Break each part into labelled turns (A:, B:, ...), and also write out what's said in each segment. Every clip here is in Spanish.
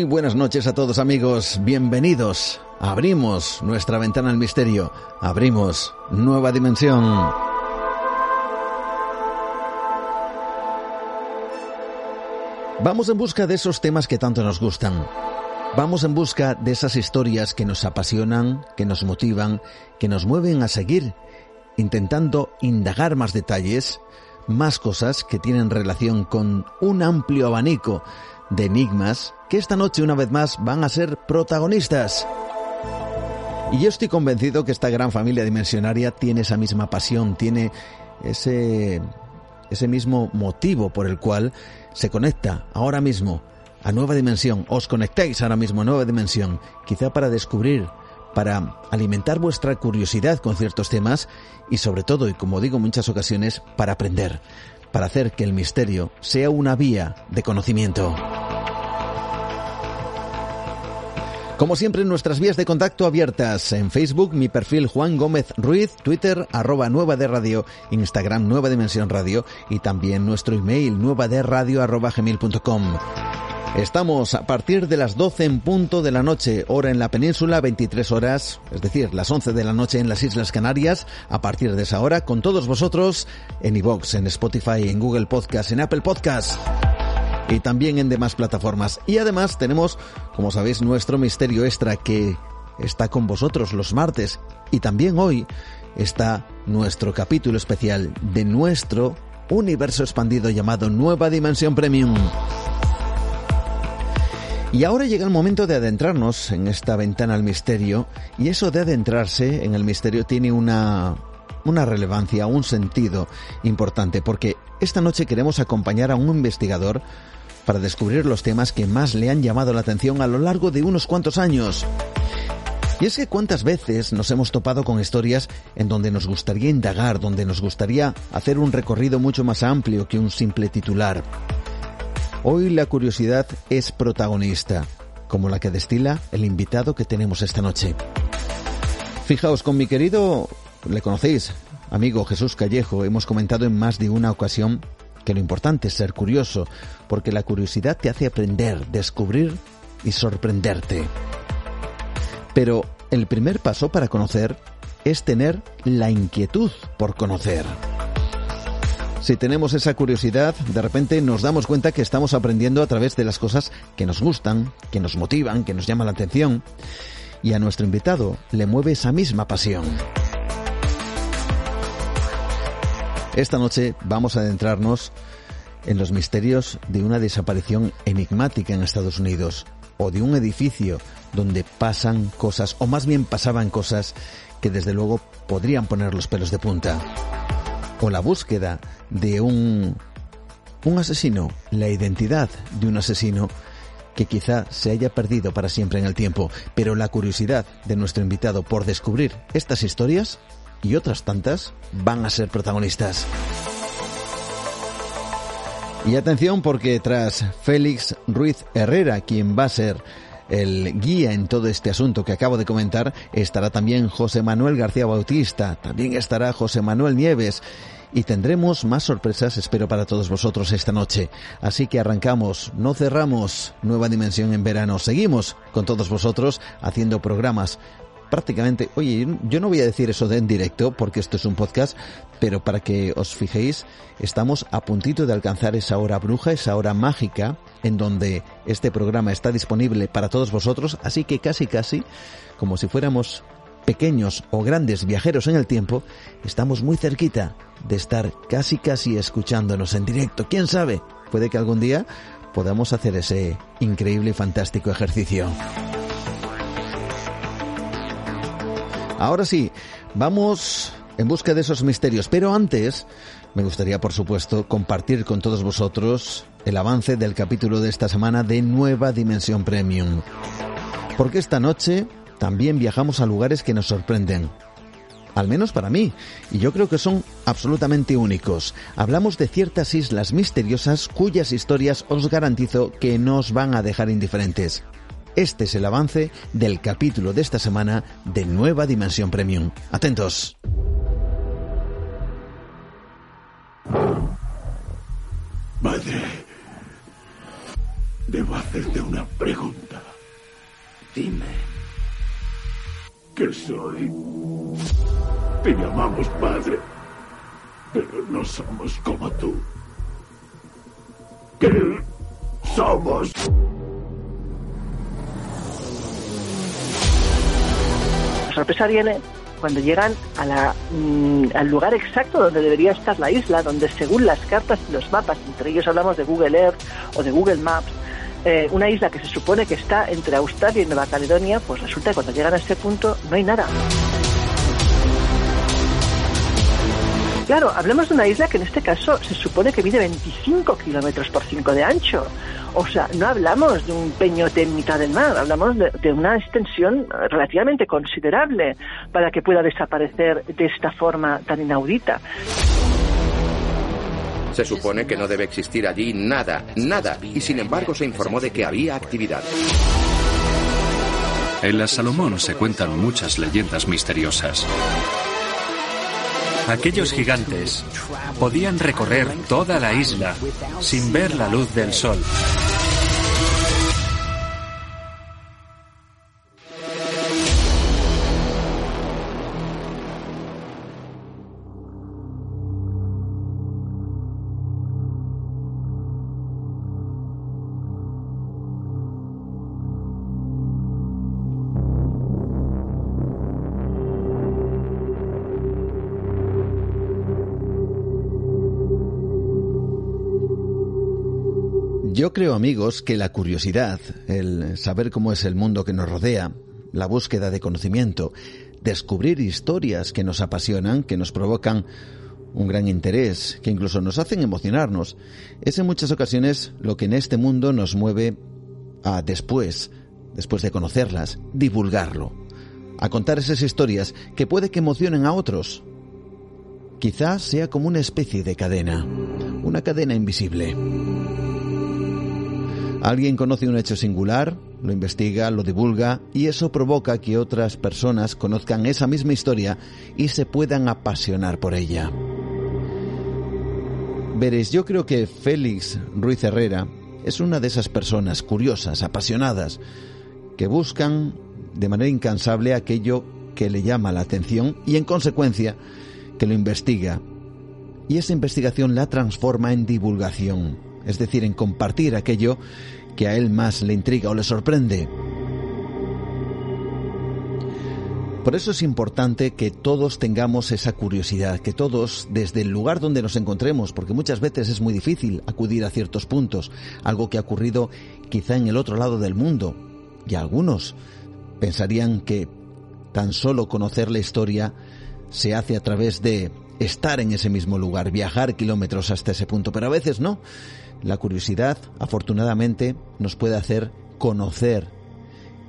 A: Muy buenas noches a todos amigos, bienvenidos. Abrimos nuestra ventana al misterio, abrimos nueva dimensión. Vamos en busca de esos temas que tanto nos gustan. Vamos en busca de esas historias que nos apasionan, que nos motivan, que nos mueven a seguir, intentando indagar más detalles, más cosas que tienen relación con un amplio abanico de enigmas que esta noche una vez más van a ser protagonistas. Y yo estoy convencido que esta gran familia dimensionaria tiene esa misma pasión, tiene ese, ese mismo motivo por el cual se conecta ahora mismo a Nueva Dimensión. Os conectáis ahora mismo a Nueva Dimensión, quizá para descubrir, para alimentar vuestra curiosidad con ciertos temas y sobre todo, y como digo en muchas ocasiones, para aprender para hacer que el misterio sea una vía de conocimiento. Como siempre, nuestras vías de contacto abiertas. En Facebook, mi perfil Juan Gómez Ruiz, Twitter, arroba Nueva de Radio, Instagram Nueva Dimensión Radio y también nuestro email nueva de radio arroba gmail.com. Estamos a partir de las 12 en punto de la noche, hora en la península, 23 horas, es decir, las 11 de la noche en las Islas Canarias, a partir de esa hora, con todos vosotros en iVox, en Spotify, en Google Podcast, en Apple Podcast y también en demás plataformas. Y además tenemos, como sabéis, nuestro misterio extra que está con vosotros los martes y también hoy está nuestro capítulo especial de nuestro universo expandido llamado Nueva Dimensión Premium. Y ahora llega el momento de adentrarnos en esta ventana al misterio, y eso de adentrarse en el misterio tiene una, una relevancia, un sentido importante, porque esta noche queremos acompañar a un investigador para descubrir los temas que más le han llamado la atención a lo largo de unos cuantos años. Y es que cuántas veces nos hemos topado con historias en donde nos gustaría indagar, donde nos gustaría hacer un recorrido mucho más amplio que un simple titular. Hoy la curiosidad es protagonista, como la que destila el invitado que tenemos esta noche. Fijaos, con mi querido, le conocéis, amigo Jesús Callejo, hemos comentado en más de una ocasión que lo importante es ser curioso, porque la curiosidad te hace aprender, descubrir y sorprenderte. Pero el primer paso para conocer es tener la inquietud por conocer. Si tenemos esa curiosidad, de repente nos damos cuenta que estamos aprendiendo a través de las cosas que nos gustan, que nos motivan, que nos llaman la atención. Y a nuestro invitado le mueve esa misma pasión. Esta noche vamos a adentrarnos en los misterios de una desaparición enigmática en Estados Unidos o de un edificio donde pasan cosas, o más bien pasaban cosas que desde luego podrían poner los pelos de punta. O la búsqueda de un, asesino, la identidad de un asesino que quizá se haya perdido para siempre en el tiempo, pero la curiosidad de nuestro invitado por descubrir estas historias y otras tantas van a ser protagonistas. Y atención porque tras Félix Ruiz Herrera, quien va a ser el guía en todo este asunto que acabo de comentar, estará también José Manuel García Bautista, también estará José Manuel Nieves y tendremos más sorpresas, espero, para todos vosotros esta noche. Así que arrancamos, no cerramos Nueva Dimensión en verano, seguimos con todos vosotros haciendo programas prácticamente, oye, yo no voy a decir eso de en directo porque esto es un podcast, pero para que os fijéis, estamos a puntito de alcanzar esa hora bruja, esa hora mágica, en donde este programa está disponible para todos vosotros, así que casi casi, como si fuéramos pequeños o grandes viajeros en el tiempo, estamos muy cerquita de estar casi casi escuchándonos en directo. ¿Quién sabe? Puede que algún día podamos hacer ese increíble y fantástico ejercicio. Ahora sí, vamos en busca de esos misterios, pero antes me gustaría, por supuesto, compartir con todos vosotros el avance del capítulo de esta semana de Nueva Dimensión Premium. Porque esta noche también viajamos a lugares que nos sorprenden, al menos para mí, y yo creo que son absolutamente únicos. Hablamos de ciertas islas misteriosas cuyas historias os garantizo que no os van a dejar indiferentes. Este es el avance del capítulo de esta semana de Nueva Dimensión Premium. Atentos.
B: Madre, debo hacerte una pregunta.
C: Dime.
B: ¿Qué soy? Te llamamos padre, pero no somos como tú. ¿Qué somos?
D: Sorpresa viene cuando llegan a la, mm, al lugar exacto donde debería estar la isla, donde según las cartas y los mapas, entre ellos hablamos de Google Earth o de Google Maps, eh, una isla que se supone que está entre Australia y Nueva Caledonia, pues resulta que cuando llegan a este punto no hay nada. Claro, hablemos de una isla que en este caso se supone que mide 25 kilómetros por 5 de ancho. O sea, no hablamos de un peñote en mitad del mar, hablamos de, de, una extensión relativamente considerable para que pueda desaparecer de esta forma tan inaudita.
C: Se supone que no debe existir allí nada, nada, y sin embargo se informó de que había actividad.
E: En la Salomón se cuentan muchas leyendas misteriosas. Aquellos gigantes podían recorrer toda la isla sin ver la luz del sol.
A: Yo creo, amigos, que la curiosidad, el saber cómo es el mundo que nos rodea, la búsqueda de conocimiento, descubrir historias que nos apasionan, que nos provocan un gran interés, que incluso nos hacen emocionarnos, es en muchas ocasiones lo que en este mundo nos mueve a después, después de conocerlas, divulgarlo, a contar esas historias que puede que emocionen a otros. Quizás sea como una especie de cadena, una cadena invisible. Alguien conoce un hecho singular, lo investiga, lo divulga y eso provoca que otras personas conozcan esa misma historia y se puedan apasionar por ella. Veréis, yo creo que Félix Ruiz Herrera es una de esas personas curiosas, apasionadas, que buscan de manera incansable aquello que le llama la atención y en consecuencia que lo investiga. Y esa investigación la transforma en divulgación es decir, en compartir aquello que a él más le intriga o le sorprende. Por eso es importante que todos tengamos esa curiosidad, que todos, desde el lugar donde nos encontremos, porque muchas veces es muy difícil acudir a ciertos puntos, algo que ha ocurrido quizá en el otro lado del mundo, y algunos pensarían que tan solo conocer la historia se hace a través de estar en ese mismo lugar, viajar kilómetros hasta ese punto, pero a veces no. La curiosidad, afortunadamente, nos puede hacer conocer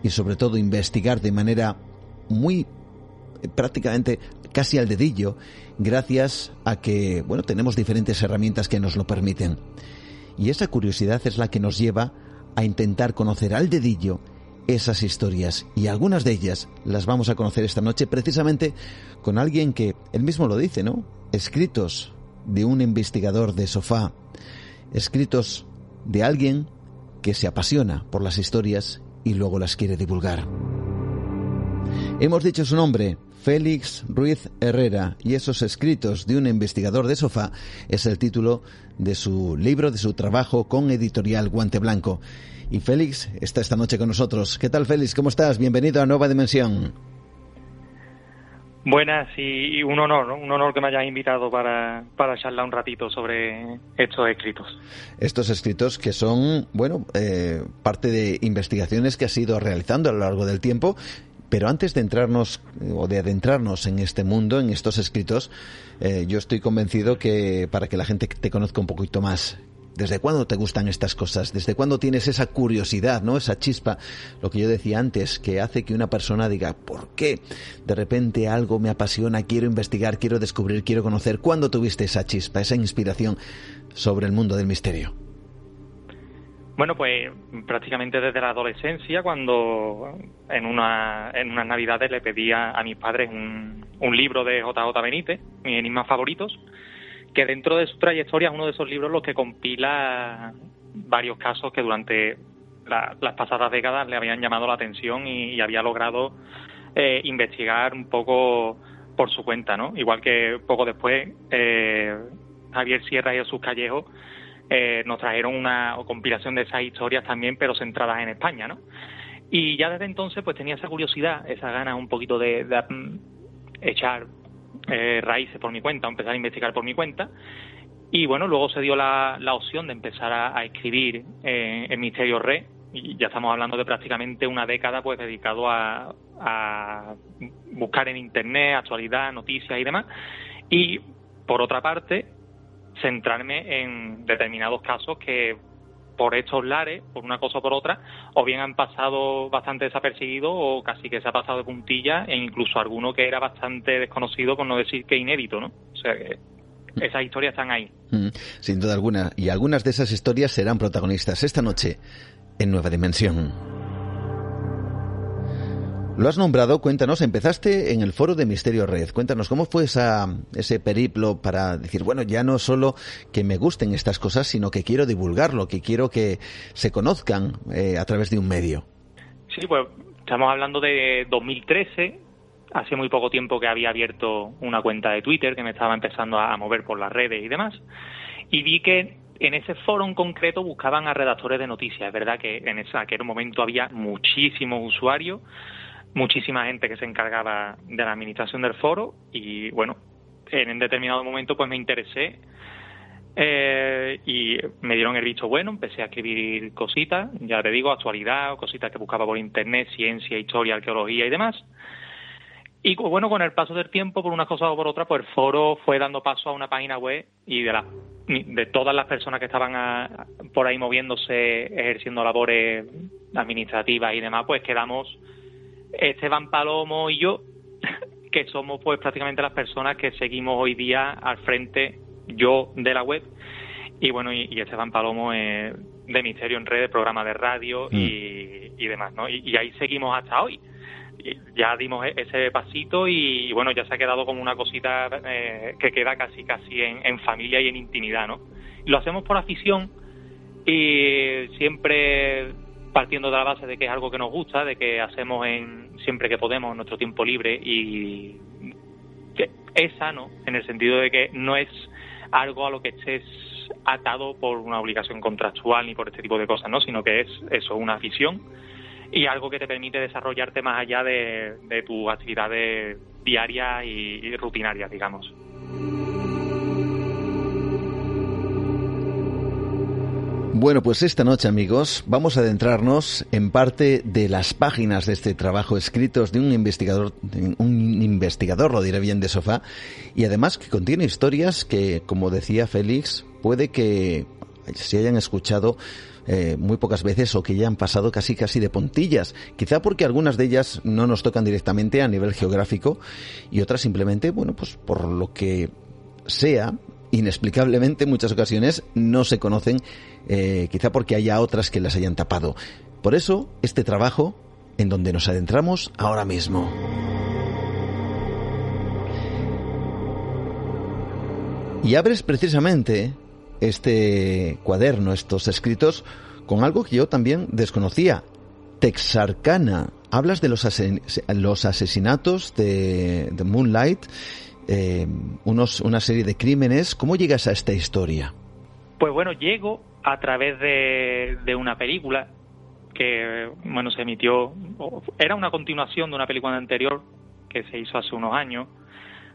A: y sobre todo investigar de manera muy eh, prácticamente casi al dedillo, gracias a que, bueno, tenemos diferentes herramientas que nos lo permiten. Y esa curiosidad es la que nos lleva a intentar conocer al dedillo esas historias y algunas de ellas las vamos a conocer esta noche precisamente con alguien que él mismo lo dice, ¿no? Escritos de un investigador de sofá escritos de alguien que se apasiona por las historias y luego las quiere divulgar. Hemos dicho su nombre, Félix Ruiz Herrera, y esos escritos de un investigador de sofá es el título de su libro, de su trabajo con editorial Guante Blanco. Y Félix está esta noche con nosotros. ¿Qué tal, Félix? ¿Cómo estás? Bienvenido a Nueva Dimensión.
F: Buenas y un honor, un honor que me hayas invitado para, para charlar un ratito sobre estos escritos.
A: Estos escritos que son, bueno, eh, parte de investigaciones que has ido realizando a lo largo del tiempo, pero antes de entrarnos o de adentrarnos en este mundo, en estos escritos, eh, yo estoy convencido que para que la gente te conozca un poquito más, ¿Desde cuándo te gustan estas cosas? ¿Desde cuándo tienes esa curiosidad, no? Esa chispa, lo que yo decía antes, que hace que una persona diga, ¿por qué de repente algo me apasiona, quiero investigar, quiero descubrir, quiero conocer? ¿Cuándo tuviste esa chispa, esa inspiración sobre el mundo del misterio?
F: Bueno, pues prácticamente desde la adolescencia, cuando en, una, en unas navidades le pedía a mis padres un, un libro de JJ Benítez, mis enigmas favoritos, que dentro de su trayectoria es uno de esos libros los que compila varios casos que durante las pasadas décadas le habían llamado la atención y, había logrado eh, investigar un poco por su cuenta, ¿no? Igual que poco después eh, Javier Sierra y Jesús Callejo eh, nos trajeron una compilación de esas historias también, pero centradas en España, ¿no? Y ya desde entonces pues tenía esa curiosidad, esa ganas un poquito de, mm, echar eh, raíces por mi cuenta, empezar a investigar por mi cuenta. Y bueno, luego se dio la, opción de empezar a, escribir eh, en Misterio Re, y ya estamos hablando de prácticamente una década pues dedicado a buscar en internet actualidad, noticias y demás. Y por otra parte, centrarme en determinados casos que por estos lares, por una cosa o por otra, o bien han pasado bastante desapercibidos o casi que se ha pasado de puntilla e incluso alguno que era bastante desconocido, por no decir que inédito, ¿no? O sea que esas historias están ahí.
A: Mm, sin duda alguna. Y algunas de esas historias serán protagonistas esta noche en Nueva Dimensión. Lo has nombrado, cuéntanos, empezaste en el foro de Misterio Red. Cuéntanos, ¿cómo fue esa, ese periplo para decir, bueno, ya no solo que me gusten estas cosas, sino que quiero divulgarlo, que quiero que se conozcan eh, a través de un medio?
F: Sí, pues estamos hablando de 2013. Hace muy poco tiempo que había abierto una cuenta de Twitter que me estaba empezando a mover por las redes y demás. Y vi que en ese foro en concreto buscaban a redactores de noticias. Es verdad que en ese, aquel momento había muchísimos usuarios muchísima gente que se encargaba de la administración del foro y bueno, en un determinado momento pues me interesé eh, y me dieron el visto bueno, empecé a escribir cositas, ya te digo, actualidad, cositas que buscaba por internet, ciencia, historia, arqueología y demás. Y bueno, con el paso del tiempo, por una cosa o por otra, pues el foro fue dando paso a una página web y de, la, de todas las personas que estaban por ahí moviéndose, ejerciendo labores administrativas y demás, pues quedamos Esteban Palomo y yo, que somos pues prácticamente las personas que seguimos hoy día al frente, yo de la web, y bueno, y, Esteban Palomo de Misterio en Red, programa de radio y, mm. demás, ¿no? Y, ahí seguimos hasta hoy. ya dimos e, ese pasito y, bueno, ya se ha quedado como una cosita eh, que queda casi casi en, en familia y en intimidad, ¿no? Lo hacemos por afición y siempre partiendo de la base de que es algo que nos gusta, de que hacemos en siempre que podemos nuestro tiempo libre y que es sano en el sentido de que no es algo a lo que estés atado por una obligación contractual ni por este tipo de cosas, ¿no? Sino que es eso, una afición y algo que te permite desarrollarte más allá de, de tus actividades diarias y rutinarias, digamos.
A: Bueno, pues esta noche, amigos, vamos a adentrarnos en parte de las páginas de este trabajo escritos de un investigador, un investigador, lo diré bien, de sofá, y además que contiene historias que, como decía Félix, puede que se hayan escuchado eh, muy pocas veces o que ya han pasado casi casi de puntillas. Quizá porque algunas de ellas no nos tocan directamente a nivel geográfico y otras simplemente, bueno, pues por lo que sea, inexplicablemente en muchas ocasiones no se conocen, eh, quizá porque haya otras que las hayan tapado. Por eso, este trabajo en donde nos adentramos ahora mismo. Y abres precisamente este cuaderno, estos escritos, con algo que yo también desconocía. Texarkana. Hablas de los, los asesinatos de, de Moonlight eh, unos, una serie de crímenes. ¿Cómo llegas a esta historia?
F: Pues bueno, llego a través de, de una película que bueno se emitió era una continuación de una película anterior que se hizo hace unos años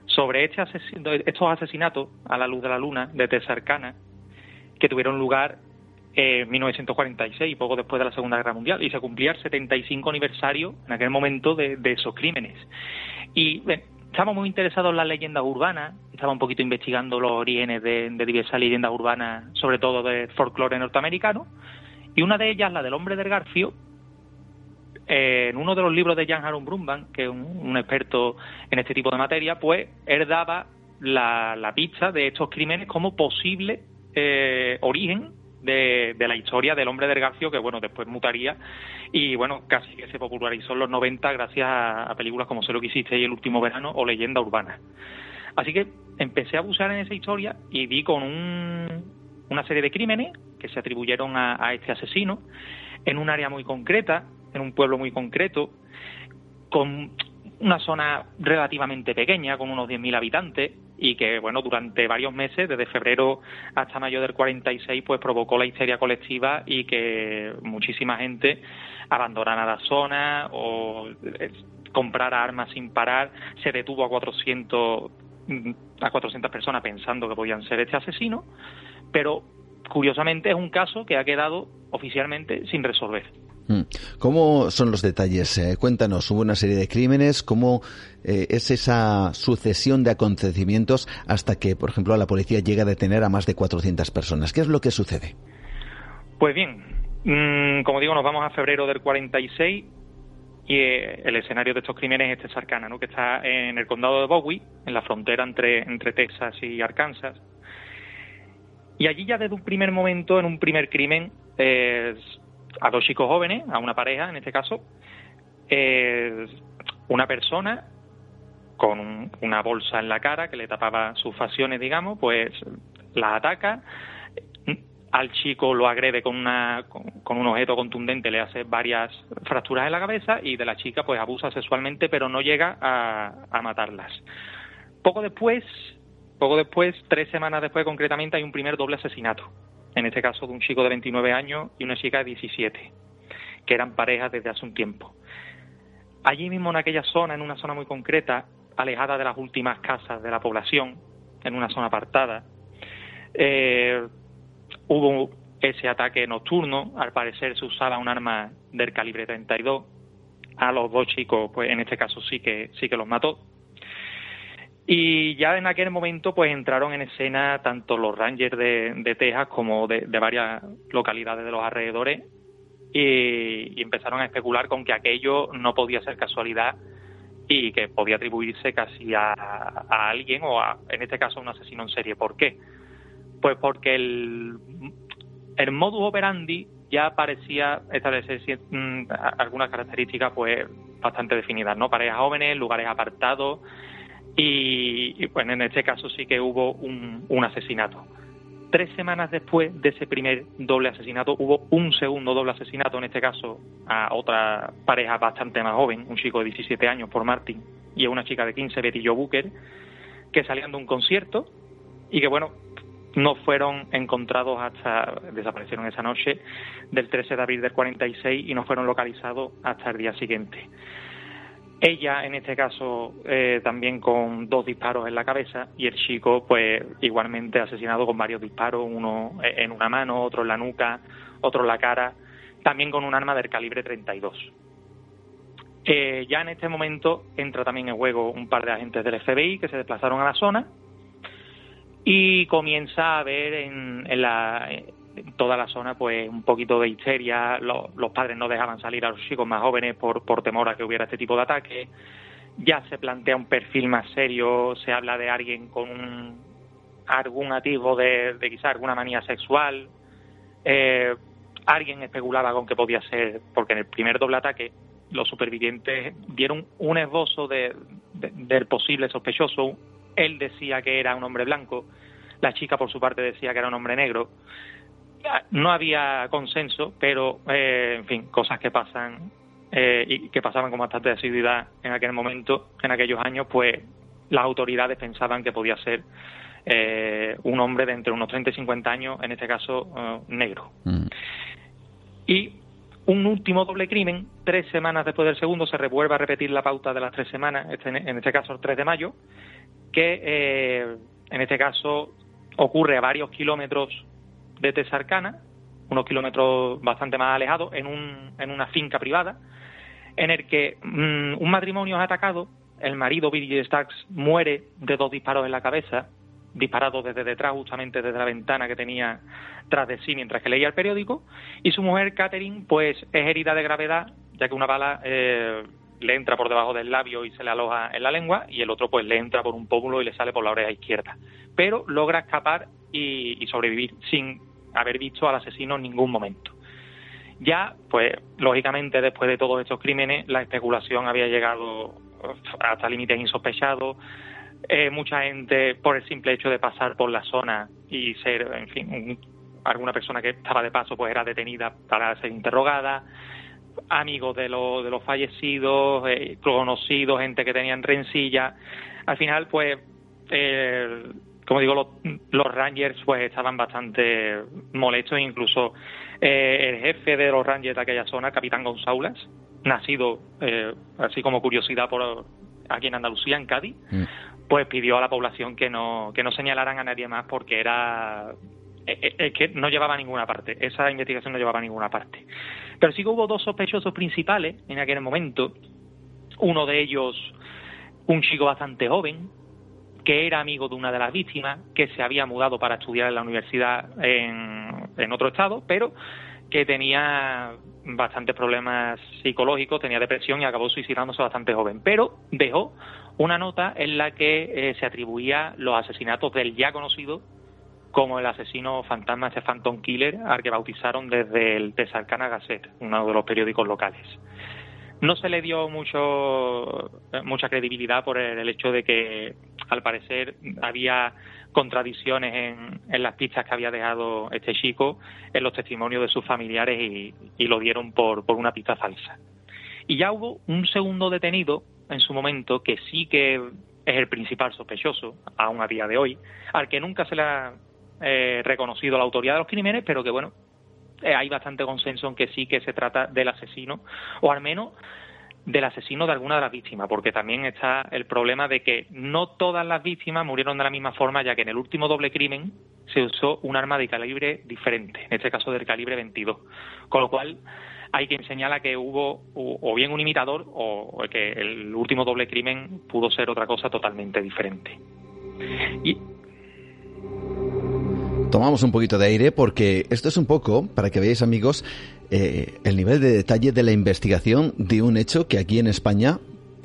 F: sobre este estos asesinatos a la luz de la luna de Texarkana que tuvieron lugar en 1946, poco después de la Segunda Guerra Mundial, y se cumplía el 75 aniversario en aquel momento de, de esos crímenes. Y estaba muy interesado en las leyendas urbanas, estaba un poquito investigando los orígenes de, diversas leyendas urbanas, sobre todo de folclore norteamericano, y una de ellas, la del hombre del Garfio, eh, en uno de los libros de Jan Haron Brumban, que es un, experto en este tipo de materia, pues él daba la, pista de estos crímenes como posible eh, origen de, la historia del hombre del Garfio, que bueno, después mutaría y bueno, casi que se popularizó en los 90 gracias a, películas como Sé lo que hiciste y El último verano o Leyenda urbana. Así que empecé a buscar en esa historia y vi con una serie de crímenes que se atribuyeron a, a este asesino en un área muy concreta, en un pueblo muy concreto, con una zona relativamente pequeña, con unos 10.000 habitantes, y que, bueno, durante varios meses, desde febrero hasta mayo del 46, pues provocó la histeria colectiva y que muchísima gente abandonara la zona o eh, comprara armas sin parar, se detuvo a 400 mm, a 400 personas pensando que podían ser este asesino, pero curiosamente es un caso que ha quedado oficialmente sin resolver.
A: Mm. ¿Cómo son los detalles? Eh, cuéntanos, hubo una serie de crímenes, ¿cómo eh, es esa sucesión de acontecimientos hasta que, por ejemplo, la policía llega a detener a más de 400 personas? ¿Qué es lo que sucede?
F: Pues bien, mm, como digo, nos vamos a febrero del 46 y eh, el escenario de estos crímenes es Sarcana, ¿no? que está en el condado de Bowie, en la frontera entre, entre Texas y Arkansas. Y allí ya desde un primer momento, en un primer crimen, a dos chicos jóvenes, a una pareja en este caso, una persona con una bolsa en la cara que le tapaba sus facciones, digamos, pues la ataca, al chico lo agrede con, una, con, un objeto contundente, le hace varias fracturas en la cabeza y de la chica pues abusa sexualmente pero no llega a, a matarlas. Poco después, poco después, tres semanas después concretamente, hay un primer doble asesinato en este caso de un chico de 29 años y una chica de 17, que eran parejas desde hace un tiempo. Allí mismo en aquella zona, en una zona muy concreta, alejada de las últimas casas de la población, en una zona apartada, eh, hubo ese ataque nocturno, al parecer se usaba un arma del calibre 32, a los dos chicos, pues en este caso sí que sí que los mató. Y ya en aquel momento pues entraron en escena tanto los Rangers de, Texas como de, varias localidades de los alrededores y, empezaron a especular con que aquello no podía ser casualidad y que podía atribuirse casi a, alguien o a, en este caso a un asesino en serie. ¿Por qué? Pues porque el, el modus operandi ya parecía establecer mm, algunas características pues bastante definidas, ¿no? Parejas jóvenes, lugares apartados, y, bueno, en este caso sí que hubo un, asesinato. Tres semanas después de ese primer doble asesinato hubo un segundo doble asesinato, en este caso a otra pareja bastante más joven, un chico de 17 años por Martin y a una chica de 15, Betty Joe Booker, que salían de un concierto y que bueno, no fueron encontrados hasta, desaparecieron esa noche del 13 de abril del 46 y no fueron localizados hasta el día siguiente. Ella, en este caso, eh, también con dos disparos en la cabeza y el chico, pues igualmente asesinado con varios disparos, uno en una mano, otro en la nuca, otro en la cara, también con un arma del calibre 32. Eh, ya en este momento entra también en juego un par de agentes del FBI que se desplazaron a la zona y comienza a ver en la, toda la zona pues un poquito de histeria, los, padres no dejaban salir a los chicos más jóvenes por, por temor a que hubiera este tipo de ataques, ya se plantea un perfil más serio, se habla de alguien con algún atisbo de, de quizá alguna manía sexual, eh, alguien especulaba con que podía ser, porque en el primer doble ataque los supervivientes vieron un esbozo de, del posible sospechoso, él decía que era un hombre blanco, la chica por su parte decía que era un hombre negro, no había consenso, pero, eh, en fin, cosas que pasan eh, y que pasaban con bastante asiduidad en aquel momento, en aquellos años, pues las autoridades pensaban que podía ser eh, un hombre de entre unos 30 y 50 años, en este caso negro. Mm. Y un último doble crimen, tres semanas después del segundo, se revuelve a repetir la pauta de las tres semanas, este, en este caso el 3 de mayo, que en este caso ocurre a varios kilómetros de Tesarcana, unos kilómetros bastante más alejados, en, un, en una finca privada, en el que mm, un matrimonio es atacado el marido Billy Stacks muere de dos disparos en la cabeza, disparados desde detrás, justamente desde la ventana que tenía tras de sí mientras que leía el periódico, y su mujer Catherine pues es herida de gravedad, ya que una bala eh, le entra por debajo del labio y se le aloja en la lengua, y el otro pues le entra por un pómulo y le sale por la oreja izquierda. Pero logra escapar y, y sobrevivir sin haber visto al asesino en ningún momento. Ya, pues, lógicamente, después de todos estos crímenes, la especulación había llegado hasta límites insospechados. Eh, mucha gente, por el simple hecho de pasar por la zona y ser, en fin, alguna persona que estaba de paso, pues era detenida para ser interrogada. Amigos de, los de los fallecidos, eh, conocidos, gente que tenían rencilla. Al final, pues, eh, como digo, los, los, Rangers pues estaban bastante molestos, incluso eh, el jefe de los Rangers de aquella zona, Capitán González, nacido eh, así como curiosidad por aquí en Andalucía, en Cádiz, mm. pues pidió a la población que no, que no señalaran a nadie más porque era eh, es que no llevaba a ninguna parte, esa investigación no llevaba a ninguna parte. Pero sí que hubo dos sospechosos principales en aquel momento, uno de ellos un chico bastante joven, que era amigo de una de las víctimas, que se había mudado para estudiar en la universidad en, otro estado, pero que tenía bastantes problemas psicológicos, tenía depresión y acabó suicidándose bastante joven. Pero dejó una nota en la que eh, se atribuía los asesinatos del ya conocido como el asesino fantasma, ese Phantom Killer, al que bautizaron desde el Texarkana Gazette, uno de los periódicos locales. No se le dio mucho, eh, mucha credibilidad por el, hecho de que, al parecer, había contradicciones en, en, las pistas que había dejado este chico en los testimonios de sus familiares y, lo dieron por, por, una pista falsa. Y ya hubo un segundo detenido en su momento que sí que es el principal sospechoso, aún a día de hoy, al que nunca se le ha eh, reconocido la autoridad de los crímenes, pero que bueno, hay bastante consenso en que sí que se trata del asesino, o al menos del asesino de alguna de las víctimas, porque también está el problema de que no todas las víctimas murieron de la misma forma, ya que en el último doble crimen se usó un arma de calibre diferente, en este caso del calibre 22, con lo cual hay quien señala que hubo o bien un imitador o que el último doble crimen pudo ser otra cosa totalmente diferente. Y
A: Tomamos un poquito de aire porque esto es un poco, para que veáis amigos, eh, el nivel de detalle de la investigación de un hecho que aquí en España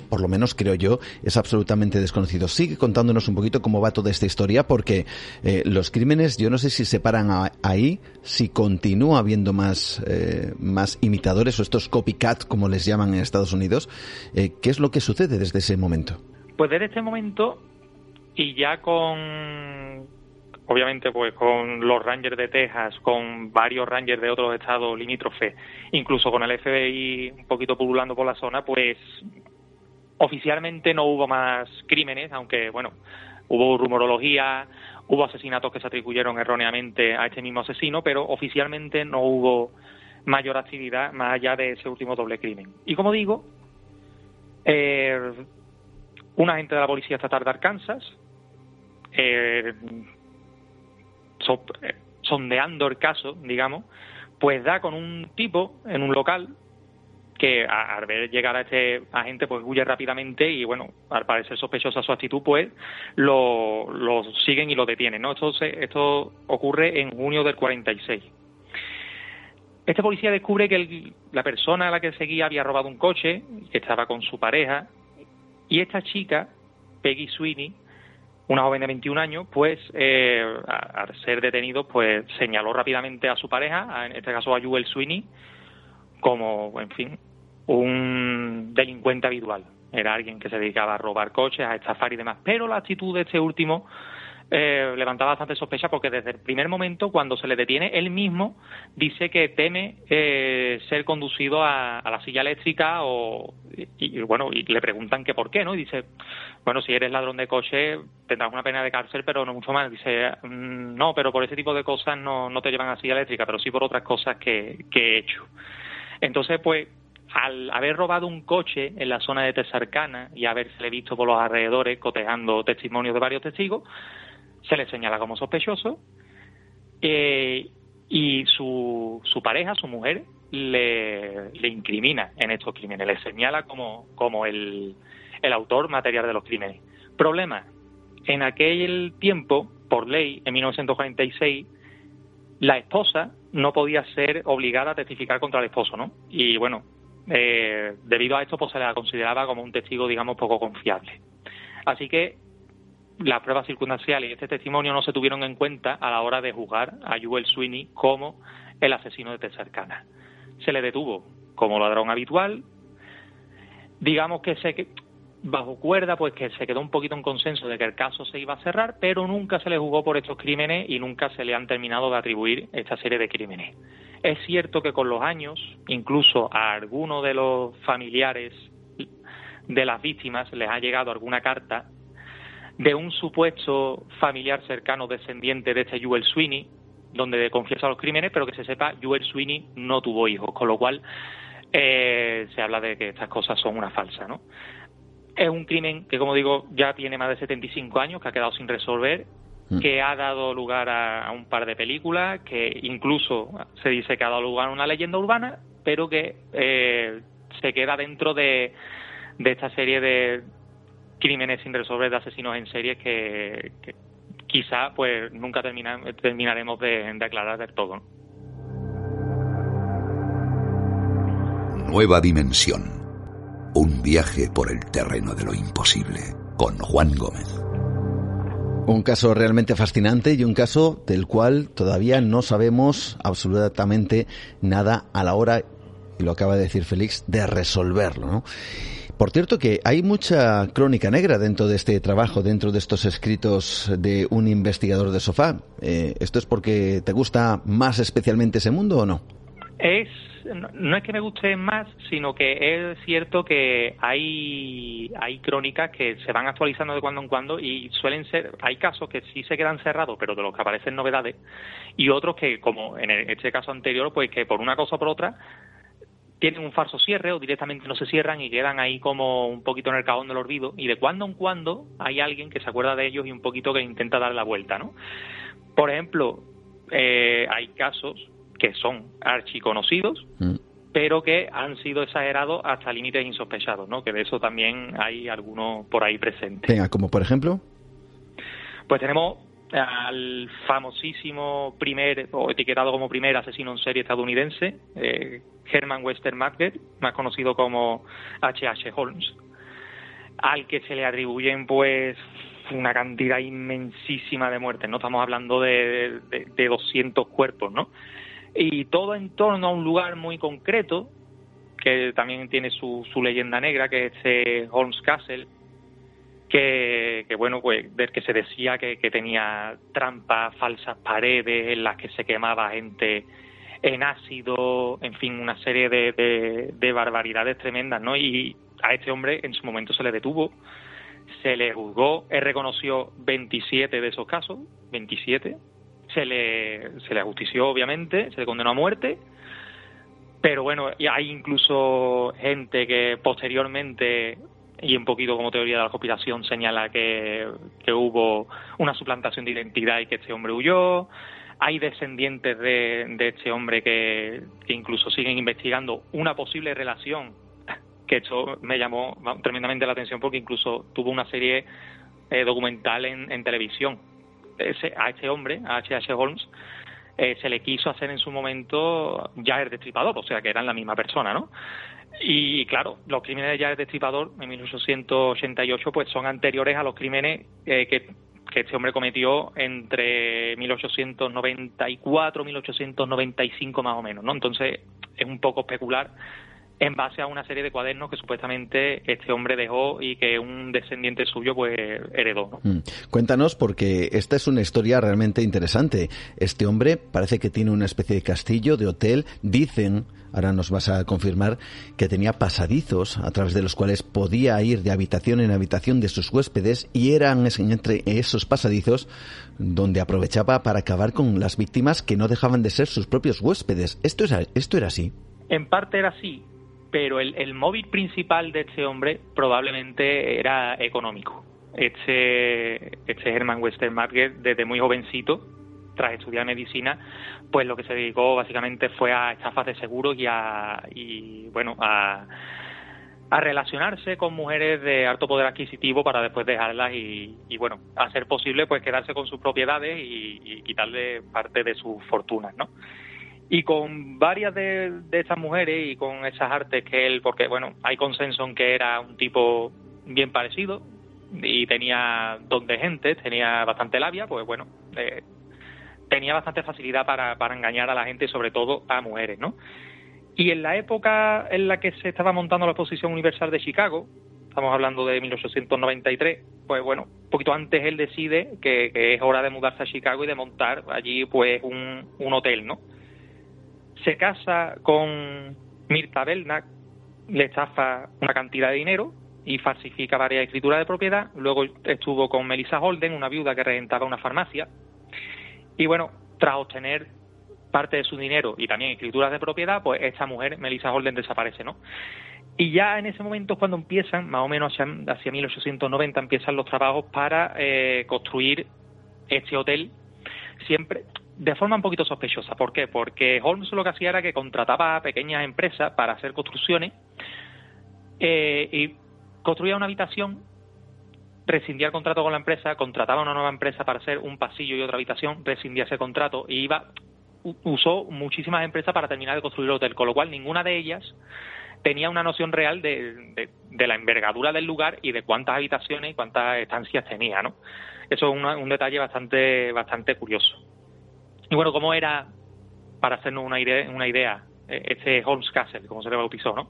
A: por lo menos creo yo, es absolutamente desconocido. Sigue contándonos un poquito cómo va toda esta historia, porque eh, los crímenes, yo no sé si se paran ahí, si continúa habiendo más, eh, más imitadores o estos copycat, como les llaman en Estados Unidos. ¿Qué es lo que sucede desde ese momento?
F: Pues desde este momento, y ya con obviamente pues con los Rangers de Texas, con varios Rangers de otros estados limítrofes, incluso con el FBI un poquito pululando por la zona, pues oficialmente no hubo más crímenes, aunque bueno, hubo rumorología, hubo asesinatos que se atribuyeron erróneamente a este mismo asesino, pero oficialmente no hubo mayor actividad más allá de ese último doble crimen. Y como digo, eh, un agente de la Policía Estatal de Arkansas eh, sondeando el caso, digamos, pues da con un tipo en un local que al ver llegar a este agente pues huye rápidamente y bueno, al parecer sospechosa su actitud pues lo, lo siguen y lo detienen, ¿no? Esto, esto ocurre en junio del 46. Este policía descubre que la persona a la que seguía había robado un coche, que estaba con su pareja, y esta chica, Peggy Sweeney, una joven de 21 años, pues eh, al ser detenido, pues señaló rápidamente a su pareja, en este caso a Joel Sweeney, como, en fin, un delincuente habitual. Era alguien que se dedicaba a robar coches, a estafar y demás. Pero la actitud de este último eh, levantaba bastante sospecha porque desde el primer momento, cuando se le detiene, él mismo dice que teme eh, ser conducido a, la silla eléctrica o, y, bueno, y le preguntan que por qué, ¿no? Y dice, bueno, si eres ladrón de coche tendrás una pena de cárcel, pero no mucho más. Dice, mm, no, pero por ese tipo de cosas no, no te llevan a silla eléctrica, pero sí por otras cosas que, he hecho. Entonces, pues, al haber robado un coche en la zona de Tesarcana y haberse visto por los alrededores cotejando testimonios de varios testigos, se le señala como sospechoso eh, y su, su pareja, su mujer, le, le, incrimina en estos crímenes, le señala como, como el, el autor material de los crímenes. Problema, en aquel tiempo, por ley, en 1946, la esposa no podía ser obligada a testificar contra el esposo, ¿no? Y bueno, eh, debido a esto, pues se la consideraba como un testigo, digamos, poco confiable. Así que las pruebas circunstanciales y este testimonio no se tuvieron en cuenta a la hora de juzgar a Joel Sweeney como el asesino de Texarkana. Se le detuvo como ladrón habitual. Digamos que se bajo cuerda, pues que se quedó un poquito en consenso de que el caso se iba a cerrar, pero nunca se le juzgó por estos crímenes y nunca se le han terminado de atribuir esta serie de crímenes. Es cierto que con los años, incluso a algunos de los familiares de las víctimas les ha llegado alguna carta de un supuesto familiar cercano descendiente de este Joel Sweeney, donde confiesa los crímenes, pero que se sepa, Joel Sweeney no tuvo hijos, con lo cual eh, se habla de que estas cosas son una falsa, ¿no? Es un crimen que, como digo, ya tiene más de 75 años, que ha quedado sin resolver, mm. que ha dado lugar a, un par de películas, que incluso se dice que ha dado lugar a una leyenda urbana, pero que eh, se queda dentro de, de esta serie de crímenes sin resolver de asesinos en serie que, quizá pues nunca terminaremos de, de, aclarar del todo.
G: Nueva dimensión. Un viaje por el terreno de lo imposible. Con Juan Gómez.
A: Un caso realmente fascinante y un caso del cual todavía no sabemos absolutamente nada a la hora, y lo acaba de decir Félix, de resolverlo. ¿no? Por cierto que hay mucha crónica negra dentro de este trabajo, dentro de estos escritos de un investigador de sofá. Eh, ¿Esto es porque te gusta más especialmente ese mundo o no?
F: Es no es que me guste más, sino que es cierto que hay, hay crónicas que se van actualizando de cuando en cuando y suelen ser, hay casos que sí se quedan cerrados, pero de los que aparecen novedades, y otros que, como en este caso anterior, pues que por una cosa o por otra tienen un falso cierre o directamente no se cierran y quedan ahí como un poquito en el cajón del olvido y de cuando en cuando hay alguien que se acuerda de ellos y un poquito que intenta dar la vuelta, ¿no? Por ejemplo, eh, hay casos que son archiconocidos, mm. pero que han sido exagerados hasta límites insospechados, ¿no? Que de eso también hay algunos por ahí presentes.
A: Venga, como por ejemplo.
F: Pues tenemos al famosísimo primer, o etiquetado como primer asesino en serie estadounidense, eh, Herman Wester más conocido como H.H. Holmes, al que se le atribuyen pues una cantidad inmensísima de muertes, no estamos hablando de, de, de 200 cuerpos, ¿no? Y todo en torno a un lugar muy concreto, que también tiene su, su leyenda negra, que es este Holmes Castle, que, bueno, pues del que se decía que, tenía trampas, falsas paredes en las que se quemaba gente en ácido, en fin, una serie de, de, barbaridades tremendas, ¿no? Y a este hombre en su momento se le detuvo, se le juzgó, él reconoció 27 de esos casos, 27, se le, se le ajustició obviamente, se le condenó a muerte, pero bueno, hay incluso gente que posteriormente y un poquito como teoría de la conspiración señala que, hubo una suplantación de identidad y que este hombre huyó. Hay descendientes de, de este hombre que, incluso siguen investigando una posible relación, que esto me llamó tremendamente la atención porque incluso tuvo una serie eh, documental en, en televisión. a este hombre, a H.H. Holmes, eh, se le quiso hacer en su momento ya el destripador, o sea que eran la misma persona, ¿no? Y claro, los crímenes de Jared Destripador en 1888 pues son anteriores a los crímenes eh, que, este hombre cometió entre 1894 1895 más o menos, ¿no? Entonces es un poco especular en base a una serie de cuadernos que supuestamente este hombre dejó y que un descendiente suyo pues heredó.
A: Mm. Cuéntanos porque esta es una historia realmente interesante. Este hombre parece que tiene una especie de castillo, de hotel, dicen ahora nos vas a confirmar que tenía pasadizos a través de los cuales podía ir de habitación en habitación de sus huéspedes y eran entre esos pasadizos donde aprovechaba para acabar con las víctimas que no dejaban de ser sus propios huéspedes. ¿Esto, era, esto era así?
F: En parte era así, pero el, móvil principal de este hombre probablemente era económico. Este, este Herman Westermarket, desde muy jovencito, tras estudiar medicina, pues lo que se dedicó básicamente fue a estafas de seguros y a, y, bueno, a, a relacionarse con mujeres de alto poder adquisitivo para después dejarlas y, bueno, a ser posible pues quedarse con sus propiedades y, quitarle parte de sus fortunas, ¿no? Y con varias de, de estas mujeres y con esas artes que él, porque bueno, hay consenso en que era un tipo bien parecido y tenía don de gente, tenía bastante labia, pues bueno, eh, tenía bastante facilidad para, para engañar a la gente, sobre todo a mujeres, ¿no? Y en la época en la que se estaba montando la Exposición Universal de Chicago, estamos hablando de 1893, pues bueno, un poquito antes él decide que, es hora de mudarse a Chicago y de montar allí pues un, un hotel, ¿no? Se casa con Mirta Belknap, le estafa una cantidad de dinero y falsifica varias escrituras de propiedad. Luego estuvo con Melissa Holden, una viuda que regentaba una farmacia. Y bueno, tras obtener parte de su dinero y también escrituras de propiedad, pues esta mujer, Melissa Holden, desaparece, ¿no? Y ya en ese momento es cuando empiezan, más o menos hacia, 1890, empiezan los trabajos para eh, construir este hotel, siempre de forma un poquito sospechosa. ¿Por qué? Porque Holmes lo que hacía era que contrataba a pequeñas empresas para hacer construcciones eh, y construía una habitación rescindía el contrato con la empresa, contrataba una nueva empresa para hacer un pasillo y otra habitación, rescindía ese contrato y iba usó muchísimas empresas para terminar de construir el hotel, con lo cual ninguna de ellas tenía una noción real de, de, la envergadura del lugar y de cuántas habitaciones y cuántas estancias tenía, ¿no? Eso es un detalle bastante, bastante curioso. Y bueno, ¿cómo era, para hacernos una idea, una idea eh, este Holmes Castle, como se le bautizó, ¿no?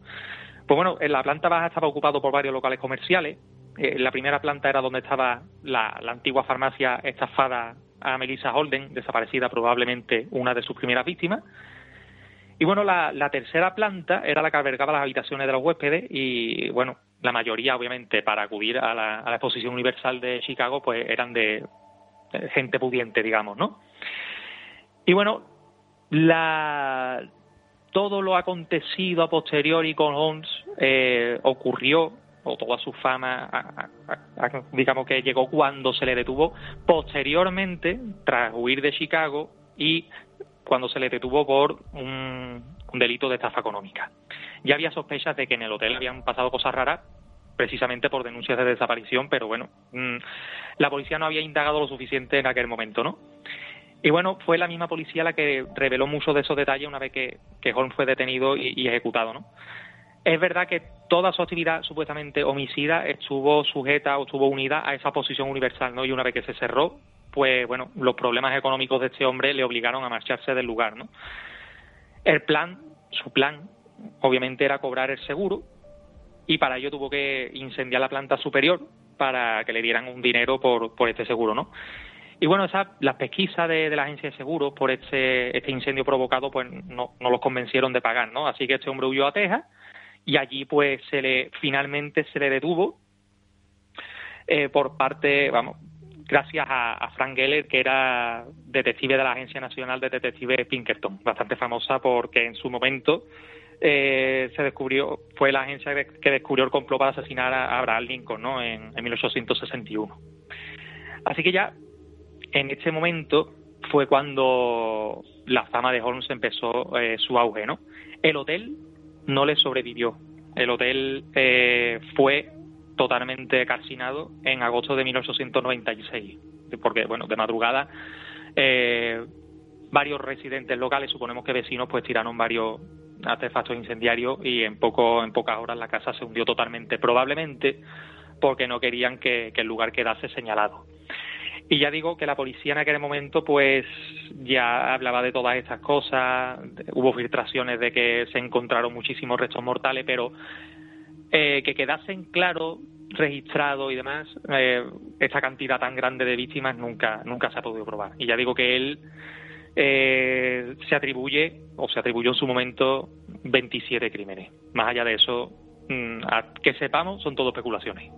F: Pues bueno, en la planta baja estaba ocupado por varios locales comerciales. Eh, la primera planta era donde estaba la, la antigua farmacia estafada a Melissa Holden, desaparecida probablemente una de sus primeras víctimas. Y bueno, la, tercera planta era la que albergaba las habitaciones de los huéspedes y bueno, la mayoría obviamente para acudir a la, exposición universal de Chicago pues eran de, gente pudiente, digamos, ¿no? Y bueno, la, todo lo acontecido a posteriori con Holmes eh, ocurrió o toda su fama, digamos que llegó cuando se le detuvo posteriormente, tras huir de Chicago y cuando se le detuvo por un, delito de estafa económica. Ya había sospechas de que en el hotel habían pasado cosas raras, precisamente por denuncias de desaparición, pero bueno, mm, la policía no había indagado lo suficiente en aquel momento, ¿no? Y bueno, fue la misma policía la que reveló muchos de esos detalles una vez que, que Holmes fue detenido y ejecutado, ¿no? Es verdad que toda su actividad supuestamente homicida estuvo sujeta o estuvo unida a esa posición universal, ¿no? Y una vez que se cerró, pues bueno, los problemas económicos de este hombre le obligaron a marcharse del lugar, ¿no? El plan, su plan, obviamente era cobrar el seguro y para ello tuvo que incendiar la planta superior para que le dieran un dinero por, por este seguro, ¿no? Y bueno, esa, las pesquisas de, la agencia de seguros por este, este incendio provocado, pues no, no los convencieron de pagar, ¿no? Así que este hombre huyó a Texas y allí pues se le finalmente se le detuvo eh, por parte, vamos, gracias a, Frank Geller, que era detective de la Agencia Nacional de Detectives Pinkerton, bastante famosa porque en su momento eh, se descubrió, fue la agencia que descubrió el complot para asesinar a Abraham Lincoln ¿no? en, 1861. Así que ya en este momento fue cuando la fama de Holmes empezó eh, su auge, ¿no? El hotel no le sobrevivió. El hotel eh, fue totalmente calcinado en agosto de 1896, porque, bueno, de madrugada eh, varios residentes locales, suponemos que vecinos, pues tiraron varios artefactos incendiarios y en poco en pocas horas la casa se hundió totalmente, probablemente porque no querían que el lugar quedase señalado. Y ya digo que la policía en aquel momento pues ya hablaba de todas estas cosas, hubo filtraciones de que se encontraron muchísimos restos mortales, pero eh, que quedasen claro, registrado y demás, eh, esta cantidad tan grande de víctimas nunca, nunca se ha podido probar. Y ya digo que él eh, se atribuye, o se atribuyó en su momento, 27 crímenes. Más allá de eso, mm, que sepamos, son todo especulaciones.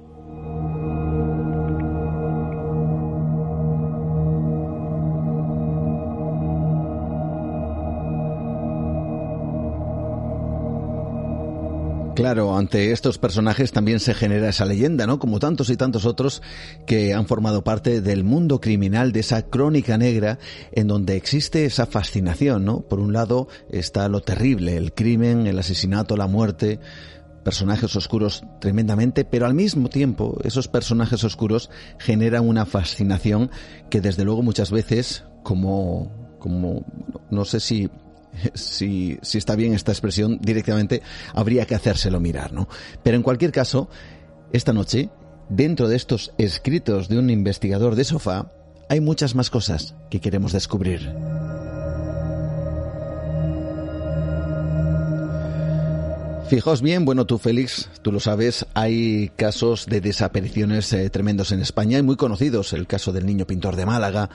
A: Claro, ante estos personajes también se genera esa leyenda, ¿no? Como tantos y tantos otros que han formado parte del mundo criminal, de esa crónica negra, en donde existe esa fascinación, ¿no? Por un lado está lo terrible, el crimen, el asesinato, la muerte, personajes oscuros tremendamente, pero al mismo tiempo esos personajes oscuros generan una fascinación que desde luego muchas veces, como, como no sé si si, está bien esta expresión, directamente habría que hacérselo mirar, ¿no? Pero en cualquier caso, esta noche, dentro de estos escritos de un investigador de sofá, hay muchas más cosas que queremos descubrir. Fijaos bien, bueno, tú Félix, tú lo sabes, hay casos de desapariciones eh, tremendos en España y muy conocidos, el caso del niño pintor de Málaga,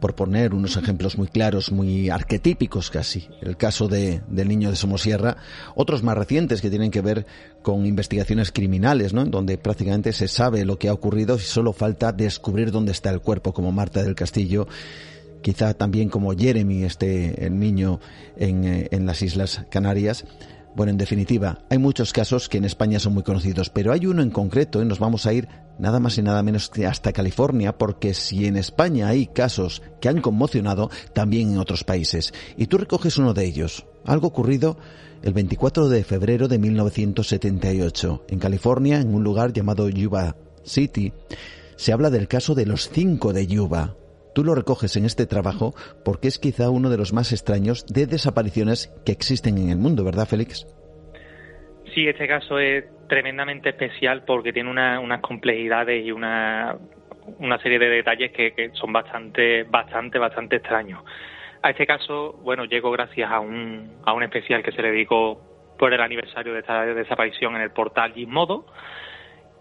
A: por poner unos ejemplos muy claros, muy arquetípicos casi, el caso de, del niño de Somosierra, otros más recientes que tienen que ver con investigaciones criminales, ¿no? donde prácticamente se sabe lo que ha ocurrido y solo falta descubrir dónde está el cuerpo, como Marta del Castillo, quizá también como Jeremy, este niño en, eh, en las Islas Canarias. Bueno, en definitiva, hay muchos casos que en España son muy conocidos, pero hay uno en concreto y nos vamos a ir nada más y nada menos que hasta California, porque si en España hay casos que han conmocionado, también en otros países. Y tú recoges uno de ellos, algo ocurrido el 24 de febrero de 1978, en California, en un lugar llamado Yuba City. Se habla del caso de los cinco de Yuba, Tú lo recoges en este trabajo porque es quizá uno de los más extraños de desapariciones que existen en el mundo, ¿verdad, Félix?
F: Sí, este caso es tremendamente especial porque tiene unas complejidades y una, una serie de detalles que, son bastante, bastante, bastante extraños. A este caso, bueno, llego gracias a un, a un especial que se le dedicó por el aniversario de esta desaparición en el portal Gizmodo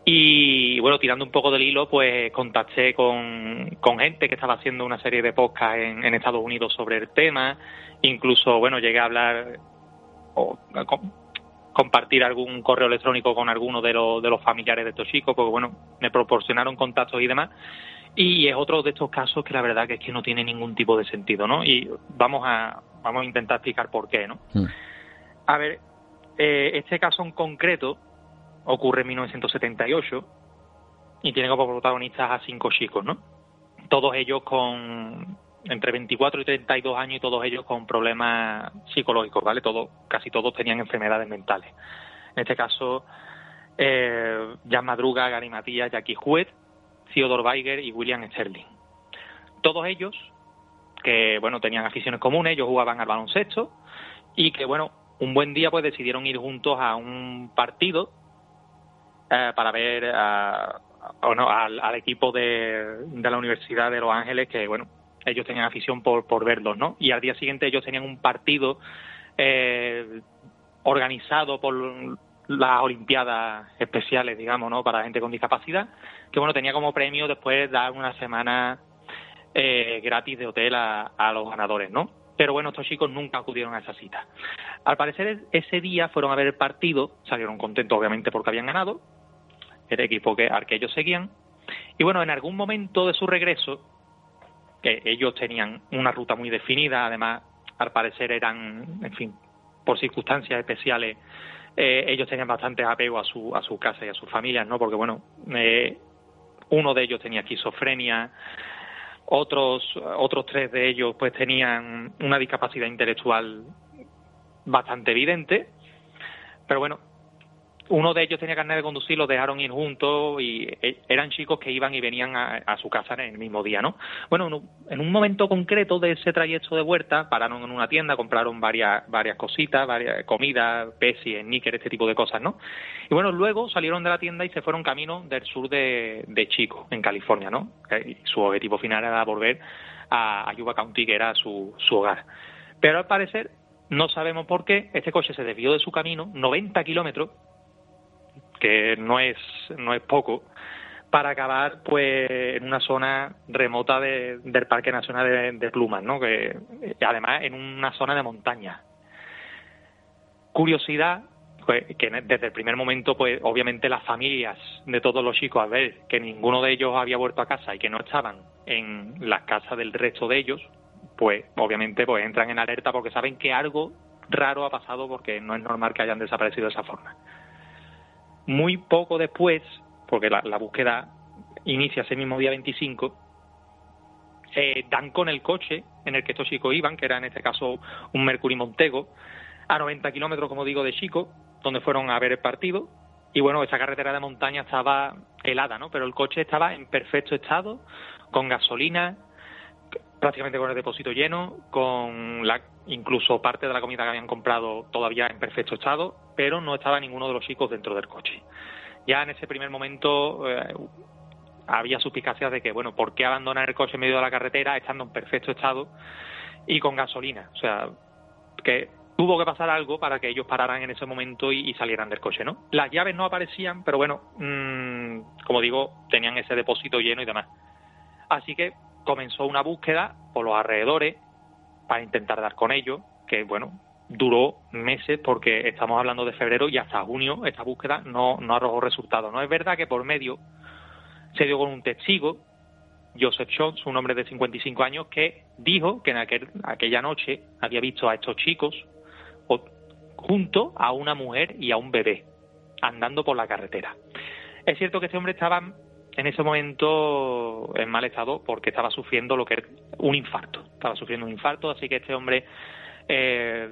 F: y bueno, tirando un poco del hilo, pues contacté con, gente que estaba haciendo una serie de podcasts en, Estados Unidos sobre el tema. Incluso, bueno, llegué a hablar o compartir algún correo electrónico con alguno de, los, de los familiares de estos chicos, porque bueno, me proporcionaron contactos y demás. Y es otro de estos casos que la verdad que es que no tiene ningún tipo de sentido, ¿no? Y vamos a, vamos a intentar explicar por qué, ¿no? Mm. A ver, eh, este caso en concreto ocurre en 1978 y tiene como protagonistas a cinco chicos, ¿no? Todos ellos con entre 24 y 32 años y todos ellos con problemas psicológicos, ¿vale? Todos, casi todos tenían enfermedades mentales. En este caso, eh, Jan Madruga, Gary Matías, Jackie Huet, Theodore Weiger y William Sterling. Todos ellos, que bueno, tenían aficiones comunes, ellos jugaban al baloncesto y que bueno, un buen día pues decidieron ir juntos a un partido eh, para ver o no, al, equipo de, la Universidad de Los Ángeles, que bueno, ellos tenían afición por, por verlos, ¿no? Y al día siguiente ellos tenían un partido eh, organizado por las Olimpiadas especiales, digamos, ¿no? Para gente con discapacidad, que bueno, tenía como premio después dar una semana eh, gratis de hotel a, a los ganadores, ¿no? Pero bueno, estos chicos nunca acudieron a esa cita. Al parecer ese día fueron a ver el partido, salieron contentos obviamente porque habían ganado, el equipo que, al que ellos seguían. Y bueno, en algún momento de su regreso, que ellos tenían una ruta muy definida, además, al parecer eran, en fin, por circunstancias especiales, eh, ellos tenían bastante apego a su, a su casa y a sus familias, ¿no? Porque, bueno, eh, uno de ellos tenía esquizofrenia, otros, otros tres de ellos, pues, tenían una discapacidad intelectual bastante evidente, pero bueno, uno de ellos tenía carnet de conducir, los dejaron ir juntos y eh, eran chicos que iban y venían a, su casa en el mismo día, ¿no? Bueno, en un momento concreto de ese trayecto de vuelta, pararon en una tienda, compraron varias, varias cositas, varias comidas, peces, níquer, este tipo de cosas, ¿no? Y bueno, luego salieron de la tienda y se fueron camino del sur de, Chico, en California, ¿no? Eh, y su objetivo final era volver a, a Yuba County, que era su, su hogar. Pero al parecer, no sabemos por qué, este coche se desvió de su camino 90 kilómetros que no es, no es poco, para acabar pues en una zona remota del Parque Nacional de, Plumas, ¿no? que además en una zona de montaña. Curiosidad, pues, que desde el primer momento, pues obviamente las familias de todos los chicos, al ver que ninguno de ellos había vuelto a casa y que no estaban en las casas del resto de ellos, pues obviamente pues entran en alerta porque saben que algo raro ha pasado porque no es normal que hayan desaparecido de esa forma. Muy poco después, porque la, búsqueda inicia ese mismo día 25, eh, dan con el coche en el que estos chicos iban, que era en este caso un Mercury Montego, a 90 kilómetros, como digo, de Chico, donde fueron a ver el partido. Y bueno, esa carretera de montaña estaba helada, ¿no? Pero el coche estaba en perfecto estado, con gasolina, prácticamente con el depósito lleno, con la, incluso parte de la comida que habían comprado todavía en perfecto estado, pero no estaba ninguno de los chicos dentro del coche. Ya en ese primer momento eh, había suspicacias de que, bueno, ¿por qué abandonar el coche en medio de la carretera estando en perfecto estado y con gasolina? O sea, que tuvo que pasar algo para que ellos pararan en ese momento y, salieran del coche, ¿no? Las llaves no aparecían, pero bueno, mmm, como digo, tenían ese depósito lleno y demás. Así que comenzó una búsqueda por los alrededores para intentar dar con ellos, que bueno, duró meses porque estamos hablando de febrero y hasta junio esta búsqueda no, no arrojó resultados. No es verdad que por medio se dio con un testigo, Joseph Jones, un hombre de 55 años, que dijo que en aquel, aquella noche había visto a estos chicos junto a una mujer y a un bebé andando por la carretera. Es cierto que este hombre estaba en ese momento en mal estado porque estaba sufriendo lo que era un infarto. Estaba sufriendo un infarto, así que este hombre eh,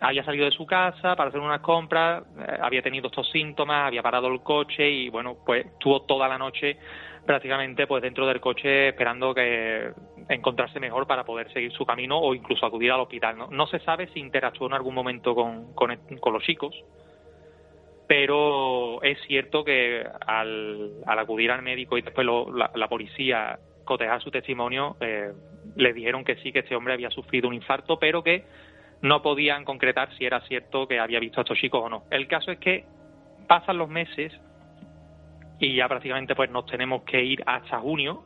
F: había salido de su casa para hacer unas compras, eh, había tenido estos síntomas, había parado el coche y bueno, pues estuvo toda la noche prácticamente pues dentro del coche esperando que encontrarse mejor para poder seguir su camino o incluso acudir al hospital. No, no se sabe si interactuó en algún momento con, con, con los chicos, pero es cierto que al, acudir al médico y después la, policía cotejar su testimonio, eh, le dijeron que sí, que este hombre había sufrido un infarto, pero que no podían concretar si era cierto que había visto a estos chicos o no. El caso es que pasan los meses y ya prácticamente pues nos tenemos que ir hasta junio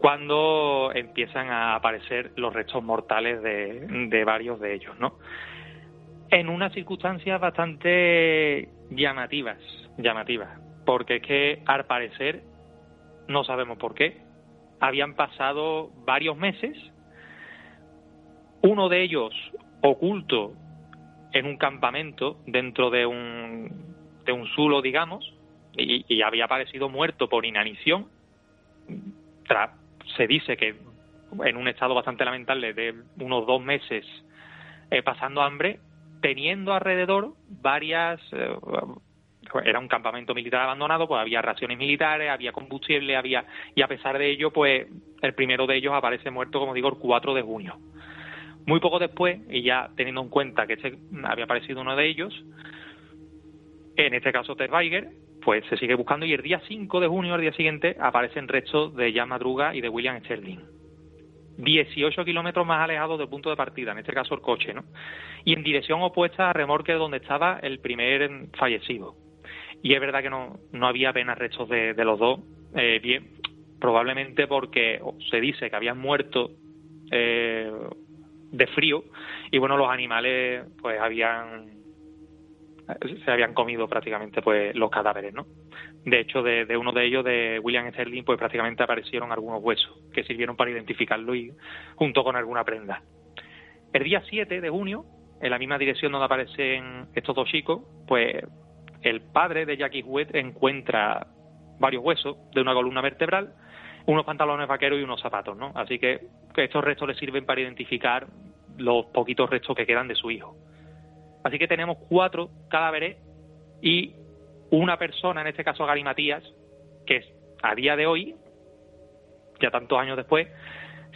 F: cuando empiezan a aparecer los restos mortales de, de varios de ellos, ¿no? En unas circunstancias bastante llamativas, llamativas, porque es que al parecer, no sabemos por qué, habían pasado varios meses, uno de ellos oculto en un campamento dentro de un, de un zulo, digamos, y, había aparecido muerto por inanición. se dice que en un estado bastante lamentable de unos dos meses eh, pasando hambre teniendo alrededor varias eh, era un campamento militar abandonado, pues había raciones militares, había combustible, había y a pesar de ello, pues el primero de ellos aparece muerto, como digo, el 4 de junio. Muy poco después, y ya teniendo en cuenta que este había aparecido uno de ellos, en este caso Ted Weiger, pues se sigue buscando y el día 5 de junio, al día siguiente, aparecen restos de Jan Madruga y de William Sterling. 18 kilómetros más alejados del punto de partida, en este caso el coche, ¿no? Y en dirección opuesta a remorque donde estaba el primer fallecido. Y es verdad que no, no había apenas restos de, los dos, eh, probablemente porque se dice que habían muerto eh, de frío y bueno, los animales pues habían se habían comido prácticamente pues los cadáveres, ¿no? De hecho, de, uno de ellos, de William Sterling, pues prácticamente aparecieron algunos huesos que sirvieron para identificarlo y junto con alguna prenda. El día 7 de junio, en la misma dirección donde aparecen estos dos chicos, pues el padre de Jackie Huet encuentra varios huesos de una columna vertebral, unos pantalones vaqueros y unos zapatos, ¿no? Así que, que estos restos le sirven para identificar los poquitos restos que quedan de su hijo. Así que tenemos cuatro cadáveres y una persona, en este caso Gary Matías, que a día de hoy, ya tantos años después,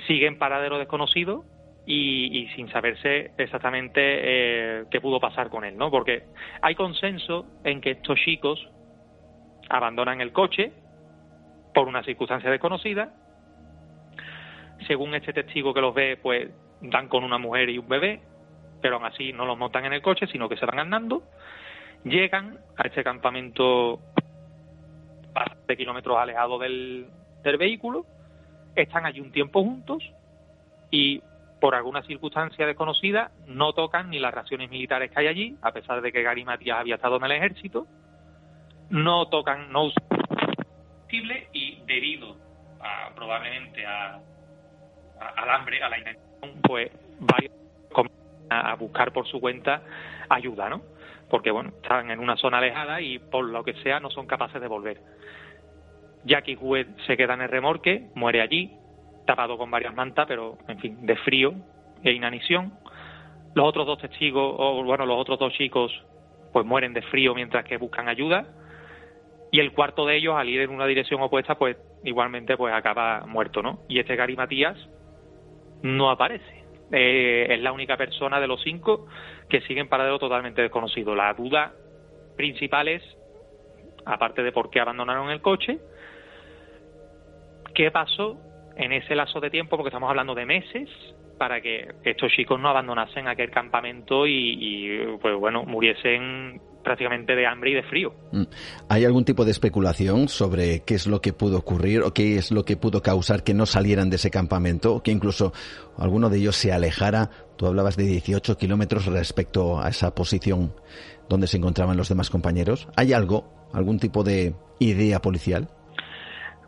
F: sigue en paradero desconocido y, sin saberse exactamente eh, qué pudo pasar con él, ¿no? Porque hay consenso en que estos chicos abandonan el coche por una circunstancia desconocida. Según este testigo que los ve, pues dan con una mujer y un bebé pero aún así no los montan en el coche, sino que se van andando, llegan a este campamento de kilómetros alejado del, del vehículo, están allí un tiempo juntos y por alguna circunstancia desconocida no tocan ni las raciones militares que hay allí, a pesar de que Gary Matías había estado en el ejército, no tocan, no usan y debido a, probablemente a, al hambre, a la inanición, pues varios a, buscar por su cuenta ayuda, ¿no? Porque, bueno, están en una zona alejada y por lo que sea no son capaces de volver. Jackie Wood se queda en el remorque, muere allí, tapado con varias mantas, pero, en fin, de frío e inanición. Los otros dos testigos, o bueno, los otros dos chicos pues mueren de frío mientras que buscan ayuda y el cuarto de ellos al ir en una dirección opuesta pues igualmente pues acaba muerto, ¿no? Y este Gary Matías no aparece. Eh, es la única persona de los cinco que sigue en paradero totalmente desconocido. La duda principal es, aparte de por qué abandonaron el coche, qué pasó en ese lazo de tiempo, porque estamos hablando de meses, para que estos chicos no abandonasen aquel campamento y, pues bueno, muriesen prácticamente de hambre y de frío. Mm.
A: ¿Hay algún tipo de especulación sobre qué es lo que pudo ocurrir o qué es lo que pudo causar que no salieran de ese campamento o que incluso alguno de ellos se alejara? Tú hablabas de 18 kilómetros respecto a esa posición donde se encontraban los demás compañeros. ¿Hay algo, algún tipo de idea policial?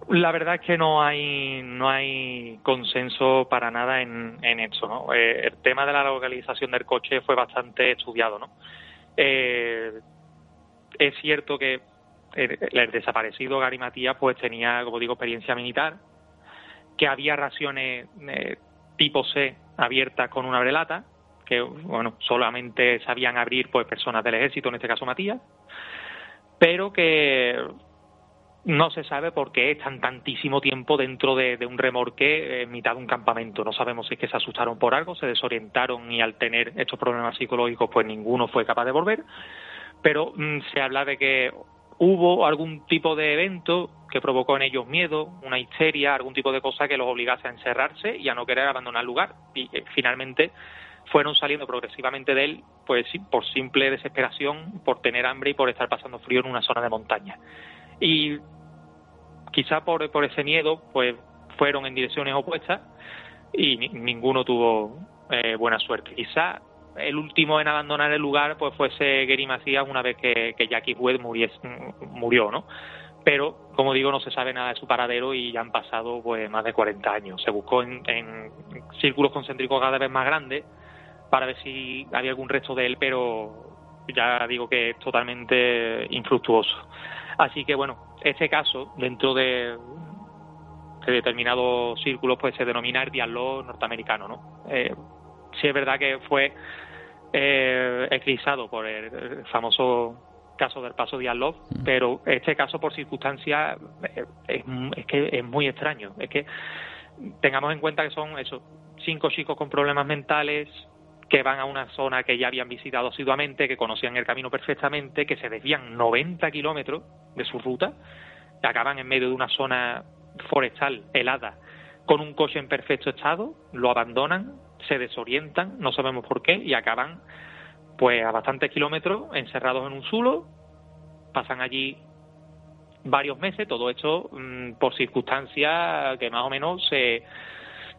F: La verdad es que no hay no hay consenso para nada en, ¿no? Eh, el tema de la localización del coche fue bastante estudiado, ¿no? Eh, es cierto que el, desaparecido Gary Matías pues tenía, como digo, experiencia militar, que había raciones eh, tipo C abiertas con una brelata, que bueno, solamente sabían abrir pues personas del ejército, en este caso Matías, pero que no se sabe por qué están tantísimo tiempo dentro de, un remorque en mitad de un campamento. No sabemos si es que se asustaron por algo, se desorientaron y al tener estos problemas psicológicos, pues ninguno fue capaz de volver. Pero mm, se habla de que hubo algún tipo de evento que provocó en ellos miedo, una histeria, algún tipo de cosa que los obligase a encerrarse y a no querer abandonar el lugar. Y eh, finalmente fueron saliendo progresivamente de él, pues por simple desesperación, por tener hambre y por estar pasando frío en una zona de montaña y quizá por, por ese miedo pues fueron en direcciones opuestas y ninguno tuvo eh, buena suerte. Quizá el último en abandonar el lugar pues fuese Gary Macías una vez que, que Jackie Wood murió, ¿no? Pero, como digo, no se sabe nada de su paradero y ya han pasado pues más de 40 años. Se buscó en, en círculos concéntricos cada vez más grandes para ver si había algún resto de él, pero ya digo que es totalmente infructuoso. Así que bueno, este caso, dentro de, determinados círculos, pues se denomina el diálogo norteamericano, ¿no? Eh, sí es verdad que fue eh, eclipsado por el, famoso caso del paso Dialog, mm. pero este caso por circunstancias eh, es, es, que es muy extraño. Es que tengamos en cuenta que son esos cinco chicos con problemas mentales, que van a una zona que ya habían visitado asiduamente, que conocían el camino perfectamente, que se desvían 90 kilómetros de su ruta, que acaban en medio de una zona forestal helada con un coche en perfecto estado, lo abandonan, se desorientan, no sabemos por qué, y acaban pues a bastantes kilómetros encerrados en un zulo, pasan allí varios meses, todo esto mm, por circunstancias que más o menos se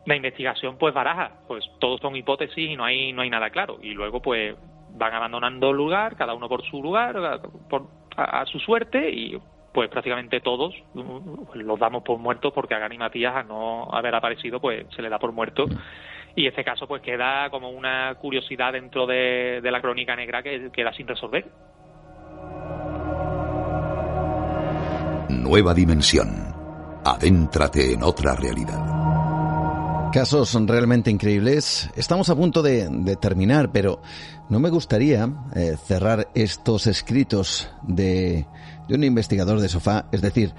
F: la investigación pues baraja, pues todos son hipótesis y no hay no hay nada claro. Y luego pues van abandonando el lugar, cada uno por su lugar, por, a, su suerte y pues prácticamente todos pues, los damos por muertos porque a Gani Matías a no haber aparecido pues se le da por muerto y este caso pues queda como una curiosidad dentro de, de la crónica negra que queda sin resolver.
G: Nueva dimensión. Adéntrate en otra realidad.
A: Casos realmente increíbles. Estamos a punto de, terminar, pero no me gustaría eh, cerrar estos escritos de, de un investigador de sofá, es decir,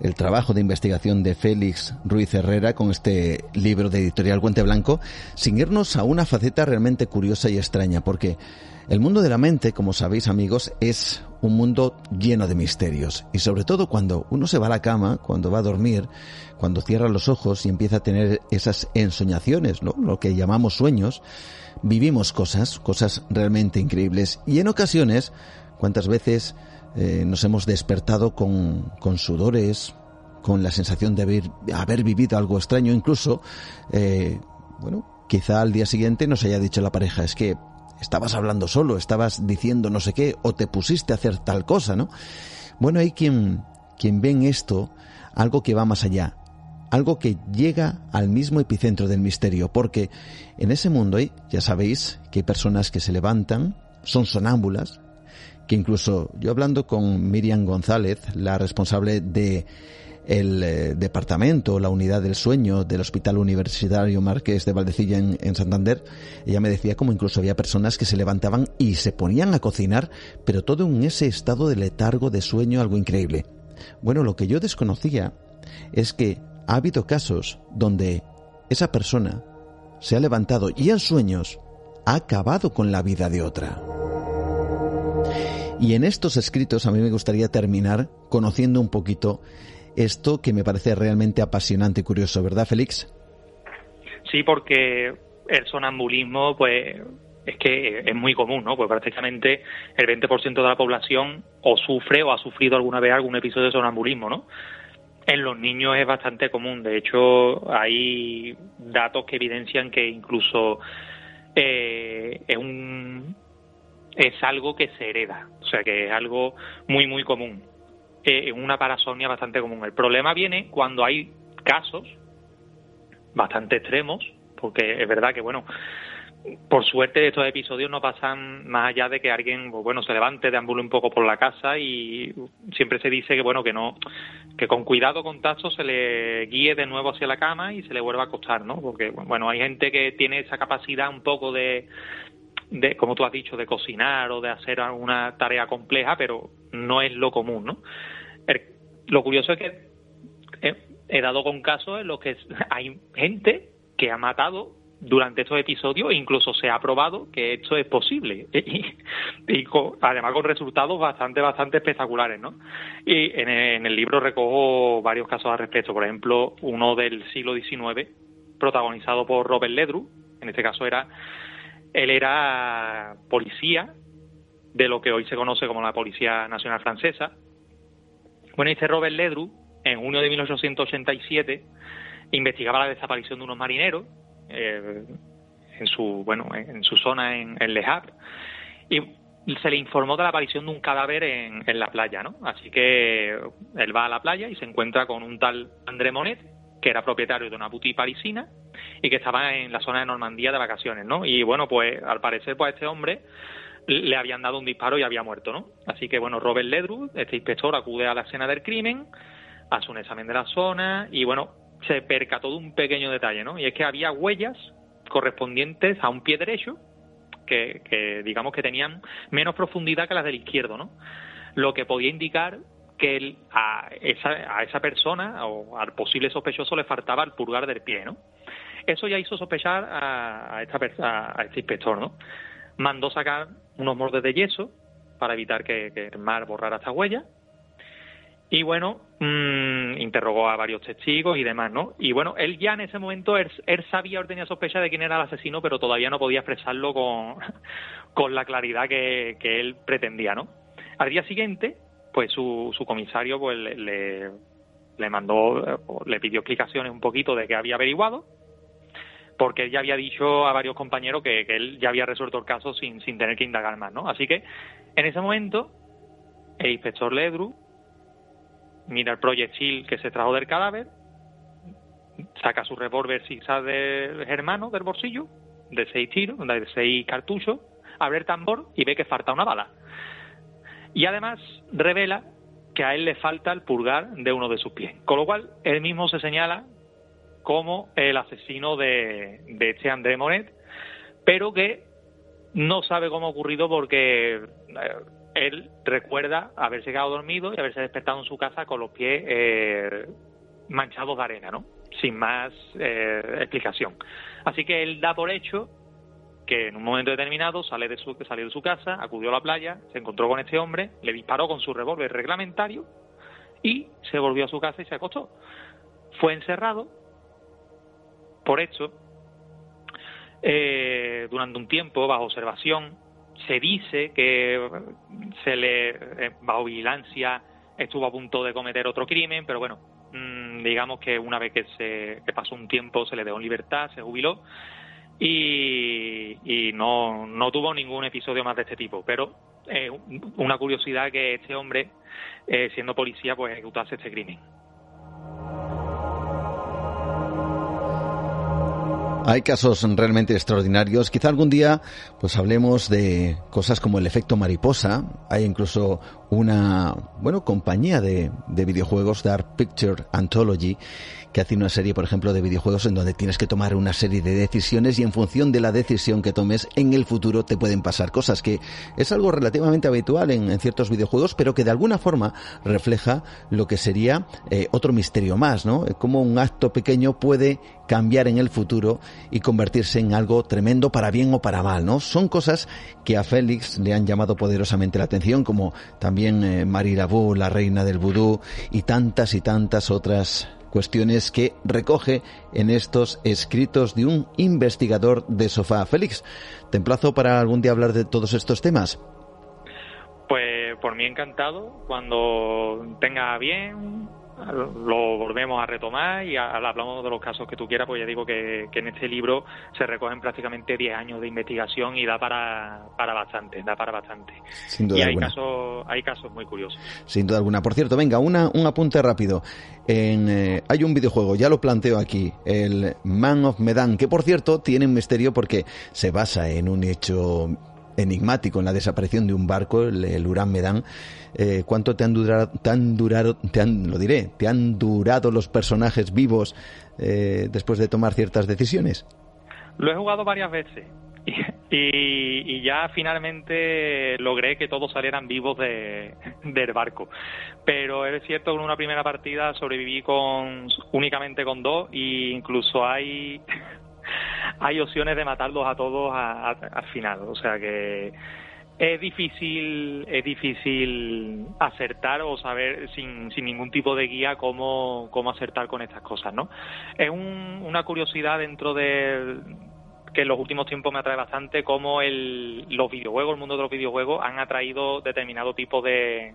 A: el trabajo de investigación de Félix Ruiz Herrera con este libro de editorial Guante Blanco, sin irnos a una faceta realmente curiosa y extraña, porque el mundo de la mente, como sabéis amigos, es un mundo lleno de misterios. Y sobre todo cuando uno se va a la cama, cuando va a dormir, cuando cierra los ojos y empieza a tener esas ensoñaciones, ¿no? lo que llamamos sueños, vivimos cosas, cosas realmente increíbles. Y en ocasiones, ¿cuántas veces eh, nos hemos despertado con, con sudores, con la sensación de haber, haber vivido algo extraño, incluso, eh, bueno, quizá al día siguiente nos haya dicho la pareja, es que estabas hablando solo, estabas diciendo no sé qué, o te pusiste a hacer tal cosa, ¿no? Bueno, hay quien, quien ve en esto algo que va más allá, algo que llega al mismo epicentro del misterio, porque en ese mundo hay, ya sabéis, que hay personas que se levantan, son sonámbulas, que incluso yo hablando con Miriam González, la responsable de el eh, departamento, la unidad del sueño del Hospital Universitario Marqués de Valdecilla en, Santander, ella me decía como incluso había personas que se levantaban y se ponían a cocinar, pero todo en ese estado de letargo, de sueño, algo increíble. Bueno, lo que yo desconocía es que ha habido casos donde esa persona se ha levantado y en sueños ha acabado con la vida de otra. Y en estos escritos a mí me gustaría terminar conociendo un poquito esto que me parece realmente apasionante y curioso, ¿verdad, Félix?
F: Sí, porque el sonambulismo, pues, es que es muy común, ¿no? Pues prácticamente el 20% de la población o sufre o ha sufrido alguna vez algún episodio de sonambulismo, ¿no? En los niños es bastante común. De hecho, hay datos que evidencian que incluso eh, es un es algo que se hereda, o sea que es algo muy muy común eh, una parasomnia bastante común. El problema viene cuando hay casos bastante extremos, porque es verdad que, bueno, por suerte estos episodios no pasan más allá de que alguien, pues, bueno, se levante, deambule un poco por la casa y siempre se dice que, bueno, que no, que con cuidado con tacto se le guíe de nuevo hacia la cama y se le vuelva a acostar, ¿no? Porque, bueno, hay gente que tiene esa capacidad un poco de, de, como tú has dicho, de cocinar o de hacer alguna tarea compleja, pero no es lo común, ¿no? lo curioso es que he, dado con casos en los que hay gente que ha matado durante estos episodios e incluso se ha probado que esto es posible y, además con resultados bastante bastante espectaculares no y en el, libro recojo varios casos al respecto por ejemplo uno del siglo XIX protagonizado por Robert Ledru en este caso era él era policía de lo que hoy se conoce como la Policía Nacional Francesa bueno, dice Robert Ledru, en junio de 1887, investigaba la desaparición de unos marineros eh, en su bueno en su zona en, Le Havre y se le informó de la aparición de un cadáver en, en, la playa, ¿no? Así que él va a la playa y se encuentra con un tal André Monet, que era propietario de una boutique parisina y que estaba en la zona de Normandía de vacaciones, ¿no? Y bueno, pues al parecer pues este hombre le habían dado un disparo y había muerto, ¿no? Así que, bueno, Robert Ledru, este inspector, acude a la escena del crimen, hace un examen de la zona y, bueno, se percató de un pequeño detalle, ¿no? Y es que había huellas correspondientes a un pie derecho que, digamos, que tenían menos profundidad que las del izquierdo, ¿no? Lo que podía indicar que a, esa, a esa persona o al posible sospechoso le faltaba el pulgar del pie, ¿no? Eso ya hizo sospechar a, esta, a este inspector, ¿no? mandó sacar unos mordes de yeso para evitar que, el mar borrara esta huella. Y bueno, mmm, interrogó a varios testigos y demás, ¿no? Y bueno, él ya en ese momento, él, sabía o tenía sospecha de quién era el asesino, pero todavía no podía expresarlo con, con la claridad que, que él pretendía, ¿no? Al día siguiente, pues su, su comisario pues le, le mandó, le pidió explicaciones un poquito de qué había averiguado porque él ya había dicho a varios compañeros que, él ya había resuelto el caso sin, sin tener que indagar más, ¿no? Así que en ese momento el inspector Ledru mira el proyectil que se trajo del cadáver, saca su revólver sisa de hermano del bolsillo, de seis tiros, de seis cartuchos, abre el tambor y ve que falta una bala. Y además revela que a él le falta el pulgar de uno de sus pies. Con lo cual, él mismo se señala como el asesino de, de este André Monet, pero que no sabe cómo ha ocurrido porque eh, él recuerda haberse quedado dormido y haberse despertado en su casa con los pies eh, manchados de arena, ¿no? Sin más eh, explicación. Así que él da por hecho que en un momento determinado sale de su, salió de su casa, acudió a la playa, se encontró con este hombre, le disparó con su revólver reglamentario y se volvió a su casa y se acostó. Fue encerrado por eso, eh, durante un tiempo, bajo observación, se dice que se le, eh, bajo vigilancia, estuvo a punto de cometer otro crimen, pero bueno, mm, digamos que una vez que se pasó un tiempo se le dejó en libertad, se jubiló y, no, no tuvo ningún episodio más de este tipo. Pero eh, una curiosidad que este hombre, siendo policía, pues ejecutase este crimen.
A: Hay casos realmente extraordinarios. Quizá algún día pues hablemos de cosas como el efecto mariposa. Hay incluso una, bueno, compañía de, de videojuegos, Dark Picture Anthology, que hace una serie, por ejemplo, de videojuegos en donde tienes que tomar una serie de decisiones y en función de la decisión que tomes en el futuro te pueden pasar cosas, que es algo relativamente habitual en, ciertos videojuegos, pero que de alguna forma refleja lo que sería eh, otro misterio más, ¿no? Cómo un acto pequeño puede cambiar en el futuro y convertirse en algo tremendo para bien o para mal, ¿no? Son cosas que a Félix le han llamado poderosamente la atención, como también eh, Marie la reina del vudú, y tantas y tantas otras cuestiones que recoge en estos escritos de un investigador de sofá. Félix, te emplazo para algún día hablar de todos estos temas.
F: Pues por mí encantado, cuando tenga bien, lo volvemos a retomar y hablamos de los casos que tú quieras, pues ya digo que, en este libro se recogen prácticamente 10 años de investigación y da para, para bastante, da para bastante.
A: Sin duda
F: y
A: hay
F: casos, hay casos muy curiosos.
A: Sin duda alguna. Por cierto, venga, una, un apunte rápido. En, eh, hay un videojuego, ya lo planteo aquí, el Man of Medan, que por cierto tiene un misterio porque se basa en un hecho enigmático en la desaparición de un barco, el, el Uran Medan. Eh, ¿Cuánto te han durado, te han durado, te han, lo diré, te han durado los personajes vivos eh, después de tomar ciertas decisiones?
F: Lo he jugado varias veces y, ya finalmente logré que todos salieran vivos de, del barco. Pero es cierto que en una primera partida sobreviví con únicamente con dos e incluso hay hay opciones de matarlos a todos al final. O sea que es difícil, es difícil acertar o saber sin, sin ningún tipo de guía cómo, cómo acertar con estas cosas, ¿no? Es una curiosidad dentro de que en los últimos tiempos me atrae bastante cómo el, los videojuegos, el mundo de los videojuegos han atraído determinado tipo de,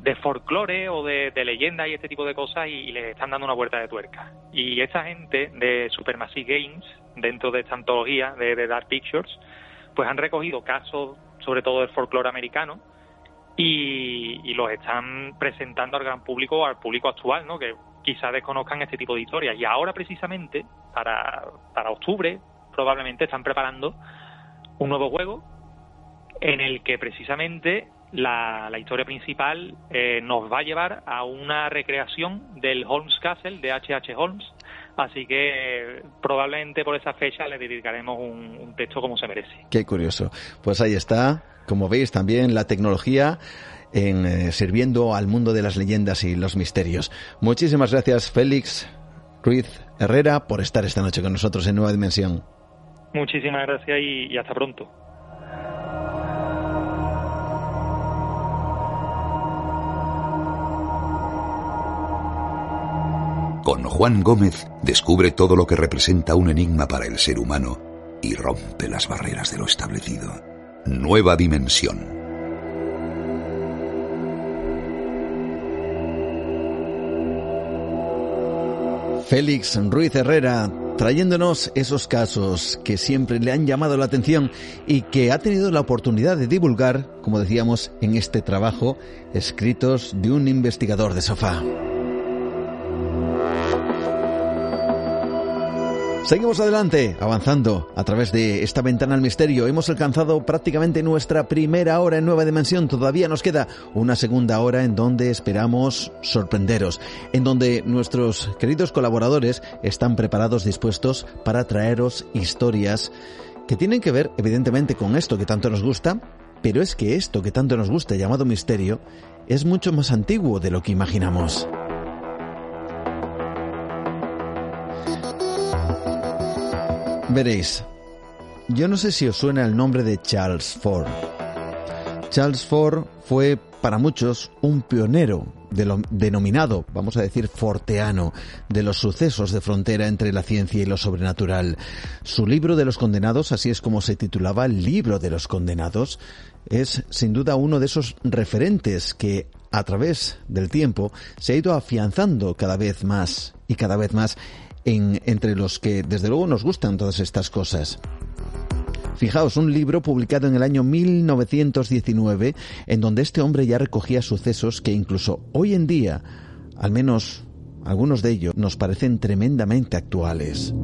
F: de folclore o de, de leyenda y este tipo de cosas y, les están dando una vuelta de tuerca. Y esta gente de Supermassive Games, dentro de esta antología de Dark Pictures, pues han recogido casos, sobre todo del folclore americano, y, los están presentando al gran público al público actual, ¿no? Que quizás desconozcan este tipo de historias. Y ahora, precisamente, para, para octubre, probablemente están preparando un nuevo juego en el que precisamente la, la historia principal eh, nos va a llevar a una recreación del Holmes Castle de H.H. Holmes. Así que probablemente por esa fecha le dedicaremos un, texto como se merece.
A: Qué curioso. Pues ahí está, como veis también la tecnología en, eh, sirviendo al mundo de las leyendas y los misterios. Muchísimas gracias Félix Ruiz Herrera por estar esta noche con nosotros en Nueva Dimensión.
F: Muchísimas gracias y hasta pronto.
G: Con Juan Gómez descubre todo lo que representa un enigma para el ser humano y rompe las barreras de lo establecido. Nueva dimensión.
A: Félix Ruiz Herrera trayéndonos esos casos que siempre le han llamado la atención y que ha tenido la oportunidad de divulgar, como decíamos, en este trabajo, escritos de un investigador de sofá. Seguimos adelante, avanzando a través de esta ventana al misterio. Hemos alcanzado prácticamente nuestra primera hora en Nueva Dimensión. Todavía nos queda una segunda hora en donde esperamos sorprenderos, en donde nuestros queridos colaboradores están preparados, dispuestos para traeros historias que tienen que ver evidentemente con esto que tanto nos gusta, pero es que esto que tanto nos gusta, llamado misterio, es mucho más antiguo de lo que imaginamos. Veréis, yo no sé si os suena el nombre de Charles Ford. Charles Ford fue para muchos un pionero de lo denominado, vamos a decir, forteano, de los sucesos de frontera entre la ciencia y lo sobrenatural. Su libro de los condenados, así es como se titulaba el libro de los condenados, es sin duda uno de esos referentes que a través del tiempo se ha ido afianzando cada vez más y cada vez más entre los que desde luego nos gustan todas estas cosas. Fijaos, un libro publicado en el año 1919 en donde este hombre ya recogía sucesos que incluso hoy en día, al menos algunos de ellos, nos parecen tremendamente actuales.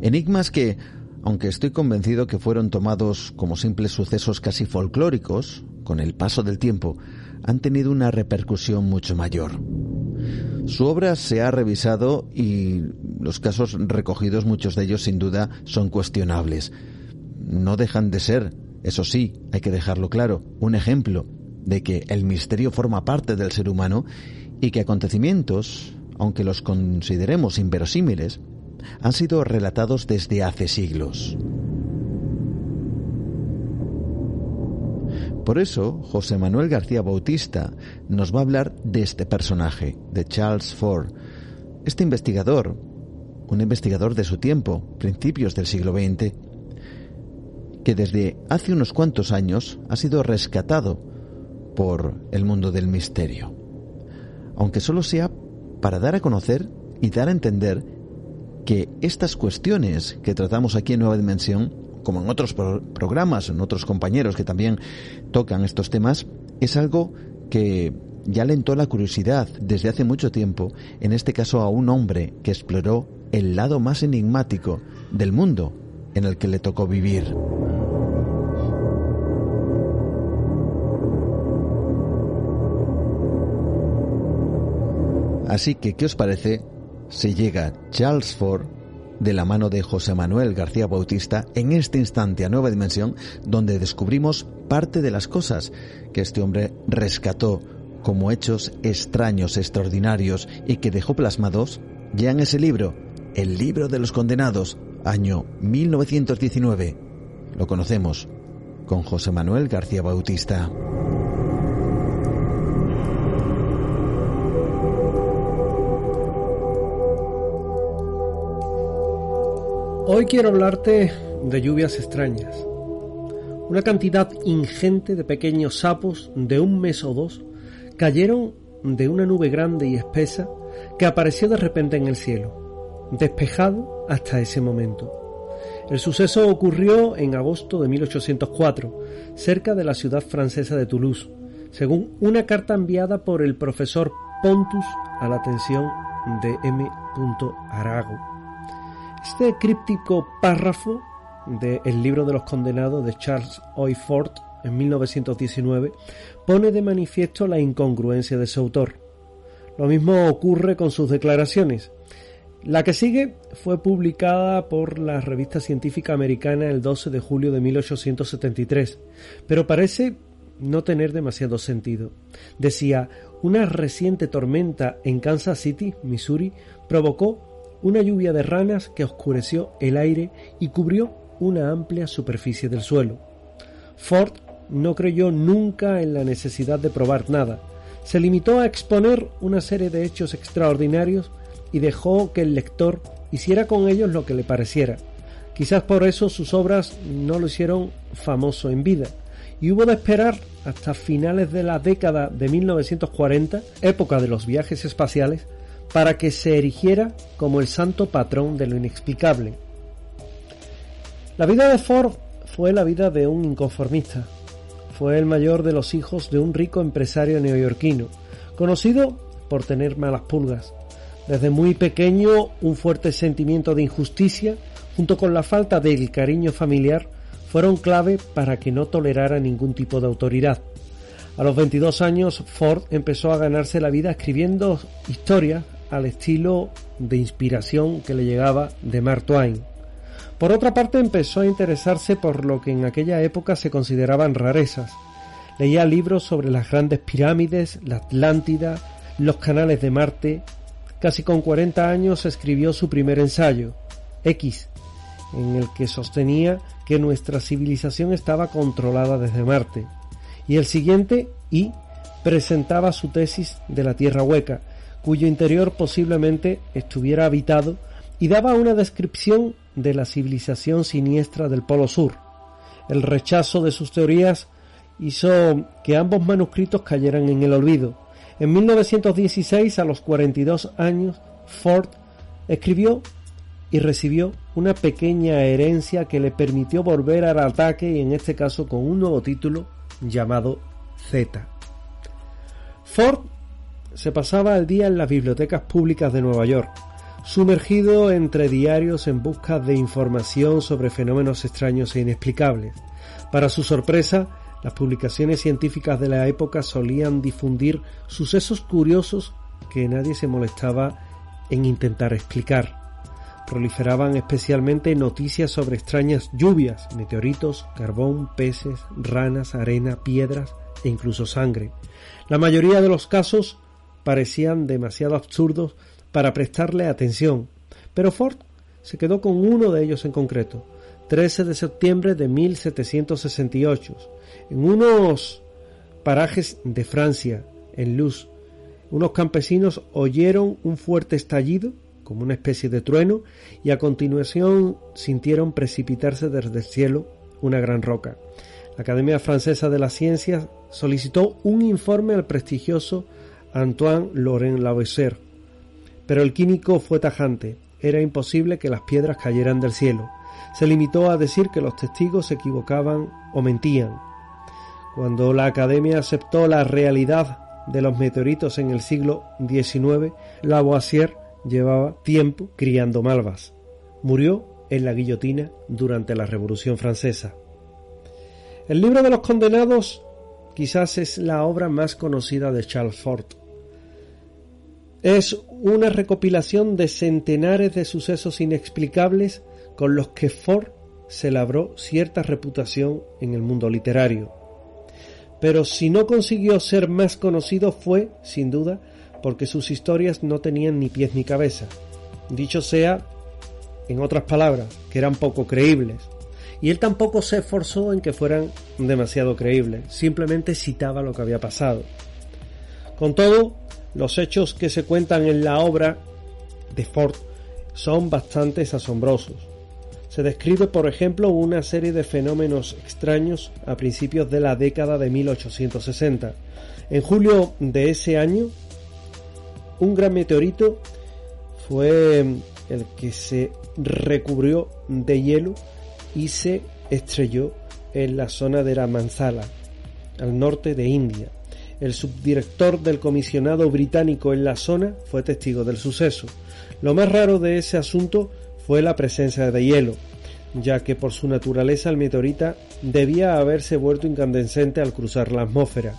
A: Enigmas que, aunque estoy convencido que fueron tomados como simples sucesos casi folclóricos, con el paso del tiempo, han tenido una repercusión mucho mayor. Su obra se ha revisado y los casos recogidos, muchos de ellos sin duda, son cuestionables. No dejan de ser, eso sí, hay que dejarlo claro, un ejemplo de que el misterio forma parte del ser humano y que acontecimientos, aunque los consideremos inverosímiles, han sido relatados desde hace siglos. Por eso, José Manuel García Bautista nos va a hablar de este personaje, de Charles Ford. Este investigador, un investigador de su tiempo, principios del siglo XX, que desde hace unos cuantos años ha sido rescatado por el mundo del misterio. Aunque solo sea para dar a conocer y dar a entender que estas cuestiones que tratamos aquí en Nueva Dimensión como en otros programas, en otros compañeros que también tocan estos temas, es algo que ya alentó la curiosidad desde hace mucho tiempo, en este caso a un hombre que exploró el lado más enigmático del mundo en el que le tocó vivir. Así que, ¿qué os parece si llega Charles Ford de la mano de José Manuel García Bautista en este instante a Nueva Dimensión, donde descubrimos parte de las cosas que este hombre rescató como hechos extraños, extraordinarios y que dejó plasmados ya en ese libro, El libro de los condenados, año 1919. Lo conocemos con José Manuel García Bautista.
H: Hoy quiero hablarte de lluvias extrañas. Una cantidad ingente de pequeños sapos de un mes o dos cayeron de una nube grande y espesa que apareció de repente en el cielo, despejado hasta ese momento. El suceso ocurrió en agosto de 1804, cerca de la ciudad francesa de Toulouse, según una carta enviada por el profesor Pontus a la atención de M. Arago. Este críptico párrafo del libro de los condenados de Charles Ford en 1919 pone de manifiesto la incongruencia de su autor. Lo mismo ocurre con sus declaraciones. La que sigue fue publicada por la revista científica americana el 12 de julio de 1873, pero parece no tener demasiado sentido. Decía, una reciente tormenta en Kansas City, Missouri, provocó una lluvia de ranas que oscureció el aire y cubrió una amplia superficie del suelo. Ford no creyó nunca en la necesidad de probar nada. Se limitó a exponer una serie de hechos extraordinarios y dejó que el lector hiciera con ellos lo que le pareciera. Quizás por eso sus obras no lo hicieron famoso en vida, y hubo de esperar hasta finales de la década de 1940, época de los viajes espaciales, para que se erigiera como el santo patrón de lo inexplicable. La vida de Ford fue la vida de un inconformista. Fue el mayor de los hijos de un rico empresario neoyorquino, conocido por tener malas pulgas. Desde muy pequeño, un fuerte sentimiento de injusticia, junto con la falta del cariño familiar, fueron clave para que no tolerara ningún tipo de autoridad. A los 22 años, Ford empezó a ganarse la vida escribiendo historias al estilo de inspiración que le llegaba de Mark Twain. Por otra parte, empezó a interesarse por lo que en aquella época se consideraban rarezas. Leía libros sobre las grandes pirámides, la Atlántida, los canales de Marte. Casi con 40 años escribió su primer ensayo, X, en el que sostenía que nuestra civilización estaba controlada desde Marte. Y el siguiente, Y, presentaba su tesis de la Tierra hueca, cuyo interior posiblemente estuviera habitado y daba una descripción de la civilización siniestra del Polo Sur. El rechazo de sus teorías hizo que ambos manuscritos cayeran en el olvido. En 1916, a los 42 años, Ford escribió y recibió una pequeña herencia que le permitió volver al ataque y en este caso con un nuevo título llamado Z. Ford se pasaba el día en las bibliotecas públicas de Nueva York. sumergido entre diarios en busca de información sobre fenómenos extraños e inexplicables. Para su sorpresa, las publicaciones científicas de la época solían difundir sucesos curiosos que nadie se molestaba en intentar explicar. Proliferaban especialmente noticias sobre extrañas lluvias, meteoritos, carbón, peces, ranas, arena, piedras e incluso sangre. La mayoría de los casos parecían demasiado absurdos para prestarle atención, pero Ford se quedó con uno de ellos en concreto, 13 de septiembre de 1768, en unos parajes de Francia, en Luz, unos campesinos oyeron un fuerte estallido, como una especie de trueno, y a continuación sintieron precipitarse desde el cielo una gran roca. La Academia Francesa de las Ciencias solicitó un informe al prestigioso Antoine Laurent Lavoisier, pero el químico fue tajante. Era imposible que las piedras cayeran del cielo. Se limitó a decir que los testigos se equivocaban o mentían. Cuando la Academia aceptó la realidad de los meteoritos en el siglo XIX, Lavoisier llevaba tiempo criando malvas. Murió en la guillotina durante la Revolución Francesa. El libro de los condenados quizás es la obra más conocida de Charles Ford. Es una recopilación de centenares de sucesos inexplicables con los que Ford se labró cierta reputación en el mundo literario. Pero si no consiguió ser más conocido fue, sin duda, porque sus historias no tenían ni pies ni cabeza. Dicho sea, en otras palabras, que eran poco creíbles. Y él tampoco se esforzó en que fueran demasiado creíbles, simplemente citaba lo que había pasado. Con todo, los hechos que se cuentan en la obra de Ford son bastante asombrosos. Se describe, por ejemplo, una serie de fenómenos extraños a principios de la década de 1860. En julio de ese año, un gran meteorito fue el que se recubrió de hielo y se estrelló en la zona de la Manzala, al norte de India. El subdirector del comisionado británico en la zona fue testigo del suceso. Lo más raro de ese asunto fue la presencia de hielo, ya que por su naturaleza el meteorita debía haberse vuelto incandescente al cruzar la atmósfera.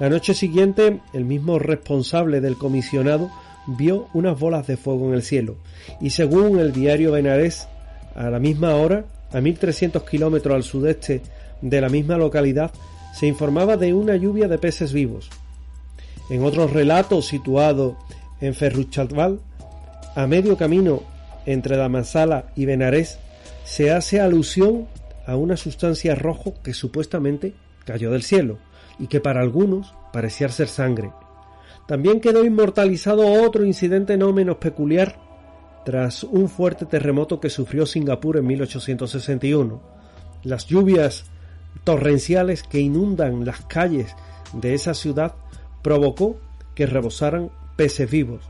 H: La noche siguiente, el mismo responsable del comisionado vio unas bolas de fuego en el cielo, y según el diario Benares, a la misma hora, a 1300 kilómetros al sudeste de la misma localidad, se informaba de una lluvia de peces vivos. En otro relato situado en Ferruchaval, a medio camino entre Damansala y Benarés, se hace alusión a una sustancia rojo que supuestamente cayó del cielo y que para algunos parecía ser sangre. También quedó inmortalizado otro incidente no menos peculiar tras un fuerte terremoto que sufrió Singapur en 1861. Las lluvias torrenciales que inundan las calles de esa ciudad provocó que rebosaran peces vivos.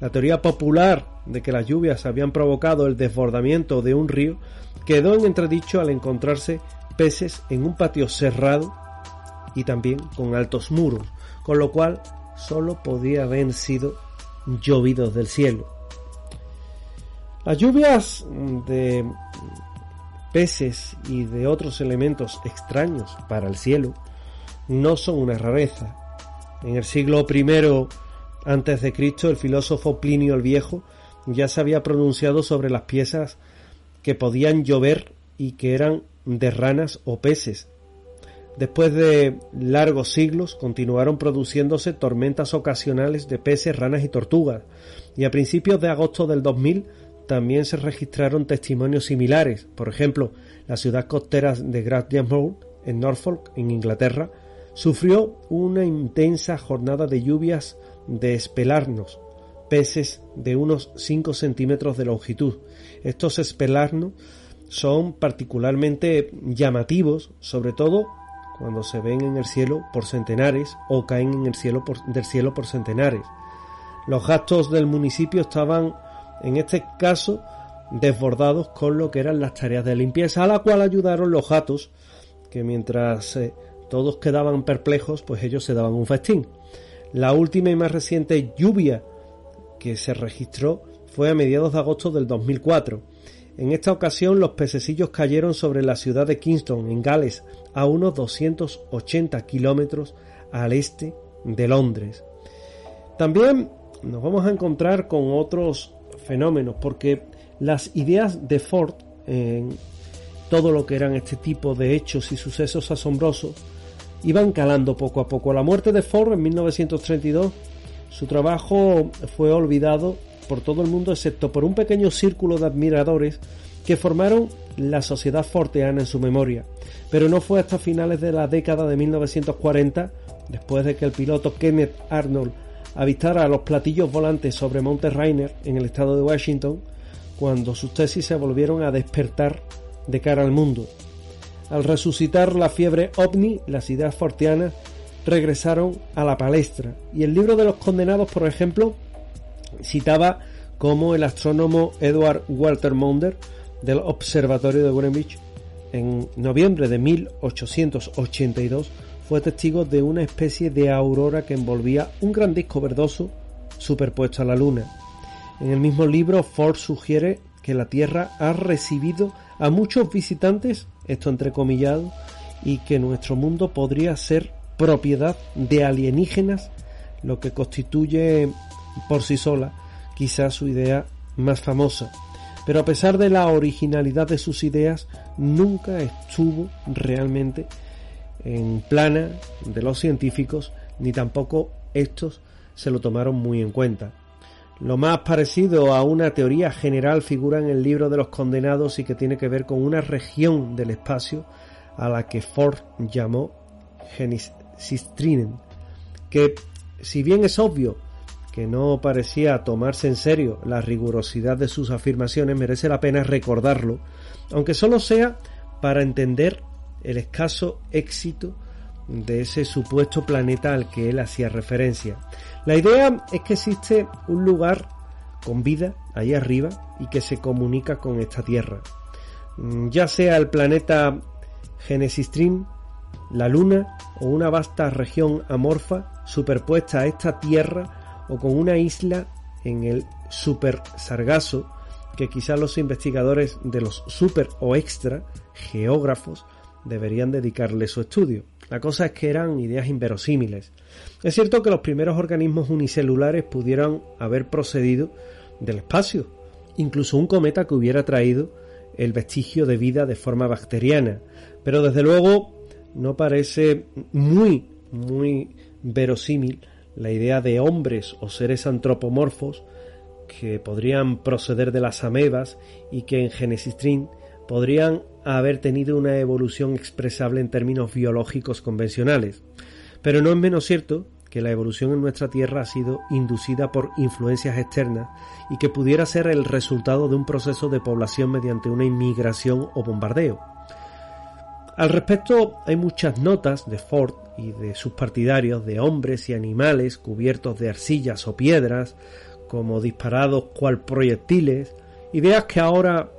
H: La teoría popular de que las lluvias habían provocado el desbordamiento de un río quedó en entredicho al encontrarse peces en un patio cerrado y también con altos muros, con lo cual solo podía haber sido llovidos del cielo. Las lluvias de peces y de otros elementos extraños para el cielo no son una rareza. En el siglo I antes de Cristo, el filósofo Plinio el Viejo ya se había pronunciado sobre las piezas que podían llover y que eran de ranas o peces. Después de largos siglos continuaron produciéndose tormentas ocasionales de peces, ranas y tortugas, y a principios de agosto del 2000 también se registraron testimonios similares. Por ejemplo, la ciudad costera de Grantham en Norfolk, en Inglaterra, sufrió una intensa jornada de lluvias de espelarnos, peces de unos 5 centímetros de longitud. Estos espelarnos son particularmente llamativos, sobre todo cuando se ven en el cielo por centenares o caen en el cielo del cielo por centenares. Los gastos del municipio estaban en este caso desbordados con lo que eran las tareas de limpieza, a la cual ayudaron los gatos, que mientras eh, todos quedaban perplejos, pues ellos se daban un festín. La última y más reciente lluvia que se registró fue a mediados de agosto del 2004. En esta ocasión los pececillos cayeron sobre la ciudad de Kingston, en Gales, a unos 280 kilómetros al este de Londres. También nos vamos a encontrar con otros fenómenos, porque las ideas de Ford en todo lo que eran este tipo de hechos y sucesos asombrosos iban calando poco a poco. La muerte de Ford en 1932, su trabajo fue olvidado por todo el mundo excepto por un pequeño círculo de admiradores que formaron la sociedad forteana en su memoria. Pero no fue hasta finales de la década de 1940, después de que el piloto Kenneth Arnold avistara a los platillos volantes sobre Monte Rainer en el estado de Washington, cuando sus tesis se volvieron a despertar de cara al mundo. Al resucitar la fiebre ovni, las ideas fortianas regresaron a la palestra y el libro de los condenados, por ejemplo, citaba como el astrónomo Edward Walter Maunder del Observatorio de Greenwich en noviembre de 1882 fue testigo de una especie de aurora que envolvía un gran disco verdoso superpuesto a la luna. En el mismo libro Ford sugiere que la Tierra ha recibido a muchos visitantes, esto entrecomillado, y que nuestro mundo podría ser propiedad de alienígenas, lo que constituye por sí sola quizás su idea más famosa. Pero a pesar de la originalidad de sus ideas, nunca estuvo realmente en plana de los científicos, ni tampoco estos se lo tomaron muy en cuenta. Lo más parecido a una teoría general figura en el libro de los condenados y que tiene que ver con una región del espacio a la que Ford llamó Genesistrinen, que si bien es obvio que no parecía tomarse en serio la rigurosidad de sus afirmaciones, merece la pena recordarlo, aunque solo sea para entender el escaso éxito de ese supuesto planeta al que él hacía referencia. La idea es que existe un lugar con vida ahí arriba y que se comunica con esta Tierra. Mm, ya sea el planeta Genesis Dream, la Luna o una vasta región amorfa superpuesta a esta Tierra o con una isla en el Super Sargasso que quizás los investigadores de los super o extra geógrafos deberían dedicarle su estudio. La cosa es que eran ideas inverosímiles. Es cierto que los primeros organismos unicelulares pudieran haber procedido del espacio, incluso un cometa que hubiera traído el vestigio de vida de forma bacteriana, pero desde luego no parece muy, muy verosímil la idea de hombres o seres antropomorfos que podrían proceder de las amebas y que en Genesis Dream podrían haber tenido una evolución expresable en términos biológicos convencionales. Pero no es menos cierto que la evolución en nuestra Tierra ha sido inducida por influencias externas y que pudiera ser el resultado de un proceso de población mediante una inmigración o bombardeo. Al respecto hay muchas notas de Ford y de sus partidarios de hombres y animales cubiertos de arcillas o piedras, como disparados cual proyectiles, ideas que ahora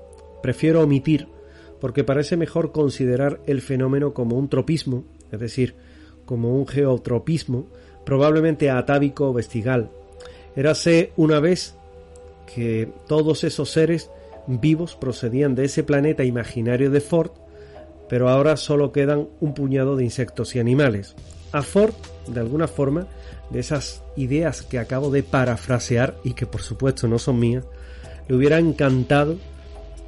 H: prefiero omitir porque parece mejor considerar el fenómeno como un tropismo, es decir, como un geotropismo, probablemente atávico o vestigal. Érase una vez que todos esos seres vivos procedían de ese planeta imaginario de Ford pero ahora solo quedan un puñado de insectos y animales. A Ford, de alguna forma, de esas ideas que acabo de parafrasear y que por supuesto no son mías, le hubiera encantado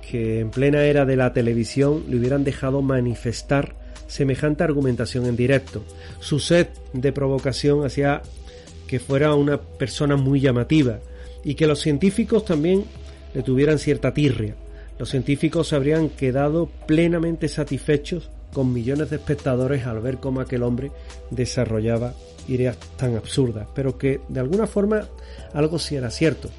H: que en plena era de la televisión le hubieran dejado manifestar semejante argumentación en directo. Su sed de provocación hacía que fuera una persona muy llamativa y que los científicos también le tuvieran cierta tirria los científicos se habrían quedado plenamente satisfechos con millones de espectadores al ver cómo aquel hombre desarrollaba ideas tan absurdas, pero que de alguna forma algo sí era cierto.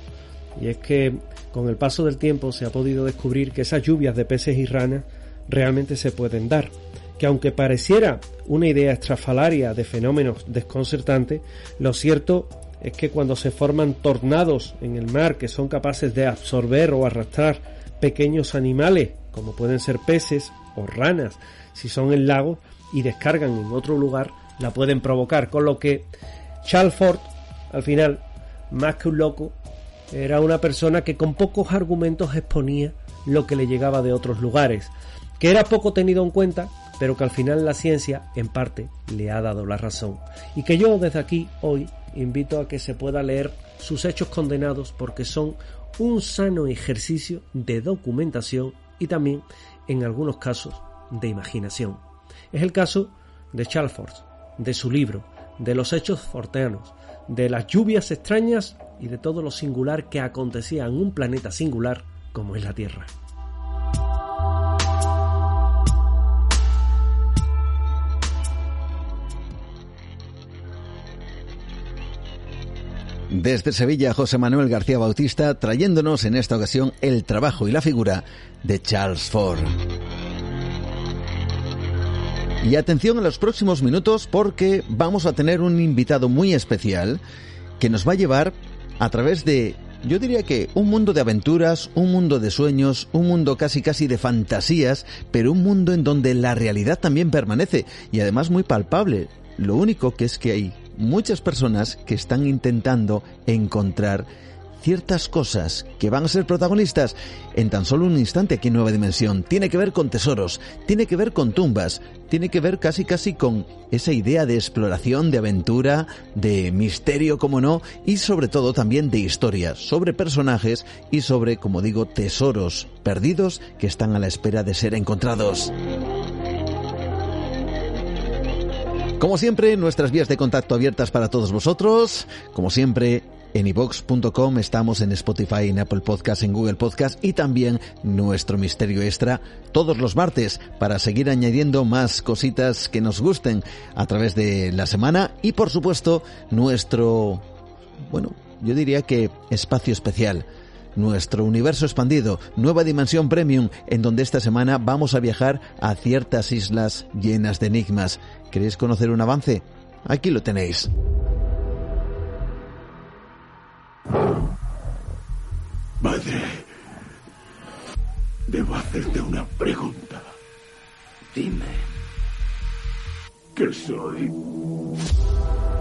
H: Y es que con el paso del tiempo se ha podido descubrir que esas lluvias de peces y ranas realmente se pueden dar, que aunque pareciera una idea estrafalaria de fenómenos desconcertantes, lo cierto es que cuando se forman tornados en el mar que son capaces de absorber o arrastrar pequeños animales, como pueden ser peces o ranas, si son en lago y descargan en otro lugar, la pueden provocar. Con lo que Charles Ford, al final, más que un loco, Era una persona que con pocos argumentos exponía lo que le llegaba de otros lugares, que era poco tenido en cuenta, pero que al final la ciencia, en parte, le ha dado la razón. Y que yo desde aquí, hoy, invito a que se pueda leer sus hechos condenados porque son un sano ejercicio de documentación y también, en algunos casos, de imaginación. Es el caso de Chalford, de su libro, de los hechos forteanos, de las lluvias extrañas y de todo lo singular que acontecía en un planeta singular como es la Tierra.
A: Desde Sevilla, José Manuel García Bautista, trayéndonos en esta ocasión el trabajo y la figura de Charles Ford. Y atención en los próximos minutos porque vamos a tener un invitado muy especial que nos va a llevar a través de, yo diría que un mundo de aventuras, un mundo de sueños, un mundo casi casi de fantasías, pero un mundo en donde la realidad también permanece y además muy palpable. Lo único que es que hay muchas personas que están intentando encontrar ciertas cosas que van a ser protagonistas en tan solo un instante aquí en Nueva Dimensión. Tiene que ver con tesoros, tiene que ver con tumbas, tiene que ver casi casi con esa idea de exploración, de aventura, de misterio, como no, y sobre todo también de historia, sobre personajes y sobre, como digo, tesoros perdidos que están a la espera de ser encontrados. Como siempre, nuestras vías de contacto abiertas para todos vosotros. Como siempre, en ibox.com estamos en Spotify, en Apple Podcast, en Google Podcast y también nuestro misterio extra todos los martes para seguir añadiendo más cositas que nos gusten a través de la semana y por supuesto nuestro, bueno, yo diría que espacio especial nuestro universo expandido, nueva dimensión premium, en donde esta semana vamos a viajar a ciertas islas llenas de enigmas. ¿Queréis conocer un avance? Aquí lo tenéis.
B: Madre, debo hacerte una pregunta.
C: Dime.
B: ¿Qué soy?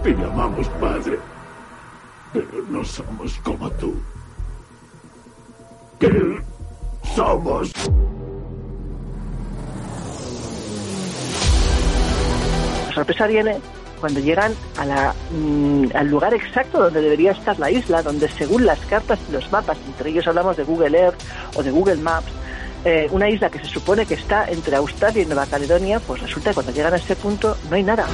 B: Te llamamos padre, pero no somos como tú. ¿Qué somos?
D: La sorpresa viene cuando llegan a la, mm, al lugar exacto donde debería estar la isla, donde según las cartas y los mapas, entre ellos hablamos de Google Earth o de Google Maps, eh, una isla que se supone que está entre Australia y Nueva Caledonia, pues resulta que cuando llegan a ese punto no hay nada.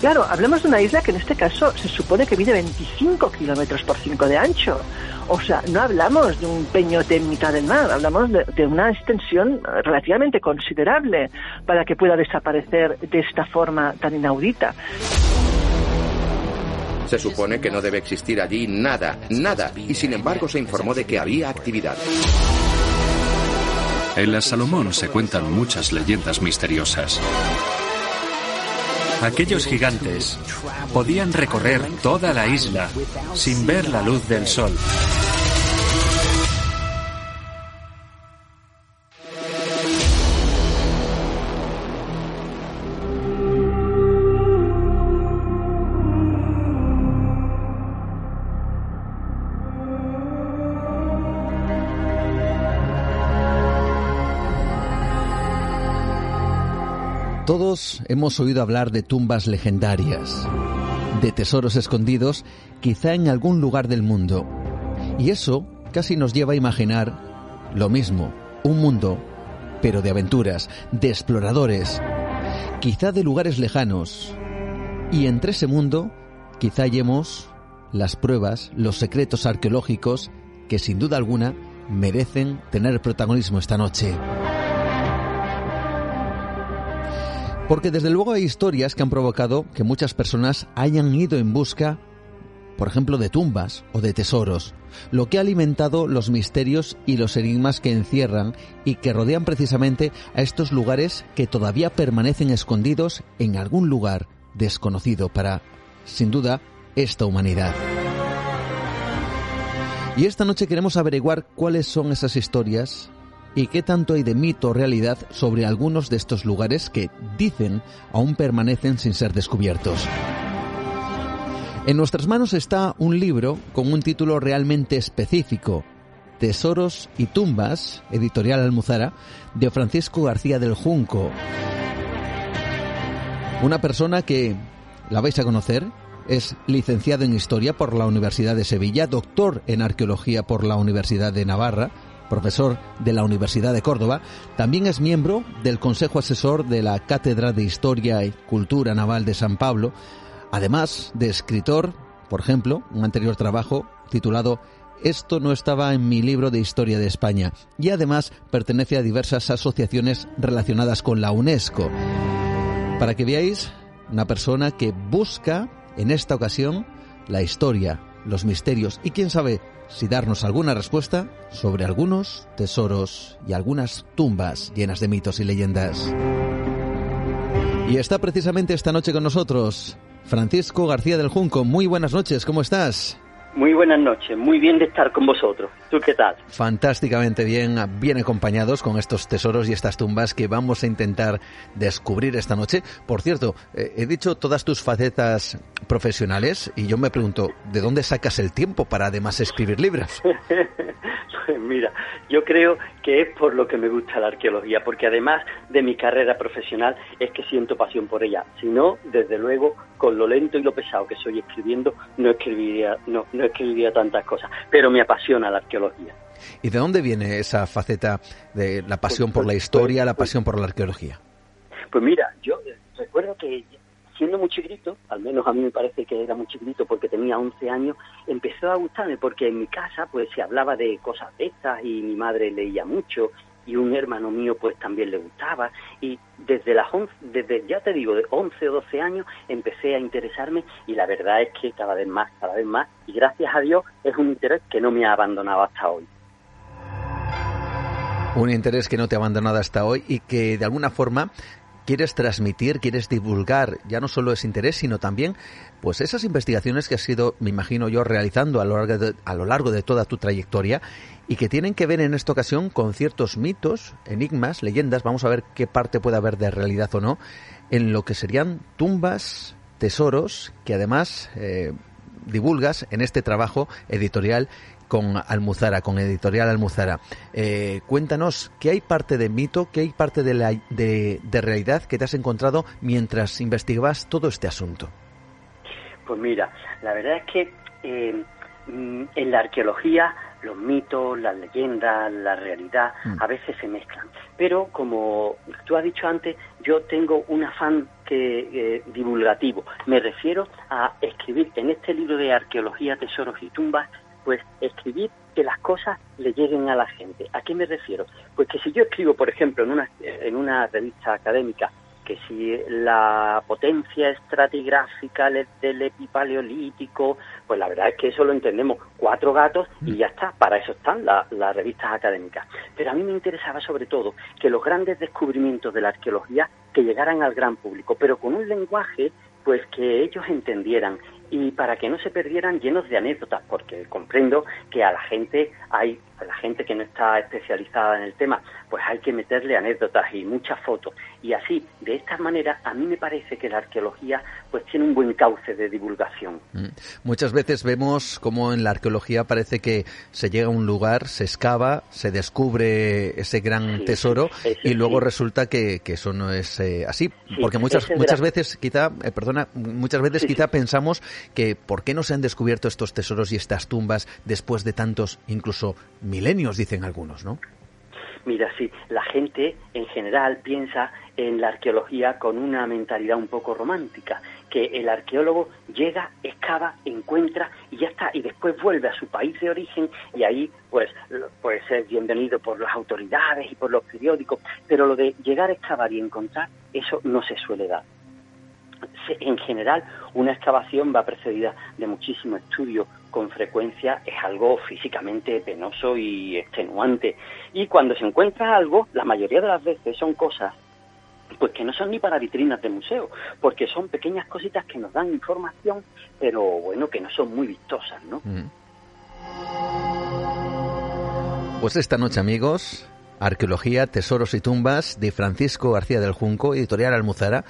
D: Claro, hablemos de una isla que en este caso se supone que mide 25 kilómetros por 5 de ancho. O sea, no hablamos de un peñote en mitad del mar, hablamos de, de, una extensión relativamente considerable para que pueda desaparecer de esta forma tan inaudita.
C: Se supone que no debe existir allí nada, nada, y sin embargo se informó de que había actividad.
E: En la Salomón se cuentan muchas leyendas misteriosas. Aquellos gigantes podían recorrer toda la isla sin ver la luz del sol.
A: Todos hemos oído hablar de tumbas legendarias, de tesoros escondidos quizá en algún lugar del mundo. Y eso casi nos lleva a imaginar lo mismo, un mundo, pero de aventuras, de exploradores, quizá de lugares lejanos. Y entre ese mundo quizá hallemos las pruebas, los secretos arqueológicos que sin duda alguna merecen tener protagonismo esta noche. Porque desde luego hay historias que han provocado que muchas personas hayan ido en busca, por ejemplo, de tumbas o de tesoros, lo que ha alimentado los misterios y los enigmas que encierran y que rodean precisamente a estos lugares que todavía permanecen escondidos en algún lugar desconocido para, sin duda, esta humanidad. Y esta noche queremos averiguar cuáles son esas historias y qué tanto hay de mito o realidad sobre algunos de estos lugares que, dicen, aún permanecen sin ser descubiertos. En nuestras manos está un libro con un título realmente específico, Tesoros y tumbas, editorial Almuzara, de Francisco García del Junco. Una persona que la vais a conocer, es licenciado en Historia por la Universidad de Sevilla, doctor en Arqueología por la Universidad de Navarra, profesor de la Universidad de Córdoba, también es miembro del Consejo Asesor de la Cátedra de Historia y Cultura Naval de San Pablo, además de escritor, por ejemplo, un anterior trabajo titulado Esto no estaba en mi libro de Historia de España, y además pertenece a diversas asociaciones relacionadas con la UNESCO. Para que veáis, una persona que busca, en esta ocasión, la historia, los misterios. Y quién sabe si darnos alguna respuesta sobre algunos tesoros y algunas tumbas llenas de mitos y leyendas. Y está precisamente esta noche con nosotros Francisco García del Junco. Muy buenas noches, ¿cómo estás?
I: Muy buenas noches, muy bien de estar con vosotros. ¿Tú qué tal?
A: Fantásticamente bien, bien acompañados con estos tesoros y estas tumbas que vamos a intentar descubrir esta noche. Por cierto, eh, he dicho todas tus facetas profesionales y yo me pregunto, ¿de dónde sacas el tiempo para además escribir libros?
I: Mira, yo creo que es por lo que me gusta la arqueología, porque además de mi carrera profesional es que siento pasión por ella. Si no, desde luego, con lo lento y lo pesado que soy escribiendo, no escribiría, no, no escribiría tantas cosas. Pero me apasiona la arqueología.
A: ¿Y de dónde viene esa faceta de la pasión por la pues, historia, la pues, pasión por la arqueología?
I: Pues mira, yo recuerdo que siendo muy chiquito, al menos a mí me parece que era muy chiquito porque tenía 11 años, empezó a gustarme porque en mi casa pues se hablaba de cosas de estas y mi madre leía mucho y un hermano mío pues también le gustaba y desde las 11, desde ya te digo de 11 o 12 años empecé a interesarme y la verdad es que cada vez más, cada vez más y gracias a Dios es un interés que no me ha abandonado hasta hoy.
A: Un interés que no te ha abandonado hasta hoy y que de alguna forma quieres transmitir, quieres divulgar ya no solo ese interés, sino también pues esas investigaciones que has ido, me imagino yo, realizando a lo largo de, a lo largo de toda tu trayectoria y que tienen que ver en esta ocasión con ciertos mitos, enigmas, leyendas, vamos a ver qué parte puede haber de realidad o no, en lo que serían tumbas, tesoros, que además eh, divulgas en este trabajo editorial con Almuzara, con Editorial Almuzara. Eh, cuéntanos, ¿qué hay parte de mito, qué hay parte de, la, de, realidad que te has encontrado mientras investigabas todo este asunto?
I: Pues mira, la verdad es que eh, mm, en la arqueología los mitos, las leyendas, la realidad mm. a veces se mezclan. Pero como tú has dicho antes, yo tengo un afán que, eh, divulgativo. Me refiero a escribir en este libro de arqueología, tesoros y tumbas pues escribir que las cosas le lleguen a la gente. ¿A qué me refiero? Pues que si yo escribo, por ejemplo, en una, en una revista académica, que si la potencia estratigráfica del epipaleolítico, pues la verdad es que eso lo entendemos, cuatro gatos y ya está, para eso están las revistas académicas. Pero a mí me interesaba sobre todo que los grandes descubrimientos de la arqueología que llegaran al gran público, pero con un lenguaje pues que ellos entendieran y para que no se perdieran llenos de anécdotas, porque comprendo que a la gente hay a la gente que no está especializada en el tema, pues hay que meterle anécdotas y muchas fotos. Y así, de esta manera, a mí me parece que la arqueología pues tiene un buen cauce de divulgación. Mm.
A: Muchas veces vemos como en la arqueología parece que se llega a un lugar, se excava, se descubre ese gran tesoro y luego resulta que, eso no es eh, así. Porque muchas, muchas veces, quizá, eh, perdona, muchas veces quizá pensamos que ¿por qué no se han descubierto estos tesoros y estas tumbas después de tantos, incluso milenios, dicen algunos, ¿no?
I: Mira, sí, la gente en general piensa en la arqueología con una mentalidad un poco romántica, que el arqueólogo llega, excava, encuentra y ya está, y después vuelve a su país de origen y ahí pues puede ser bienvenido por las autoridades y por los periódicos, pero lo de llegar a excavar y encontrar, eso no se suele dar en general una excavación va precedida de muchísimo estudio, con frecuencia es algo físicamente penoso y extenuante. Y cuando se encuentra algo, la mayoría de las veces son cosas pues que no son ni para vitrinas de museo, porque son pequeñas cositas que nos dan información, pero bueno, que no son muy vistosas, ¿no?
A: Pues esta noche, amigos, Arqueología, Tesoros y Tumbas de Francisco García del Junco, editorial Almuzara.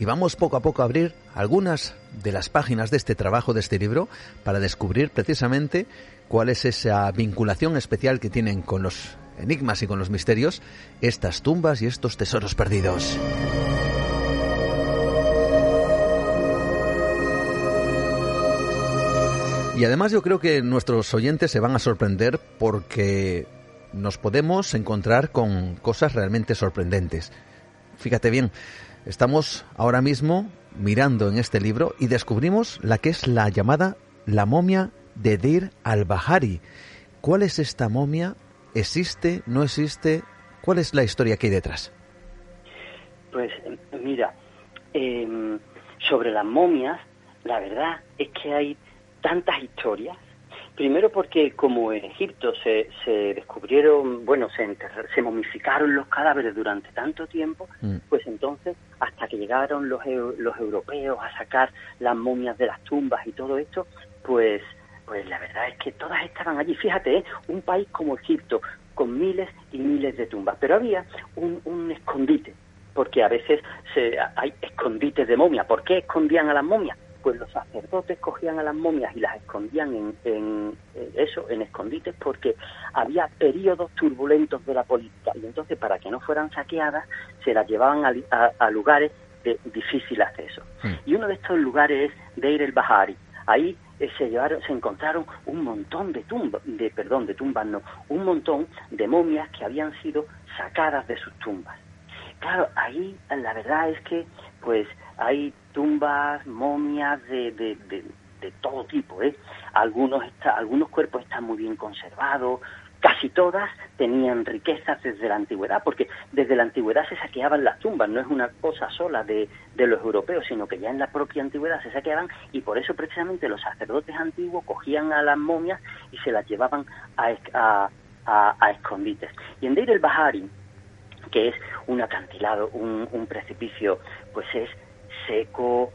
A: Y vamos poco a poco a abrir algunas de las páginas de este trabajo, de este libro, para descubrir precisamente cuál es esa vinculación especial que tienen con los enigmas y con los misterios estas tumbas y estos tesoros perdidos. Y además yo creo que nuestros oyentes se van a sorprender porque nos podemos encontrar con cosas realmente sorprendentes. Fíjate bien, estamos ahora mismo mirando en este libro y descubrimos la que es la llamada la momia de Dir al-Bahari. ¿Cuál es esta momia? ¿Existe? ¿No existe? ¿Cuál es la historia que hay detrás?
I: Pues mira, em, sobre las momias, la verdad es que hay tantas historias Primero porque como en Egipto se, se descubrieron, bueno, se, se momificaron los cadáveres durante tanto tiempo, mm. pues entonces hasta que llegaron los, los europeos a sacar las momias de las tumbas y todo esto, pues, pues la verdad es que todas estaban allí. Fíjate, ¿eh? un país como Egipto con miles y miles de tumbas, pero había un, un escondite, porque a veces se, hay escondites de momia. ¿Por qué escondían a las momias? Pues los sacerdotes cogían a las momias y las escondían en, eso, en escondites, porque había periodos turbulentos de la política y entonces para que no fueran saqueadas se las llevaban a, lugares de difícil acceso. Hmm. Y uno de estos lugares es Deir el Bahari. Ahí eh, se llevaron, se encontraron un montón de tumbas, de perdón, de tumbas no, un montón de momias que habían sido sacadas de sus tumbas. Claro, ahí la verdad es que pues hay tumbas, momias de, de, de, todo tipo. ¿eh? Algunos, está, algunos cuerpos están muy bien conservados, casi todas tenían riquezas desde la antigüedad, porque desde la antigüedad se saqueaban las tumbas, no es una cosa sola de, de, los europeos, sino que ya en la propia antigüedad se saqueaban y por eso precisamente los sacerdotes antiguos cogían a las momias y se las llevaban a, a, a, escondites. Y en Deir el Bahari, que es un acantilado, un, un precipicio, pues es seco,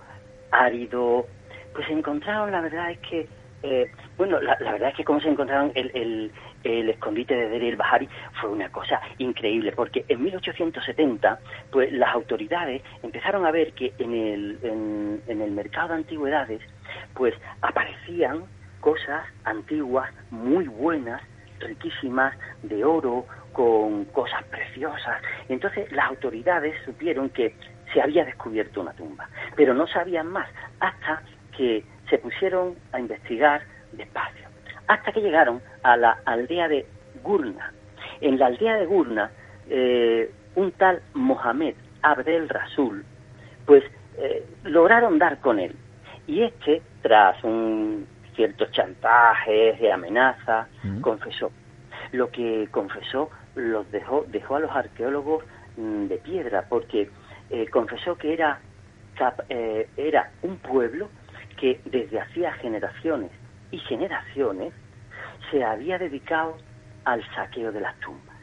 I: árido, pues encontraron, la verdad es que, eh, bueno, la, verdad es que como se encontraron el, el, escondite de Deir Bahari fue una cosa increíble, porque en 1870, pues las autoridades empezaron a ver que en el, en el mercado de antigüedades, pues aparecían cosas antiguas muy buenas, riquísimas, de oro, con cosas preciosas. Entonces las autoridades supieron que se había descubierto una tumba, pero no sabían más hasta que se pusieron a investigar despacio, hasta que llegaron a la aldea de Gurna. En la aldea de Gurna, eh, un tal Mohamed Abdel Rasul, pues eh, lograron dar con él. Y este, tras un ciertos chantajes y amenazas, mm. confesó. Lo que confesó los dejó, dejó a los arqueólogos mm, de piedra, porque eh, confesó que era, eh, era un pueblo que desde hacía generaciones y generaciones se había dedicado al saqueo de las tumbas.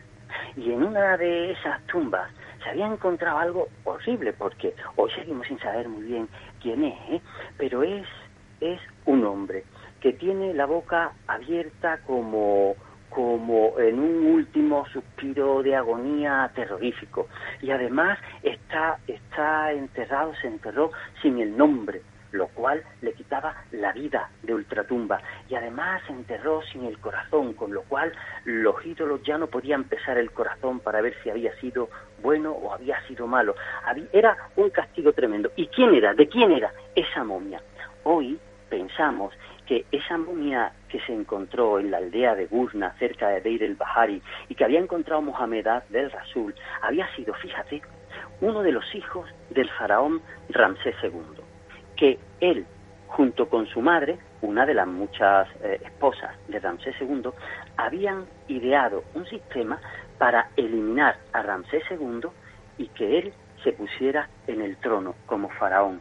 I: Y en una de esas tumbas se había encontrado algo horrible, porque hoy seguimos sin saber muy bien quién es, ¿eh? pero es, es un hombre que tiene la boca abierta como como en un último suspiro de agonía terrorífico. Y además está, está enterrado, se enterró sin el nombre, lo cual le quitaba la vida de ultratumba. Y además se enterró sin el corazón, con lo cual los ídolos ya no podían pesar el corazón para ver si había sido bueno o había sido malo. Era un castigo tremendo. ¿Y quién era? ¿De quién era esa momia? Hoy pensamos que esa momia que se encontró en la aldea de Guzna, cerca de Deir el Bahari, y que había encontrado Mohamed del Rasul, había sido, fíjate, uno de los hijos del faraón Ramsés II, que él, junto con su madre, una de las muchas eh, esposas de Ramsés II, habían ideado un sistema para eliminar a Ramsés II y que él se pusiera en el trono como faraón.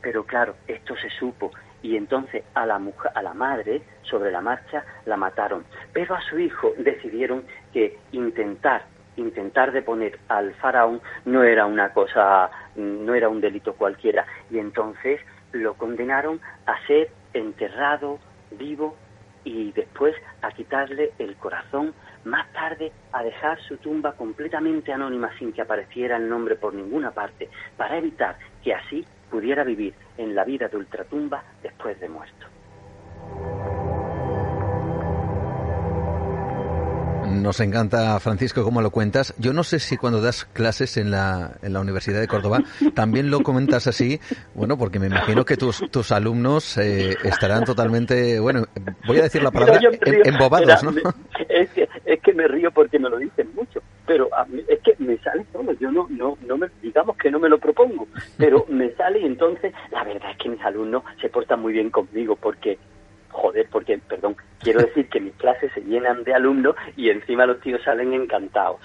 I: Pero claro, esto se supo y entonces a la mujer, a la madre sobre la marcha la mataron, pero a su hijo decidieron que intentar intentar deponer al faraón no era una cosa no era un delito cualquiera, y entonces lo condenaron a ser enterrado vivo y después a quitarle el corazón, más tarde a dejar su tumba completamente anónima sin que apareciera el nombre por ninguna parte, para evitar que así pudiera vivir en la vida de ultratumba después de muerto.
A: Nos encanta, Francisco, cómo lo cuentas. Yo no sé si cuando das clases en la, en la Universidad de Córdoba también lo comentas así, bueno, porque me imagino que tus, tus alumnos eh, estarán totalmente, bueno, voy a decir la palabra, embobados, ¿no?
I: es, que, es que me río porque me lo dicen mucho, pero es que me sale todo, yo no, no, no me, digamos que no me lo propongo, pero me sale y entonces la verdad es que mis alumnos se portan muy bien conmigo porque joder, porque, perdón, quiero decir que mis clases se llenan de alumnos y encima los tíos salen encantados.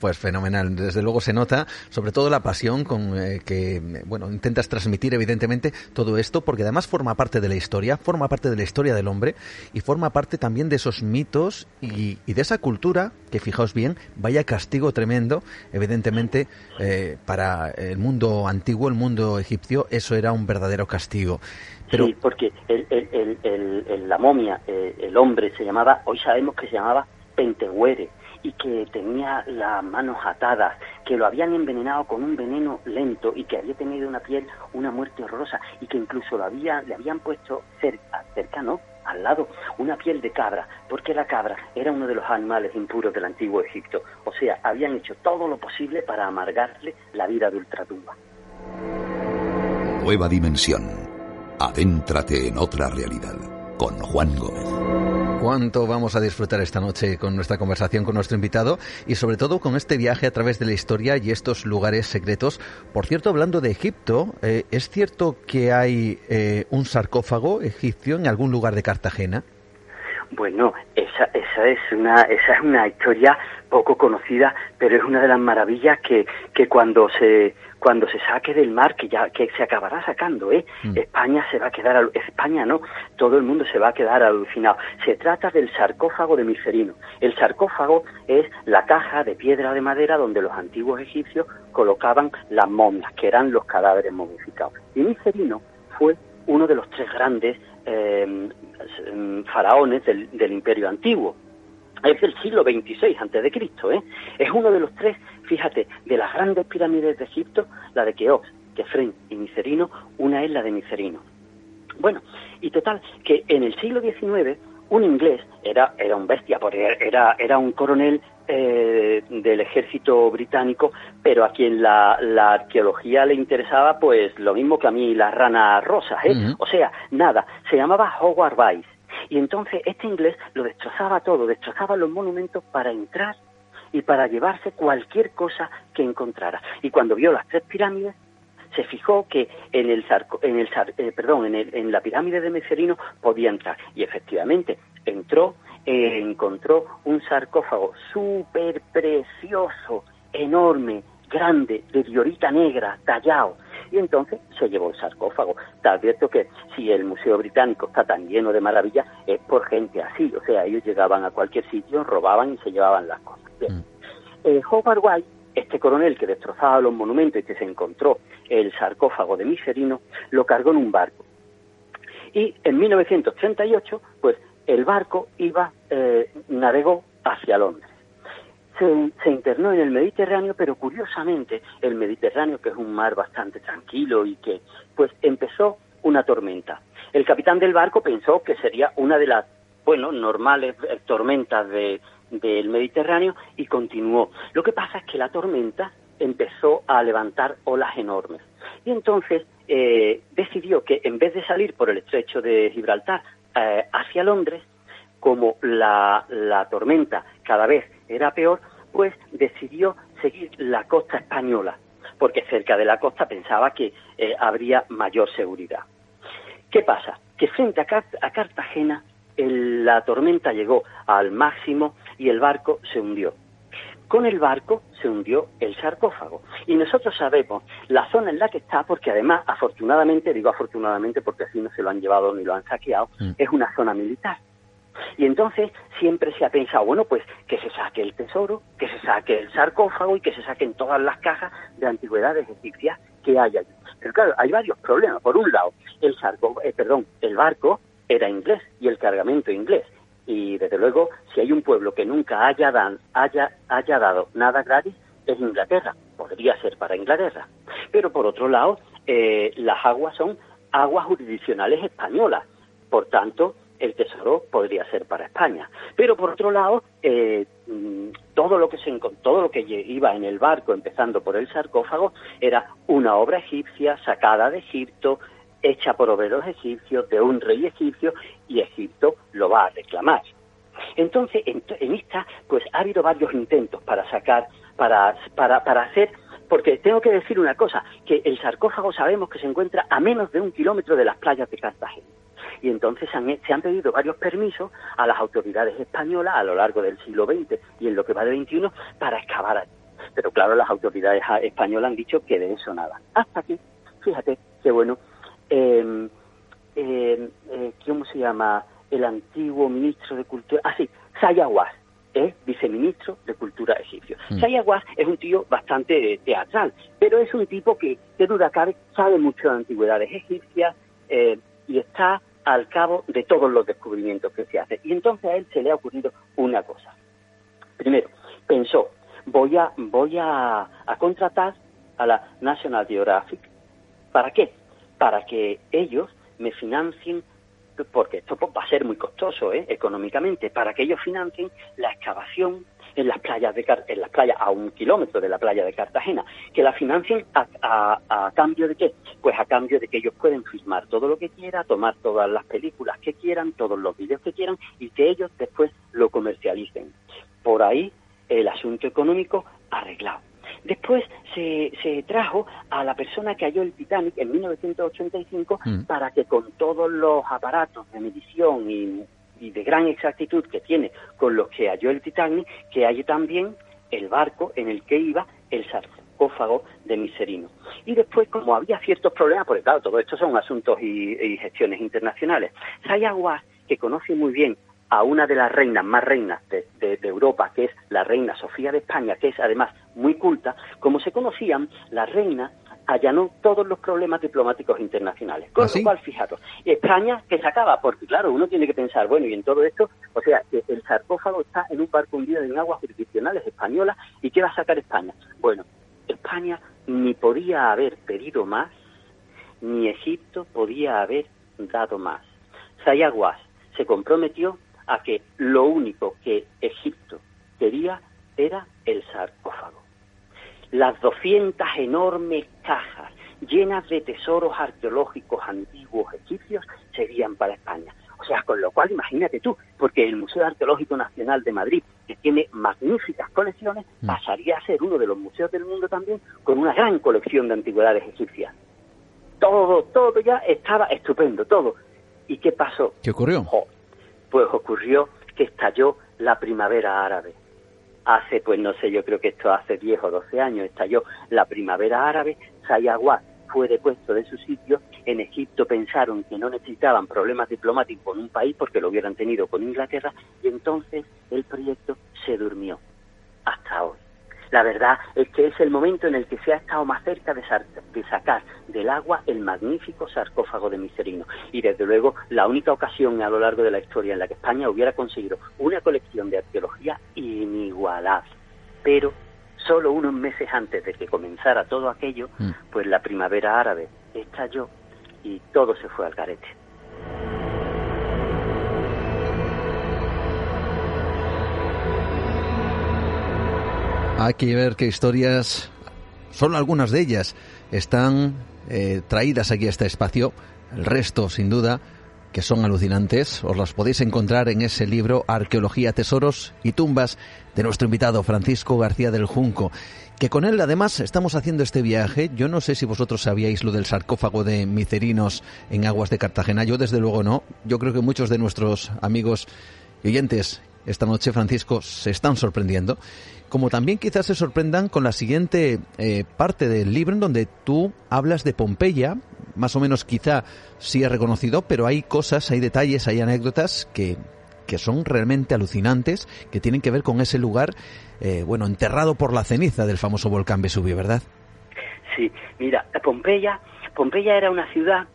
A: Pues fenomenal, desde luego se nota, sobre todo la pasión con eh, que, bueno, intentas transmitir evidentemente todo esto, porque además forma parte de la historia, forma parte de la historia del hombre y forma parte también de esos mitos y, de esa cultura, que fijaos bien, vaya castigo tremendo, evidentemente, eh, para el mundo antiguo, el mundo egipcio, eso era un verdadero castigo.
I: Sí, porque el, la momia, eh, el hombre se llamaba, hoy sabemos que se llamaba Pentehuere y que tenía las manos atadas, que lo habían envenenado con un veneno lento y que había tenido una piel, una muerte horrorosa y que incluso lo había, le habían puesto cerca, cercano, al lado, una piel de cabra, porque la cabra era uno de los animales impuros del antiguo Egipto. O sea, habían hecho todo lo posible para amargarle la vida de ultratumba.
G: Nueva dimensión Adéntrate en otra realidad con Juan Gómez.
A: Cuánto vamos a disfrutar esta noche con nuestra conversación con nuestro invitado y sobre todo con este viaje a través de la historia y estos lugares secretos. Por cierto, hablando de Egipto, eh, ¿es cierto que hay eh, un sarcófago egipcio en algún lugar de Cartagena?
I: Bueno, esa, esa, es una, esa es una historia poco conocida, pero es una de las maravillas que, que cuando se cuando se saque del mar, que ya que se acabará sacando, ¿eh? Mm. España se va a quedar, España no, todo el mundo se va a quedar alucinado. Se trata del sarcófago de Micerino. El sarcófago es la caja de piedra de madera donde los antiguos egipcios colocaban las momias, que eran los cadáveres momificados. Y Micerino fue uno de los tres grandes eh, faraones del, del Imperio Antiguo es del siglo XXVI antes de Cristo, ¿eh? Es uno de los tres, fíjate, de las grandes pirámides de Egipto, la de Keops, Kefren y Micerino, una es la de Micerino. Bueno, y total, que en el siglo XIX un inglés era, era un bestia, porque era, era un coronel eh, del ejército británico, pero a quien la, la, arqueología le interesaba, pues lo mismo que a mí las ranas rosas, ¿eh? O sea, nada, se llamaba Howard Weiss y entonces este inglés lo destrozaba todo, destrozaba los monumentos para entrar y para llevarse cualquier cosa que encontrara. Y cuando vio las tres pirámides, se fijó que en el, en el eh, perdón, en, el, en, la pirámide de Mecerino podía entrar. Y efectivamente, entró, e encontró un sarcófago súper precioso, enorme, grande, de diorita negra, tallado, y entonces se llevó el sarcófago. Te advierto que si el Museo Británico está tan lleno de maravillas es por gente así, o sea, ellos llegaban a cualquier sitio, robaban y se llevaban las cosas. Bien. Mm. Eh, Howard White, este coronel que destrozaba los monumentos y que se encontró el sarcófago de Miserino, lo cargó en un barco. Y en 1938, pues el barco iba, eh, navegó hacia Londres se, internó en el Mediterráneo, pero curiosamente el Mediterráneo, que es un mar bastante tranquilo y que, pues, empezó una tormenta. El capitán del barco pensó que sería una de las, bueno, normales eh, tormentas de, del Mediterráneo y continuó. Lo que pasa es que la tormenta empezó a levantar olas enormes. Y entonces eh, decidió que en vez de salir por el estrecho de Gibraltar eh, hacia Londres, como la, la tormenta cada vez era peor, pues decidió seguir la costa española, porque cerca de la costa pensaba que eh, habría mayor seguridad. ¿Qué pasa? Que frente a, Cartagena la tormenta llegó al máximo y el barco se hundió. Con el barco se hundió el sarcófago. Y nosotros sabemos la zona en la que está, porque además, afortunadamente, digo afortunadamente porque así no se lo han llevado ni lo han saqueado, mm. es una zona militar. Y entonces siempre se ha pensado, bueno, pues que se saque el tesoro, que se saque el sarcófago y que se saquen todas las cajas de antigüedades egipcias que hay allí. Pero claro, hay varios problemas. Por un lado, el sarco, eh, perdón, el barco era inglés y el cargamento inglés. Y desde luego, si hay un pueblo que nunca haya, dan, haya, haya dado nada gratis, es Inglaterra. Podría ser para Inglaterra. Pero por otro lado, eh, las aguas son aguas jurisdiccionales españolas. Por tanto, el tesoro podría ser para España. Pero por otro lado, eh, mm, todo lo que se todo lo que iba en el barco, empezando por el sarcófago, era una obra egipcia sacada de Egipto, hecha por obreros egipcios, de un rey egipcio, y Egipto lo va a reclamar. Entonces, en, esta, pues ha habido varios intentos para sacar, para, para, para hacer porque tengo que decir una cosa, que el sarcófago sabemos que se encuentra a menos de un kilómetro de las playas de Cartagena. Y entonces se han pedido varios permisos a las autoridades españolas a lo largo del siglo XX y en lo que va del XXI para excavar allí. Pero claro, las autoridades españolas han dicho que de eso nada. Hasta que, fíjate, qué bueno, eh, eh, ¿cómo se llama? El antiguo ministro de Cultura, ah sí, Sayaguas, es viceministro de Cultura egipcio. Mm. Sayaguas es un tío bastante teatral, pero es un tipo que, de duda cabe, sabe mucho de antigüedades egipcias eh, y está al cabo de todos los descubrimientos que se hacen. Y entonces a él se le ha ocurrido una cosa. Primero, pensó, voy a, voy a, contratar a la National Geographic. ¿Para qué? Para que ellos me financien porque esto va a ser muy costoso ¿eh? económicamente, para que ellos financien la excavación en las playas de en las playas a un kilómetro de la playa de Cartagena, que la financien a, cambio de qué? Pues a cambio de que ellos pueden filmar todo lo que quieran, tomar todas las películas que quieran, todos los vídeos que quieran y que ellos después lo comercialicen. Por ahí el asunto económico arreglado. Después se, se, trajo a la persona que halló el Titanic en 1985 mm. para que con todos los aparatos de medición y, de gran exactitud que tiene con los que halló el Titanic, que haya también el barco en el que iba el sarcófago de Miserino. Y después, como había ciertos problemas, porque claro, todo esto son asuntos y, gestiones internacionales, Sayaguas, que conoce muy bien a una de las reinas más reinas de, Europa, que es la reina Sofía de España, que es además muy culta, como se conocían, la reina allanó todos los problemas diplomáticos internacionales. Con ¿Ah, lo cual, fijaros, España que se acaba, porque claro, uno tiene que pensar, bueno, y en todo esto, o sea, que el sarcófago está en un barco hundido en aguas jurisdiccionales españolas, ¿y qué va a sacar España? Bueno, España ni podía haber pedido más, ni Egipto podía haber dado más. Sayaguas se comprometió a que lo único que Egipto quería era el sarcófago. Las 200 enormes cajas llenas de tesoros arqueológicos antiguos egipcios serían para España. O sea, con lo cual imagínate tú, porque el Museo Arqueológico Nacional de Madrid, que tiene magníficas colecciones, mm. pasaría a ser uno de los museos del mundo también con una gran colección de antigüedades egipcias. Todo, todo ya estaba estupendo, todo. ¿Y qué pasó?
A: ¿Qué ocurrió?
I: pues ocurrió que estalló la primavera árabe. Hace, pues no sé, yo creo que esto hace 10 o 12 años, estalló la primavera árabe, Sayaguá fue depuesto de su sitio, en Egipto pensaron que no necesitaban problemas diplomáticos con un país porque lo hubieran tenido con Inglaterra y entonces el proyecto se durmió hasta hoy. La verdad es que es el momento en el que se ha estado más cerca de, sacar del agua el magnífico sarcófago de Miserino. Y desde luego la única ocasión a lo largo de la historia en la que España hubiera conseguido una colección de arqueología inigualable. Pero solo unos meses antes de que comenzara todo aquello, mm. pues la primavera árabe estalló y todo se fue al carete.
A: Hay que ver qué historias, solo algunas de ellas, están eh, traídas aquí a este espacio. El resto, sin duda, que son alucinantes, os las podéis encontrar en ese libro Arqueología, Tesoros y Tumbas de nuestro invitado Francisco García del Junco, que con él además estamos haciendo este viaje. Yo no sé si vosotros sabíais lo del sarcófago de Micerinos en aguas de Cartagena, yo desde luego no. Yo creo que muchos de nuestros amigos y oyentes esta noche, Francisco, se están sorprendiendo como también quizás se sorprendan con la siguiente eh, parte del libro en donde tú hablas de Pompeya, más o menos quizá sí es reconocido, pero hay cosas, hay detalles, hay anécdotas que, que son realmente alucinantes, que tienen que ver con ese lugar, eh, bueno, enterrado por la ceniza del famoso volcán Vesubio, ¿verdad?
I: Sí, mira, Pompeya, Pompeya era una ciudad,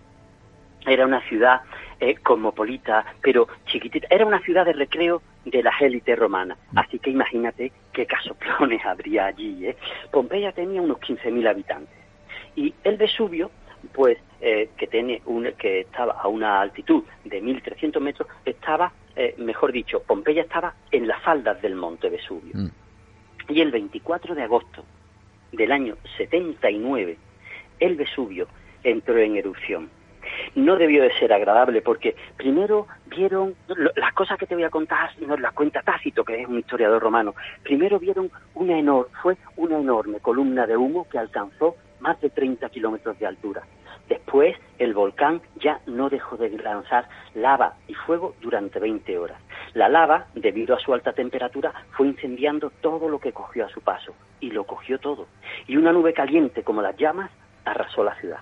I: era una ciudad eh, cosmopolita, pero chiquitita. Era una ciudad de recreo de las élites romanas. Mm. Así que imagínate qué casoplones habría allí. ¿eh? Pompeya tenía unos 15.000 habitantes. Y el Vesubio, pues, eh, que, tiene un, que estaba a una altitud de 1.300 metros, estaba, eh, mejor dicho, Pompeya estaba en las faldas del monte Vesubio. Mm. Y el 24 de agosto del año 79, el Vesubio entró en erupción no debió de ser agradable porque primero vieron las cosas que te voy a contar nos las cuenta Tácito que es un historiador romano primero vieron una enorme una enorme columna de humo que alcanzó más de 30 kilómetros de altura Después, el volcán ya no dejó de lanzar lava y fuego durante 20 horas. La lava, debido a su alta temperatura, fue incendiando todo lo que cogió a su paso, y lo cogió todo. Y una nube caliente como las llamas arrasó la ciudad.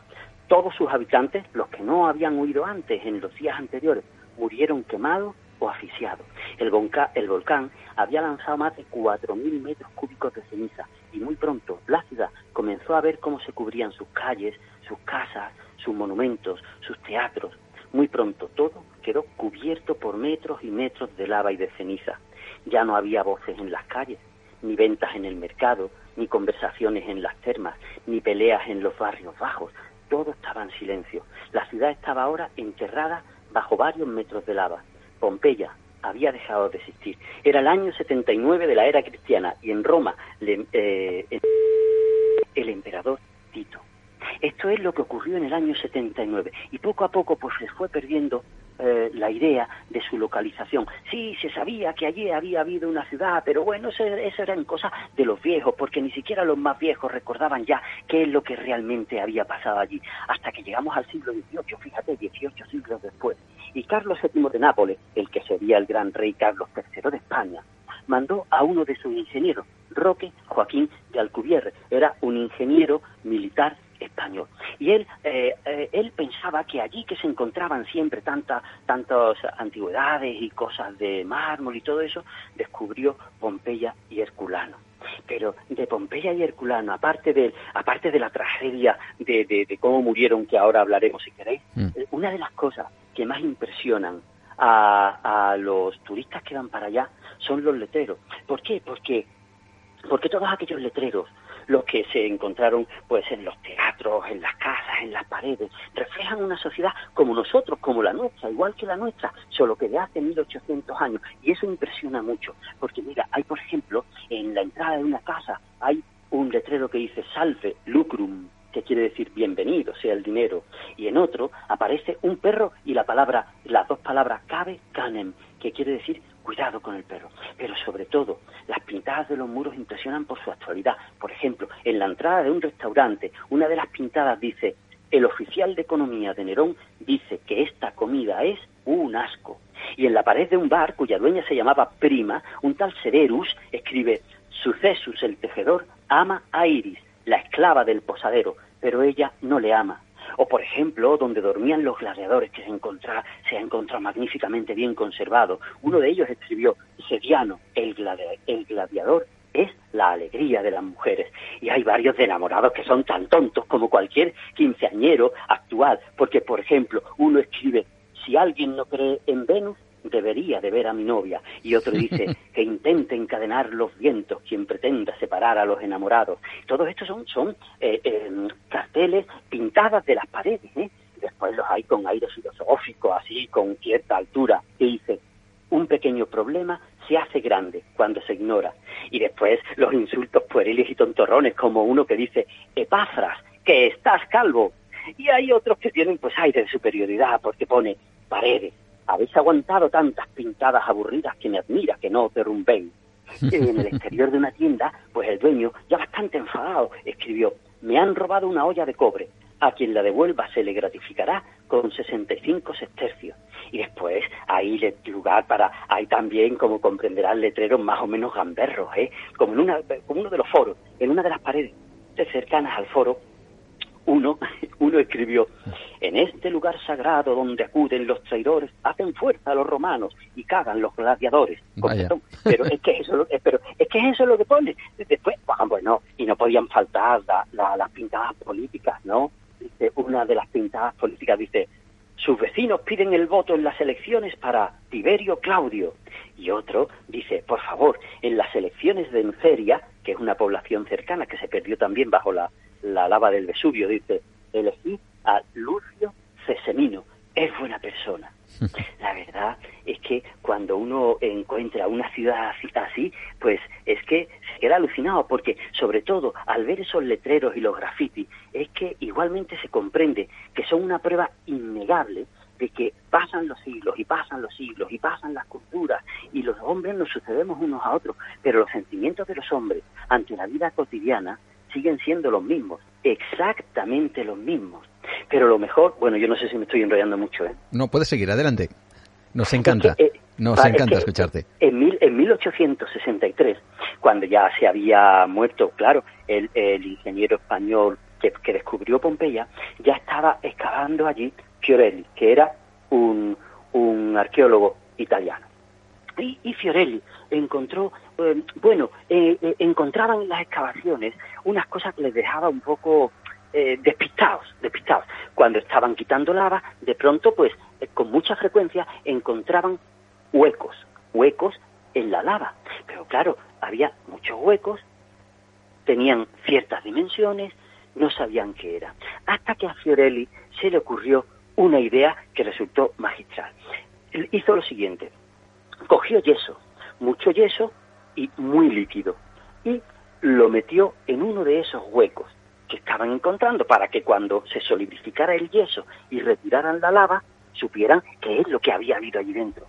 I: Todos sus habitantes, los que no habían huido antes en los días anteriores, murieron quemados o asfixiados. El, el volcán había lanzado más de 4.000 metros cúbicos de ceniza y muy pronto la ciudad comenzó a ver cómo se cubrían sus calles, sus casas, sus monumentos, sus teatros. Muy pronto todo quedó cubierto por metros y metros de lava y de ceniza. Ya no había voces en las calles, ni ventas en el mercado, ni conversaciones en las termas, ni peleas en los barrios bajos, todo estaba en silencio. La ciudad estaba ahora enterrada bajo varios metros de lava. Pompeya había dejado de existir. Era el año 79 de la era cristiana y en Roma eh, el emperador Tito. Esto es lo que ocurrió en el año 79 y poco a poco pues se fue perdiendo eh, la idea de su localización. Sí, se sabía que allí había habido una ciudad, pero bueno, eso, eso eran cosas de los viejos, porque ni siquiera los más viejos recordaban ya qué es lo que realmente había pasado allí, hasta que llegamos al siglo XVIII, fíjate, 18 siglos después. Y Carlos VII de Nápoles, el que sería el gran rey Carlos III de España, mandó a uno de sus ingenieros, Roque Joaquín de Alcubierre. Era un ingeniero militar español. Y él, eh, eh, él pensaba que allí que se encontraban siempre tantas tantas antigüedades y cosas de mármol y todo eso, descubrió Pompeya y Herculano. Pero de Pompeya y Herculano, aparte de, aparte de la tragedia de, de, cómo murieron, que ahora hablaremos si queréis, mm. eh, una de las cosas que más impresionan a, a los turistas que van para allá son los letreros. ¿Por qué? Porque porque todos aquellos letreros los que se encontraron pues en los teatros, en las casas, en las paredes, reflejan una sociedad como nosotros, como la nuestra, igual que la nuestra, solo que de hace 1800 años. Y eso impresiona mucho, porque mira, hay por ejemplo, en la entrada de una casa hay un letrero que dice Salve Lucrum, que quiere decir bienvenido sea el dinero, y en otro aparece un perro y la palabra, las dos palabras cabe canem, que quiere decir cuidado con el perro. Pero sobre todo, las pintadas de los muros impresionan por su actualidad. Por ejemplo, en la entrada de un restaurante, una de las pintadas dice, el oficial de economía de Nerón dice que esta comida es un asco. Y en la pared de un bar, cuya dueña se llamaba Prima, un tal Severus escribe, Sucesus el tejedor ama a Iris, la esclava del posadero, pero ella no le ama o por ejemplo donde dormían los gladiadores que se, encontraba, se ha encontrado magníficamente bien conservado. Uno de ellos escribió, Sediano, el, el gladiador es la alegría de las mujeres. Y hay varios de enamorados que son tan tontos como cualquier quinceañero actual, porque por ejemplo uno escribe, si alguien no cree en Venus, debería de ver a mi novia. Y otro dice que intente encadenar los vientos quien pretenda separar a los enamorados. Todos estos son, son eh, em, carteles pintadas de las paredes. ¿eh? Después los hay con aire filosófico, así, con cierta altura, que dice, un pequeño problema se hace grande cuando se ignora. Y después los insultos pueriles y tontorrones, como uno que dice, Epafras, que estás calvo. Y hay otros que tienen pues aire de superioridad porque pone paredes, habéis aguantado tantas pintadas aburridas que me admira que no os derrumbéis. en el exterior de una tienda, pues el dueño, ya bastante enfadado, escribió, me han robado una olla de cobre, a quien la devuelva se le gratificará con 65 sestercios. Y después hay lugar para, hay también, como comprenderán, letreros más o menos gamberros, ¿eh? como, en una, como uno de los foros, en una de las paredes cercanas al foro, uno, uno escribió, en este lugar sagrado donde acuden los traidores, hacen fuerza a los romanos y cagan los gladiadores. Pero es que eso, pero es que eso es lo que pone. Después, bueno, y no podían faltar las pintadas políticas, ¿no? una de las pintadas políticas dice, sus vecinos piden el voto en las elecciones para Tiberio Claudio. Y otro dice, por favor, en las elecciones de Nuceria, que es una población cercana que se perdió también bajo la, la lava del Vesubio, dice, elegí a Lucio Cesemino. Es buena persona. La verdad es que cuando uno encuentra una ciudad así, pues es que se queda alucinado, porque sobre todo al ver esos letreros y los grafitis, es que igualmente se comprende que son una prueba innegable de que pasan los siglos y pasan los siglos y pasan las culturas y los hombres nos sucedemos unos a otros, pero los sentimientos de los hombres ante la vida cotidiana siguen siendo los mismos, exactamente los mismos. Pero lo mejor, bueno, yo no sé si me estoy enrollando mucho. ¿eh?
A: No, puedes seguir, adelante. Nos encanta,
I: eh,
A: nos encanta escucharte.
I: En, mil, en 1863, cuando ya se había muerto, claro, el, el ingeniero español que, que, descubrió Pompeya, ya estaba excavando allí Fiorelli, que era un, un arqueólogo italiano. Y, Fiorelli encontró, eh, bueno, eh, eh, encontraban en las excavaciones unas cosas que les dejaba un poco despistados, despistados. Cuando estaban quitando lava, de pronto, pues, con mucha frecuencia encontraban huecos, huecos en la lava. Pero claro, había muchos huecos, tenían ciertas dimensiones, no sabían qué era. Hasta que a Fiorelli se le ocurrió una idea que resultó magistral. Hizo lo siguiente, cogió yeso, mucho yeso y muy líquido, y lo metió en uno de esos huecos que estaban encontrando para que cuando se solidificara el yeso y retiraran la lava, supieran qué es lo que había habido allí dentro.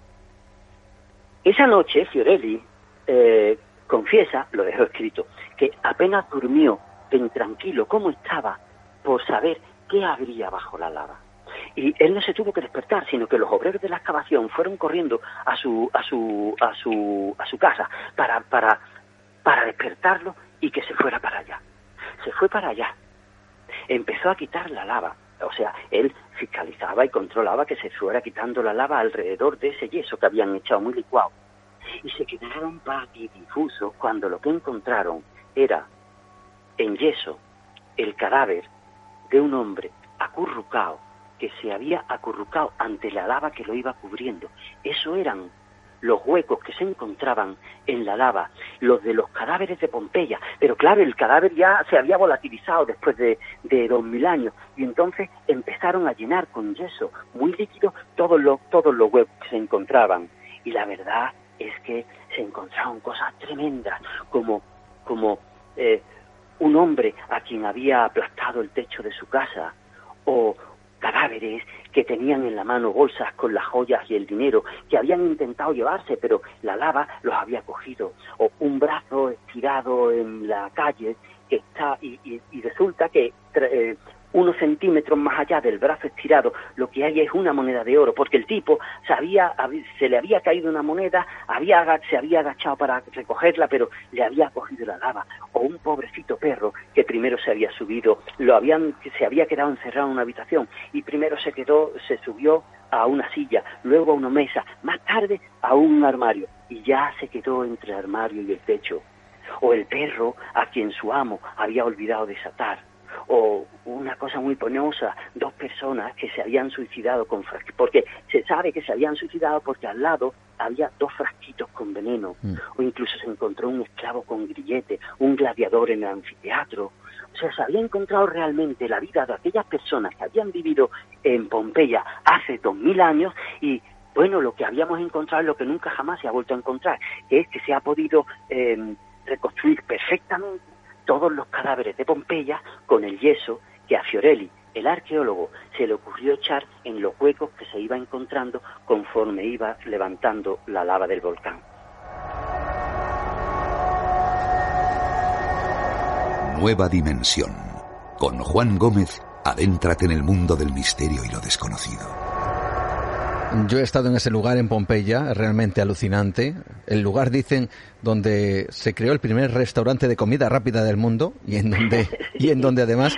I: Esa noche Fiorelli eh, confiesa, lo dejó escrito, que apenas durmió tan tranquilo como estaba por saber qué habría bajo la lava. Y él no se tuvo que despertar, sino que los obreros de la excavación fueron corriendo a su, a su, a su, a su casa para, para, para despertarlo y que se fuera para allá. Se fue para allá. Empezó a quitar la lava. O sea, él fiscalizaba y controlaba que se fuera quitando la lava alrededor de ese yeso que habían echado muy licuado. Y se quedaron patidifusos cuando lo que encontraron era en yeso el cadáver de un hombre acurrucado que se había acurrucado ante la lava que lo iba cubriendo. Eso eran los huecos que se encontraban en la lava, los de los cadáveres de Pompeya. Pero claro, el cadáver ya se había volatilizado después de, de dos mil años y entonces empezaron a llenar con yeso muy líquido todos los, todos los huecos que se encontraban. Y la verdad es que se encontraron cosas tremendas, como, como eh, un hombre a quien había aplastado el techo de su casa, o cadáveres que tenían en la mano bolsas con las joyas y el dinero que habían intentado llevarse, pero la lava los había cogido, o un brazo estirado en la calle que está y, y, resulta que eh, unos centímetros más allá del brazo estirado, lo que hay es una moneda de oro, porque el tipo sabía, se le había caído una moneda, había, se había agachado para recogerla, pero le había cogido la lava, o un pobrecito perro que primero se había subido, lo habían, se había quedado encerrado en una habitación y primero se quedó, se subió a una silla, luego a una mesa, más tarde a un armario y ya se quedó entre el armario y el techo. O el perro a quien su amo había olvidado desatar o una cosa muy penosa, dos personas que se habían suicidado con frasquitos, porque se sabe que se habían suicidado porque al lado había dos frasquitos con veneno, mm. o incluso se encontró un esclavo con grillete, un gladiador en el anfiteatro. O sea, se había encontrado realmente la vida de aquellas personas que habían vivido en Pompeya hace dos mil años y bueno, lo que habíamos encontrado es lo que nunca jamás se ha vuelto a encontrar, que es que se ha podido eh, reconstruir perfectamente todos los cadáveres de Pompeya con el yeso que a Fiorelli, el arqueólogo, se le ocurrió echar en los huecos que se iba encontrando conforme iba levantando la lava del volcán.
G: Nueva dimensión. Con Juan Gómez, adéntrate en el mundo del misterio y lo desconocido.
A: Yo he estado en ese lugar en Pompeya, realmente alucinante. El lugar, dicen, donde se creó el primer restaurante de comida rápida del mundo y en donde, y en donde además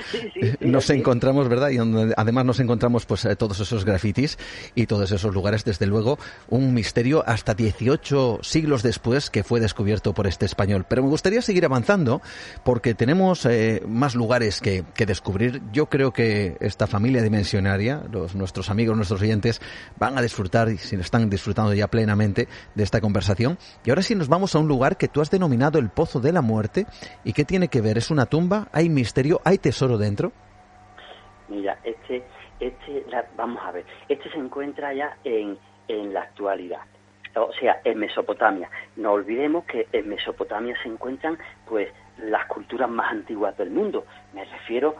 A: nos encontramos, ¿verdad? Y donde además nos encontramos pues eh, todos esos grafitis y todos esos lugares, desde luego, un misterio hasta 18 siglos después que fue descubierto por este español. Pero me gustaría seguir avanzando porque tenemos eh, más lugares que, que descubrir. Yo creo que esta familia dimensionaria, los, nuestros amigos, nuestros oyentes, van a disfrutar y si están disfrutando ya plenamente de esta conversación. Y ahora sí nos vamos a un lugar que tú has denominado el Pozo de la Muerte. ¿Y qué tiene que ver? ¿Es una tumba? ¿Hay misterio? ¿Hay tesoro dentro?
I: Mira, este, este, vamos a ver, este se encuentra ya en, en la actualidad o sea, en Mesopotamia. No olvidemos que en Mesopotamia se encuentran, pues, las culturas más antiguas del mundo. Me refiero,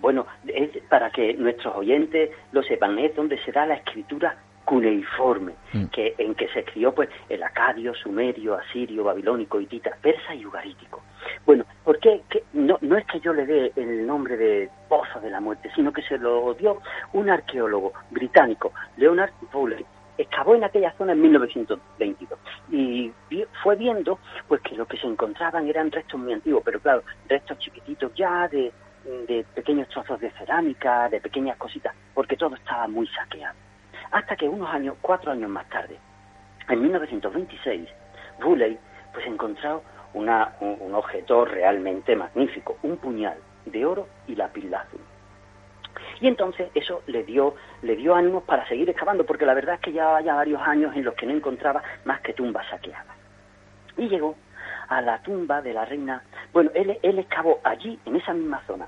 I: bueno, es para que nuestros oyentes lo sepan, es donde se da la escritura cuneiforme, mm. que, en que se escribió pues el acadio, sumerio, asirio, babilónico, hitita, persa y ugarítico. Bueno, ¿por qué? No, no es que yo le dé el nombre de Pozo de la Muerte, sino que se lo dio un arqueólogo británico, Leonard Bowley, excavó en aquella zona en 1922 y fue viendo pues que lo que se encontraban eran restos muy antiguos, pero claro, restos chiquititos ya de, de pequeños trozos de cerámica, de pequeñas cositas, porque todo estaba muy saqueado. Hasta que unos años, cuatro años más tarde, en 1926, Bulley pues encontró un, objeto realmente magnífico, un puñal de oro y lapislázuli. Y entonces eso le dio, le dio ánimos para seguir excavando, porque la verdad es que ya había varios años en los que no encontraba más que tumbas saqueadas. Y llegó a la tumba de la reina. Bueno, él, excavó allí, en esa misma zona,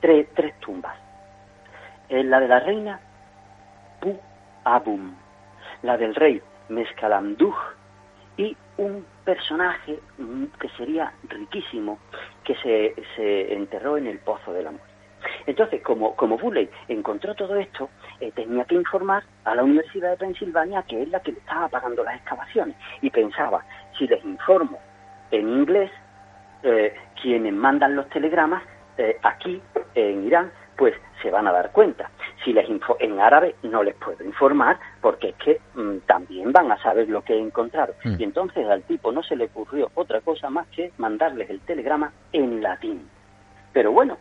I: tres, tres tumbas. Eh, la de la reina Pu Abum, la del rey Mescalamduj y un personaje mm, que sería riquísimo que se, se enterró en el Pozo de la Muerte. Entonces, como, como Bulley encontró todo esto, eh, tenía que informar a la Universidad de Pensilvania, que es la que le estaba pagando las excavaciones, y pensaba, si les informo en inglés, eh, quienes mandan los telegramas eh, aquí, en Irán, pues se van a dar cuenta. Si les info en árabe no les puedo informar porque es que mm, también van a saber lo que he encontrado. Mm. Y entonces al tipo no se le ocurrió otra cosa más que mandarles el telegrama en latín. Pero bueno,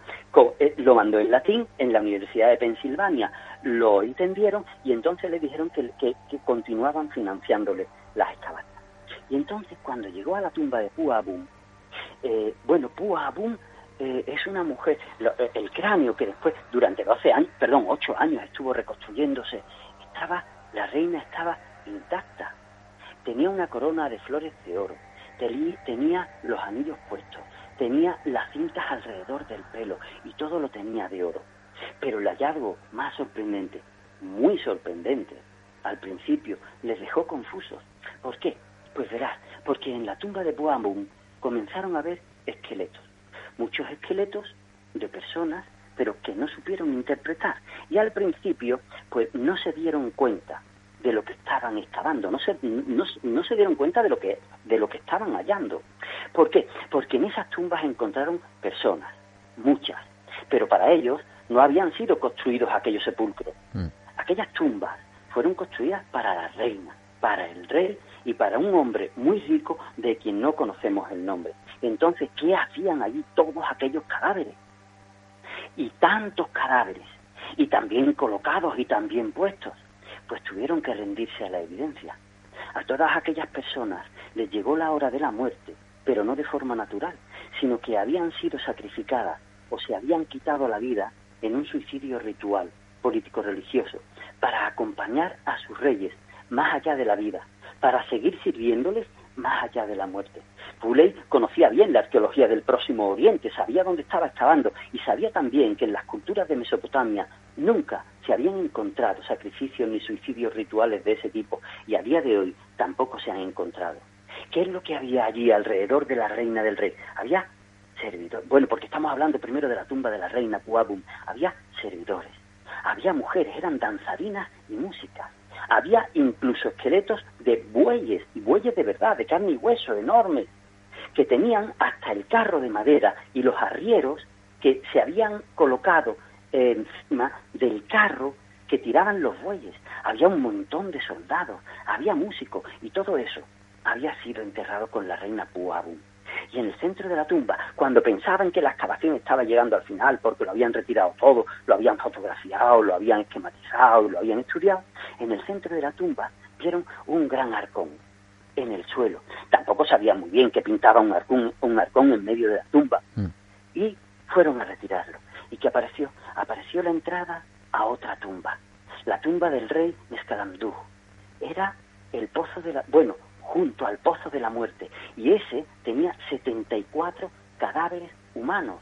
I: eh, lo mandó en latín en la Universidad de Pensilvania, lo entendieron y entonces le dijeron que, continuaban financiándole las excavaciones. Y entonces cuando llegó a la tumba de Puabum, eh, bueno, Puabum eh, es una mujer, el cráneo que después, durante 12 años, perdón, 8 años estuvo reconstruyéndose, estaba, la reina estaba intacta, tenía una corona de flores de oro, tenía los anillos puestos, tenía las cintas alrededor del pelo y todo lo tenía de oro. Pero el hallazgo más sorprendente, muy sorprendente, al principio les dejó confusos. ¿Por qué? Pues verás, porque en la tumba de Boambum comenzaron a ver esqueletos, muchos esqueletos de personas, pero que no supieron interpretar. Y al principio, pues no se dieron cuenta de lo que estaban excavando, no se, no, se dieron cuenta de lo, que, de lo que estaban hallando. ¿Por qué? Porque en esas tumbas encontraron personas, muchas, pero para ellos no habían sido construidos aquellos sepulcros. Mm. Aquellas tumbas fueron construidas para la reina, para el rey y para un hombre muy rico de quien no conocemos el nombre. Entonces, ¿qué hacían allí todos aquellos cadáveres? Y tantos cadáveres, y también colocados y también puestos pues tuvieron que rendirse a la evidencia. A todas aquellas personas les llegó la hora de la muerte, pero no de forma natural, sino que habían sido sacrificadas o se habían quitado la vida en un suicidio ritual político-religioso para acompañar a sus reyes más allá de la vida, para seguir sirviéndoles más allá de la muerte. Puley conocía bien la arqueología del próximo Oriente, sabía dónde estaba excavando y sabía también que en las culturas de Mesopotamia nunca se habían encontrado sacrificios ni suicidios rituales de ese tipo y a día de hoy tampoco se han encontrado. ¿Qué es lo que había allí alrededor de la reina del rey? Había servidores. Bueno, porque estamos hablando primero de la tumba de la reina Puabum. Había servidores, había mujeres, eran danzarinas y músicas. Había incluso esqueletos de bueyes, y bueyes de verdad, de carne y hueso, enormes, que tenían hasta el carro de madera y los arrieros que se habían colocado encima del carro que tiraban los bueyes. Había un montón de soldados, había músicos y todo eso había sido enterrado con la reina Puabu. Y en el centro de la tumba, cuando pensaban que la excavación estaba llegando al final porque lo habían retirado todo, lo habían fotografiado, lo habían esquematizado, lo habían estudiado, en el centro de la tumba vieron un gran arcón en el suelo. Tampoco sabían muy bien que pintaba un arcón, un arcón en medio de la tumba. Mm. Y fueron a retirarlo. ¿Y qué apareció? Apareció la entrada a otra tumba, la tumba del rey Nescalamdú. Era el pozo de la... Bueno, junto al pozo de la muerte. Y ese tenía 74 cadáveres humanos.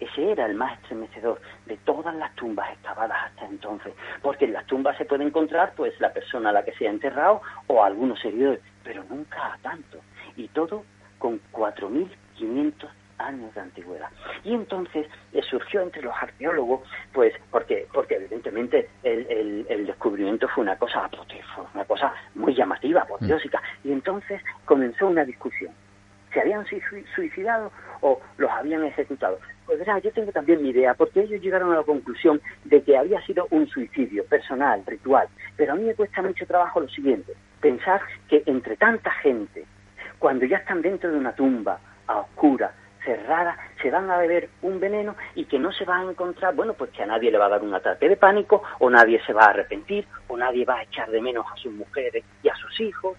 I: Ese era el más estremecedor de todas las tumbas excavadas hasta entonces, porque en las tumbas se puede encontrar pues la persona a la que se ha enterrado o algunos seguidores, pero nunca a tanto. Y todo con 4.500 años de antigüedad. Y entonces le surgió entre los arqueólogos, pues, porque, porque evidentemente el, el, descubrimiento fue una cosa fue una cosa muy llamativa, apoteósica, y entonces comenzó una discusión. ¿Se habían suicidado o los habían ejecutado? Pues verá, yo tengo también mi idea, porque ellos llegaron a la conclusión de que había sido un suicidio personal, ritual. Pero a mí me cuesta mucho trabajo lo siguiente, pensar que entre tanta gente, cuando ya están dentro de una tumba, a oscura, cerrada, se van a beber un veneno y que no se va a encontrar, bueno, pues que a nadie le va a dar un ataque de pánico, o nadie se va a arrepentir, o nadie va a echar de menos a sus mujeres y a sus hijos.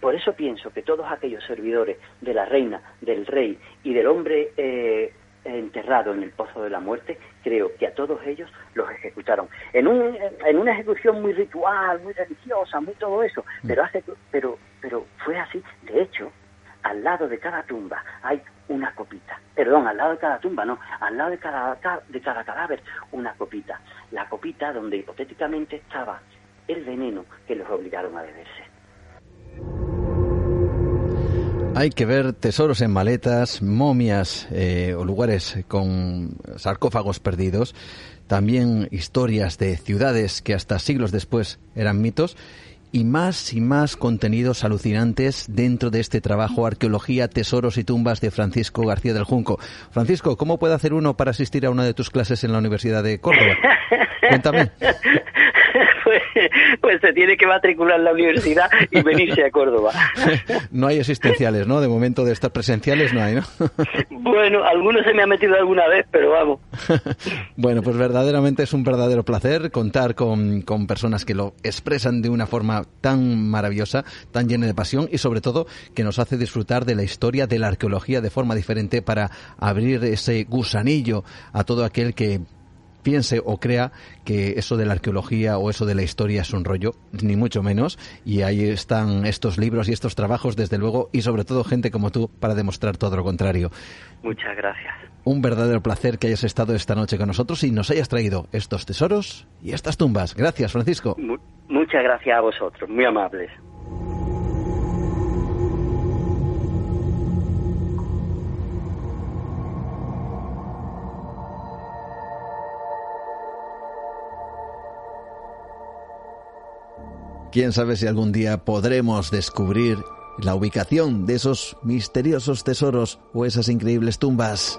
I: Por eso pienso que todos aquellos servidores de la reina, del rey y del hombre eh, enterrado en el pozo de la muerte, creo que a todos ellos los ejecutaron. En, un, en una ejecución muy ritual, muy religiosa, muy todo eso, pero, hace, pero, pero fue así. De hecho, al lado de cada tumba hay una copita. Perdón, al lado de cada tumba, no, al lado de cada, de cada cadáver una copita. La copita donde hipotéticamente estaba el veneno que los obligaron a beberse.
A: Hay que ver tesoros en maletas, momias eh, o lugares con sarcófagos perdidos, también historias de ciudades que hasta siglos después eran mitos y más y más contenidos alucinantes dentro de este trabajo Arqueología, Tesoros y Tumbas de Francisco García del Junco. Francisco, ¿cómo puede hacer uno para asistir a una de tus clases en la Universidad de Córdoba? Cuéntame.
I: Pues, pues, se tiene que matricular en la universidad y venirse a Córdoba.
A: no hay existenciales, ¿no? De momento de estas presenciales no hay, ¿no?
I: bueno, algunos se me ha metido alguna vez, pero vamos.
A: bueno, pues verdaderamente es un verdadero placer contar con, con personas que lo expresan de una forma tan maravillosa, tan llena de pasión y sobre todo que nos hace disfrutar de la historia de la arqueología de forma diferente para abrir ese gusanillo a todo aquel que piense o crea que eso de la arqueología o eso de la historia es un rollo, ni mucho menos, y ahí están estos libros y estos trabajos, desde luego, y sobre todo gente como tú para demostrar todo lo contrario.
I: Muchas gracias.
A: Un verdadero placer que hayas estado esta noche con nosotros y nos hayas traído estos tesoros y estas tumbas. Gracias, Francisco.
I: muchas gracias a vosotros, muy amables.
A: Quién sabe si algún día podremos descubrir la ubicación de esos misteriosos tesoros o esas increíbles tumbas.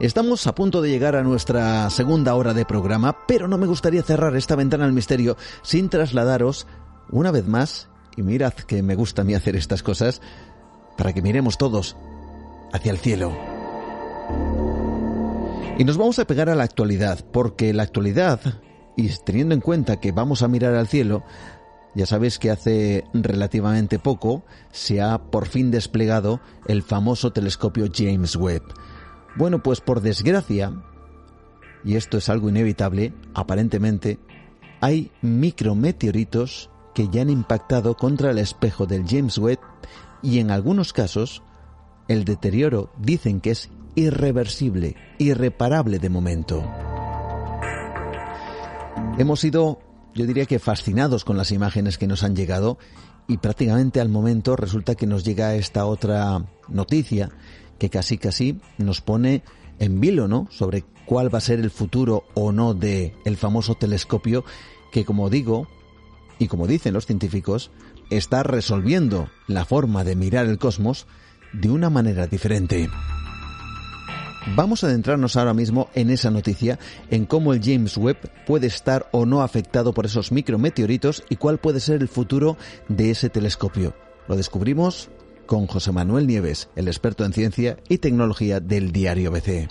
A: Estamos a punto de llegar a nuestra segunda hora de programa, pero no me gustaría cerrar esta ventana al misterio sin trasladaros una vez más, y mirad que me gusta a mí hacer estas cosas, para que miremos todos hacia el cielo. Y nos vamos a pegar a la actualidad, porque la actualidad teniendo en cuenta que vamos a mirar al cielo, ya sabéis que hace relativamente poco se ha por fin desplegado el famoso telescopio James Webb. Bueno, pues por desgracia, y esto es algo inevitable, aparentemente, hay micrometeoritos que ya han impactado contra el espejo del James Webb y en algunos casos el deterioro dicen que es irreversible, irreparable de momento. Hemos sido, yo diría que fascinados con las imágenes que nos han llegado y prácticamente al momento resulta que nos llega esta otra noticia que casi casi nos pone en vilo, ¿no? Sobre cuál va a ser el futuro o no de el famoso telescopio que como digo y como dicen los científicos está resolviendo la forma de mirar el cosmos de una manera diferente. Vamos a adentrarnos ahora mismo en esa noticia, en cómo el James Webb puede estar o no afectado por esos micrometeoritos y cuál puede ser el futuro de ese telescopio. Lo descubrimos con José Manuel Nieves, el experto en ciencia y tecnología del diario BC.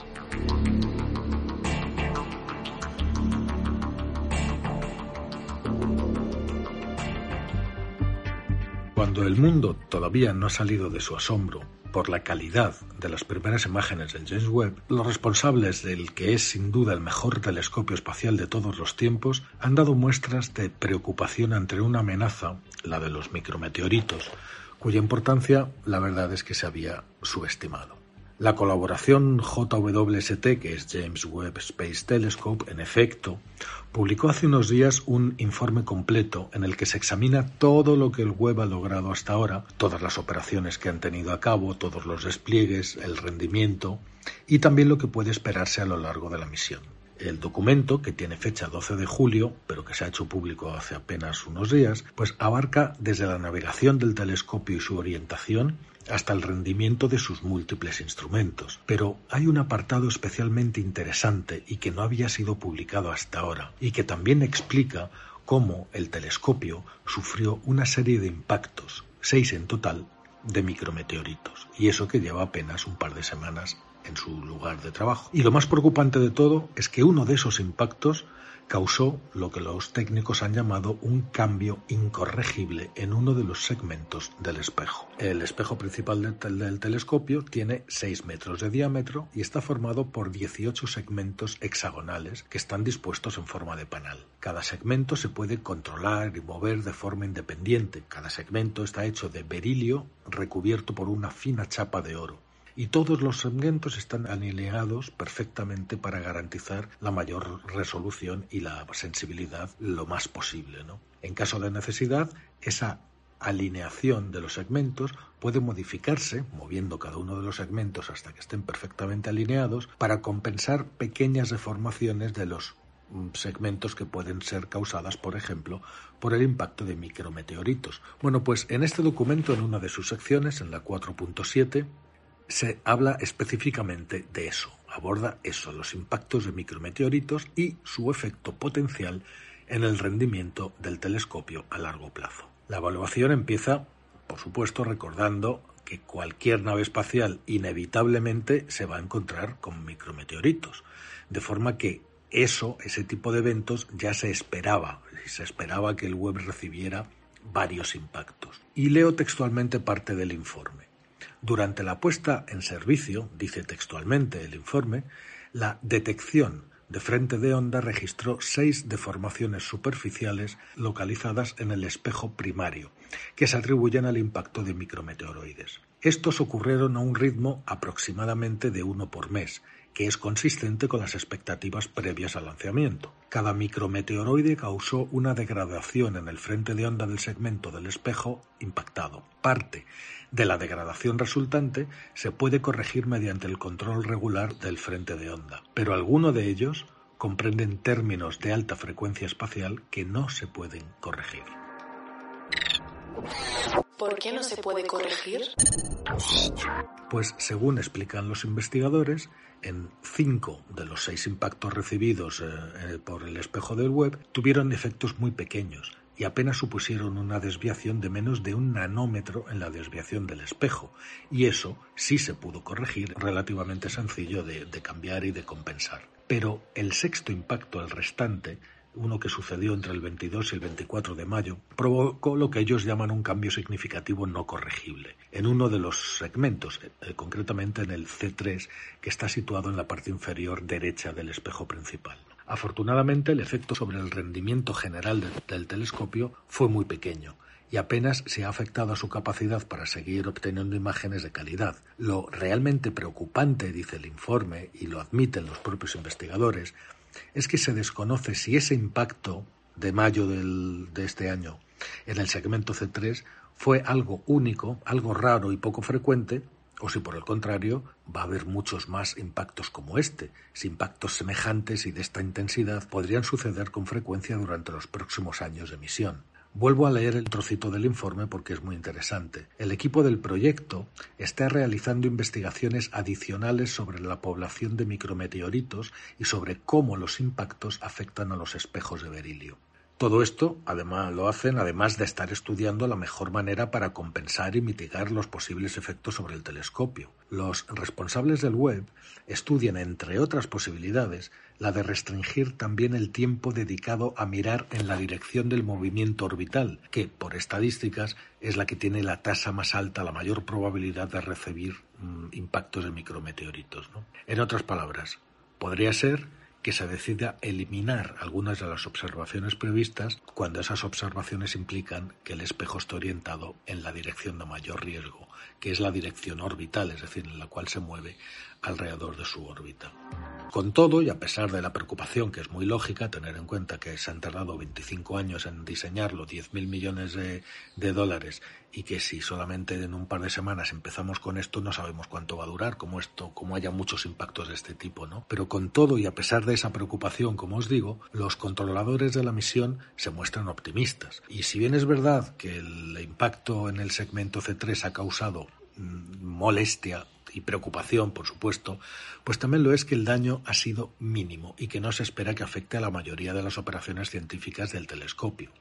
J: Cuando el mundo todavía no ha salido de su asombro por la calidad de las primeras imágenes del James Webb, los responsables del que es sin duda el mejor telescopio espacial de todos los tiempos han dado muestras de preocupación ante una amenaza, la de los micrometeoritos, cuya importancia la verdad es que se había subestimado. La colaboración JWST, que es James Webb Space Telescope, en efecto, publicó hace unos días un informe completo en el que se examina todo lo que el Webb ha logrado hasta ahora, todas las operaciones que han tenido a cabo, todos los despliegues, el rendimiento y también lo que puede esperarse a lo largo de la misión. El documento, que tiene fecha 12 de julio, pero que se ha hecho público hace apenas unos días, pues abarca desde la navegación del telescopio y su orientación hasta el rendimiento de sus múltiples instrumentos. Pero hay un apartado especialmente interesante y que no había sido publicado hasta ahora, y que también explica cómo el telescopio sufrió una serie de impactos, seis en total, de micrometeoritos, y eso que lleva apenas un par de semanas en su lugar de trabajo. Y lo más preocupante de todo es que uno de esos impactos causó lo que los técnicos han llamado un cambio incorregible en uno de los segmentos del espejo. El espejo principal del, telescopio tiene 6 metros de diámetro y está formado por 18 segmentos hexagonales que están dispuestos en forma de panal. Cada segmento se puede controlar y mover de forma independiente. Cada segmento está hecho de berilio recubierto por una fina chapa de oro y todos los segmentos están alineados perfectamente para garantizar la mayor resolución y la sensibilidad lo más posible. ¿no? En caso de necesidad, esa alineación de los segmentos puede modificarse, moviendo cada uno de los segmentos hasta que estén perfectamente alineados, para compensar pequeñas deformaciones de los mm, segmentos que pueden ser causadas, por ejemplo, por el impacto de micrometeoritos. Bueno, pues en este documento, en una de sus secciones, en la 4.7, se habla específicamente de eso, aborda eso, los impactos de micrometeoritos y su efecto potencial en el rendimiento del telescopio a largo plazo. La evaluación empieza, por supuesto, recordando que cualquier nave espacial inevitablemente se va a encontrar con micrometeoritos, de forma que eso, ese tipo de eventos, ya se esperaba, se esperaba que el web recibiera varios impactos. Y leo textualmente parte del informe. Durante la puesta en servicio, dice textualmente el informe, la detección de frente de onda registró seis deformaciones superficiales localizadas en el espejo primario, que se atribuyen al impacto de micrometeoroides. Estos ocurrieron a un ritmo aproximadamente de uno por mes, que es consistente con las expectativas previas al lanzamiento. Cada micrometeoroide causó una degradación en el frente de onda del segmento del espejo impactado. Parte de la degradación resultante se puede corregir mediante el control regular del frente de onda, pero algunos de ellos comprenden términos de alta frecuencia espacial que no se pueden corregir.
K: ¿Por qué no se puede corregir?
J: Pues según explican los investigadores, en cinco de los seis impactos recibidos eh, eh, por el espejo del web tuvieron efectos muy pequeños y apenas supusieron una desviación de menos de un nanómetro en la desviación del espejo, y eso sí se pudo corregir, relativamente sencillo de, cambiar y de compensar. Pero el sexto impacto, el restante, uno que sucedió entre el 22 y el 24 de mayo, provocó lo que ellos llaman un cambio significativo no corregible en uno de los segmentos, eh, concretamente en el C3, que está situado en la parte inferior derecha del espejo principal. Afortunadamente, el efecto sobre el rendimiento general del telescopio fue muy pequeño y apenas se ha afectado a su capacidad para seguir obteniendo imágenes de calidad. Lo realmente preocupante, dice el informe, y lo admiten los propios investigadores, es que se desconoce si ese impacto de mayo de este año en el segmento C3 fue algo único, algo raro y poco frecuente, o si por el contrario va a haber muchos más impactos como este, si impactos semejantes y de esta intensidad podrían suceder con frecuencia durante los próximos años de misión. Vuelvo a leer el trocito del informe porque es muy interesante. El equipo del proyecto está realizando investigaciones adicionales sobre la población de micrometeoritos y sobre cómo los impactos afectan a los espejos de berilio. Todo esto, además, lo hacen además de estar estudiando la mejor manera para compensar y mitigar los posibles efectos sobre el telescopio. Los responsables del web estudian, entre otras posibilidades, la de restringir también el tiempo dedicado a mirar en la dirección del movimiento orbital, que, por estadísticas, es la que tiene la tasa más alta, la mayor probabilidad de recibir mm, impactos de micrometeoritos. En otras palabras, podría ser que se decida eliminar algunas de las observaciones previstas cuando esas observaciones implican que el espejo esté orientado en la dirección de mayor riesgo, que es la dirección orbital, es decir, en la cual se mueve alrededor de su órbita. Con todo, y a pesar de la preocupación que es muy lógica, tener en cuenta que se han tardado 25 años en diseñarlo, 10.000 millones de, de, dólares, y que si solamente en un par de semanas empezamos con esto, no sabemos cuánto va a durar, como esto, como haya muchos impactos de este tipo, ¿no? Pero con todo, y a pesar de esa preocupación, como os digo, los controladores de la misión se muestran optimistas. Y si bien es verdad que el impacto en el segmento C3 ha causado mm, molestia y preocupación, por supuesto, pues también lo es que el daño ha sido mínimo y que no se espera que afecte a la mayoría de las operaciones científicas del telescopio.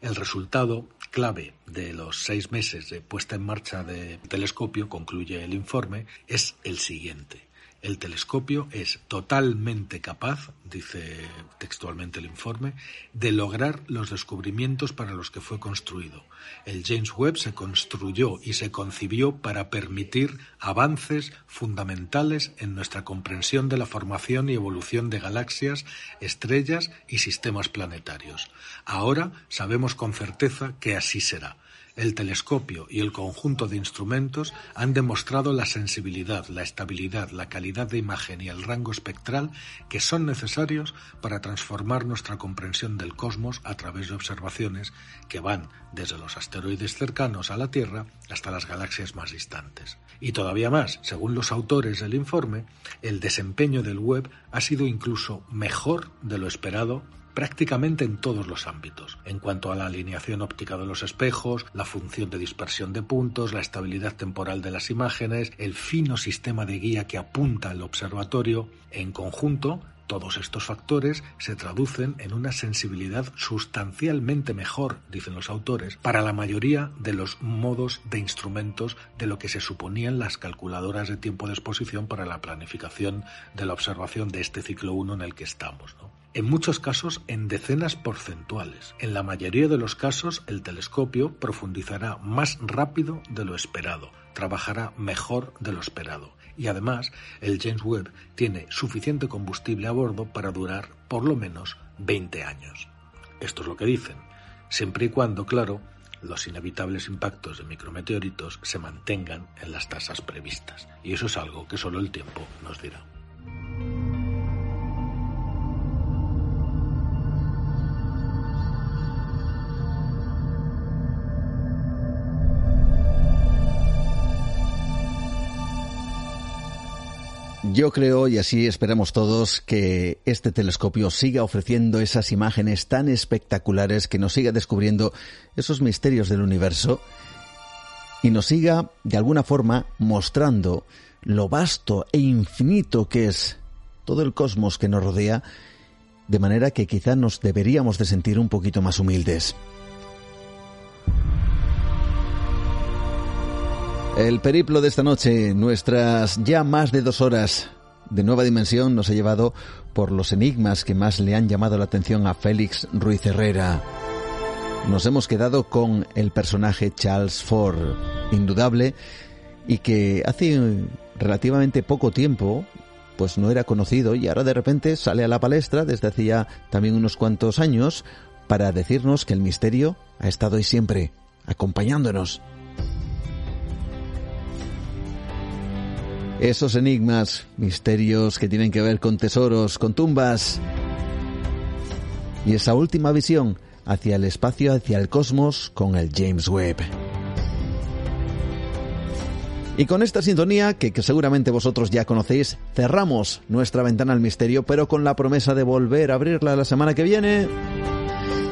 J: El resultado clave de los seis meses de puesta en marcha del telescopio, concluye el informe, es el siguiente. El telescopio es totalmente capaz, dice textualmente el informe, de lograr los descubrimientos para los que fue construido. El James Webb se construyó y se concibió para permitir avances fundamentales en nuestra comprensión de la formación y evolución de galaxias, estrellas y sistemas planetarios. Ahora sabemos con certeza que así será el telescopio y el conjunto de instrumentos han demostrado la sensibilidad, la estabilidad, la calidad de imagen y el rango espectral que son necesarios para transformar nuestra comprensión del cosmos a través de observaciones que van desde los asteroides cercanos a la Tierra hasta las galaxias más distantes. Y todavía más, según los autores del informe, el desempeño del web ha sido incluso mejor de lo esperado prácticamente en todos los ámbitos, en cuanto a la alineación óptica de los espejos, la función de dispersión de puntos, la estabilidad temporal de las imágenes, el fino sistema de guía que apunta al observatorio, en conjunto, todos estos factores se traducen en una sensibilidad sustancialmente mejor, dicen los autores, para la mayoría de los modos de instrumentos de lo que se suponían las calculadoras de tiempo de exposición para la planificación de la observación de este ciclo 1 en el que estamos. ¿no? En muchos casos en decenas porcentuales. En la mayoría de los casos el telescopio profundizará más rápido de lo esperado, trabajará mejor de lo esperado y además el James Webb tiene suficiente combustible a bordo para durar por lo menos 20 años. Esto es lo que dicen, siempre y cuando, claro, los inevitables impactos de micrometeoritos se mantengan en las tasas previstas. Y eso es algo que solo el tiempo nos dirá.
A: Yo creo, y así esperamos todos, que este telescopio siga ofreciendo esas imágenes tan espectaculares, que nos siga descubriendo esos misterios del universo y nos siga, de alguna forma, mostrando lo vasto e infinito que es todo el cosmos que nos rodea, de manera que quizá nos deberíamos de sentir un poquito más humildes. El periplo de esta noche, nuestras ya más de dos horas de nueva dimensión, nos ha llevado por los enigmas que más le han llamado la atención a Félix Ruiz Herrera. Nos hemos quedado con el personaje Charles Ford, indudable, y que hace relativamente poco tiempo pues no era conocido y ahora de repente sale a la palestra desde hacía también unos cuantos años para decirnos que el misterio ha estado ahí siempre, acompañándonos. Esos enigmas, misterios que tienen que ver con tesoros, con tumbas. Y esa última visión hacia el espacio, hacia el cosmos con el James Webb. Y con esta sintonía, que, seguramente vosotros ya conocéis, cerramos nuestra ventana al misterio, pero con la promesa de volver a abrirla la semana que viene.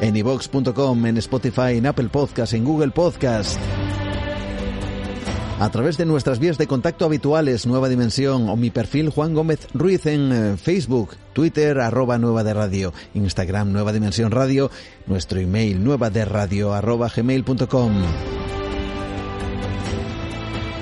A: en ivox.com, en Spotify, en Apple Podcast, en Google Podcast a través de nuestras vías de contacto habituales, Nueva Dimensión, o mi perfil Juan Gómez Ruiz en eh, Facebook, Twitter, arroba Nueva de Radio, Instagram, Nueva Dimensión Radio, nuestro email, nueva de radio, arroba gmail.com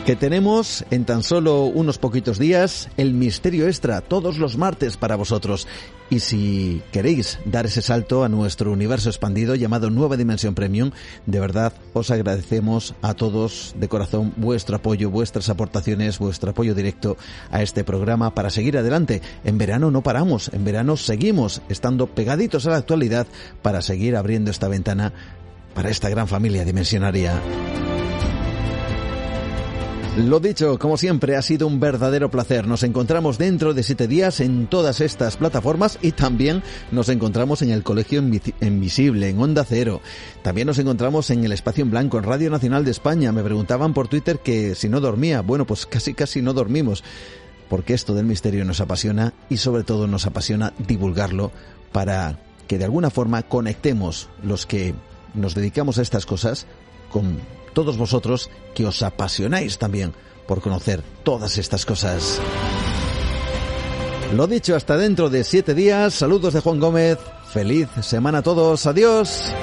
A: que tenemos en tan solo unos poquitos días el misterio extra todos los martes para vosotros. Y si queréis dar ese salto a nuestro universo expandido llamado Nueva Dimensión Premium, de verdad os agradecemos a todos de corazón vuestro apoyo, vuestras aportaciones, vuestro apoyo directo a este programa para seguir adelante. En verano no paramos, en verano seguimos estando pegaditos a la actualidad para seguir abriendo esta ventana para esta gran familia dimensionaria. Lo dicho, como siempre, ha sido un verdadero placer. Nos encontramos dentro de siete días en todas estas plataformas y también nos encontramos en el Colegio Invisible, en Onda Cero. También nos encontramos en el Espacio en Blanco, en Radio Nacional de España. Me preguntaban por Twitter que si no dormía. Bueno, pues casi casi no dormimos. Porque esto del misterio nos apasiona y sobre todo nos apasiona divulgarlo para que de alguna forma conectemos los que nos dedicamos a estas cosas con todos vosotros que os apasionáis también por conocer todas estas cosas. Lo dicho, hasta dentro de siete días. Saludos de Juan Gómez. Feliz semana a todos. Adiós.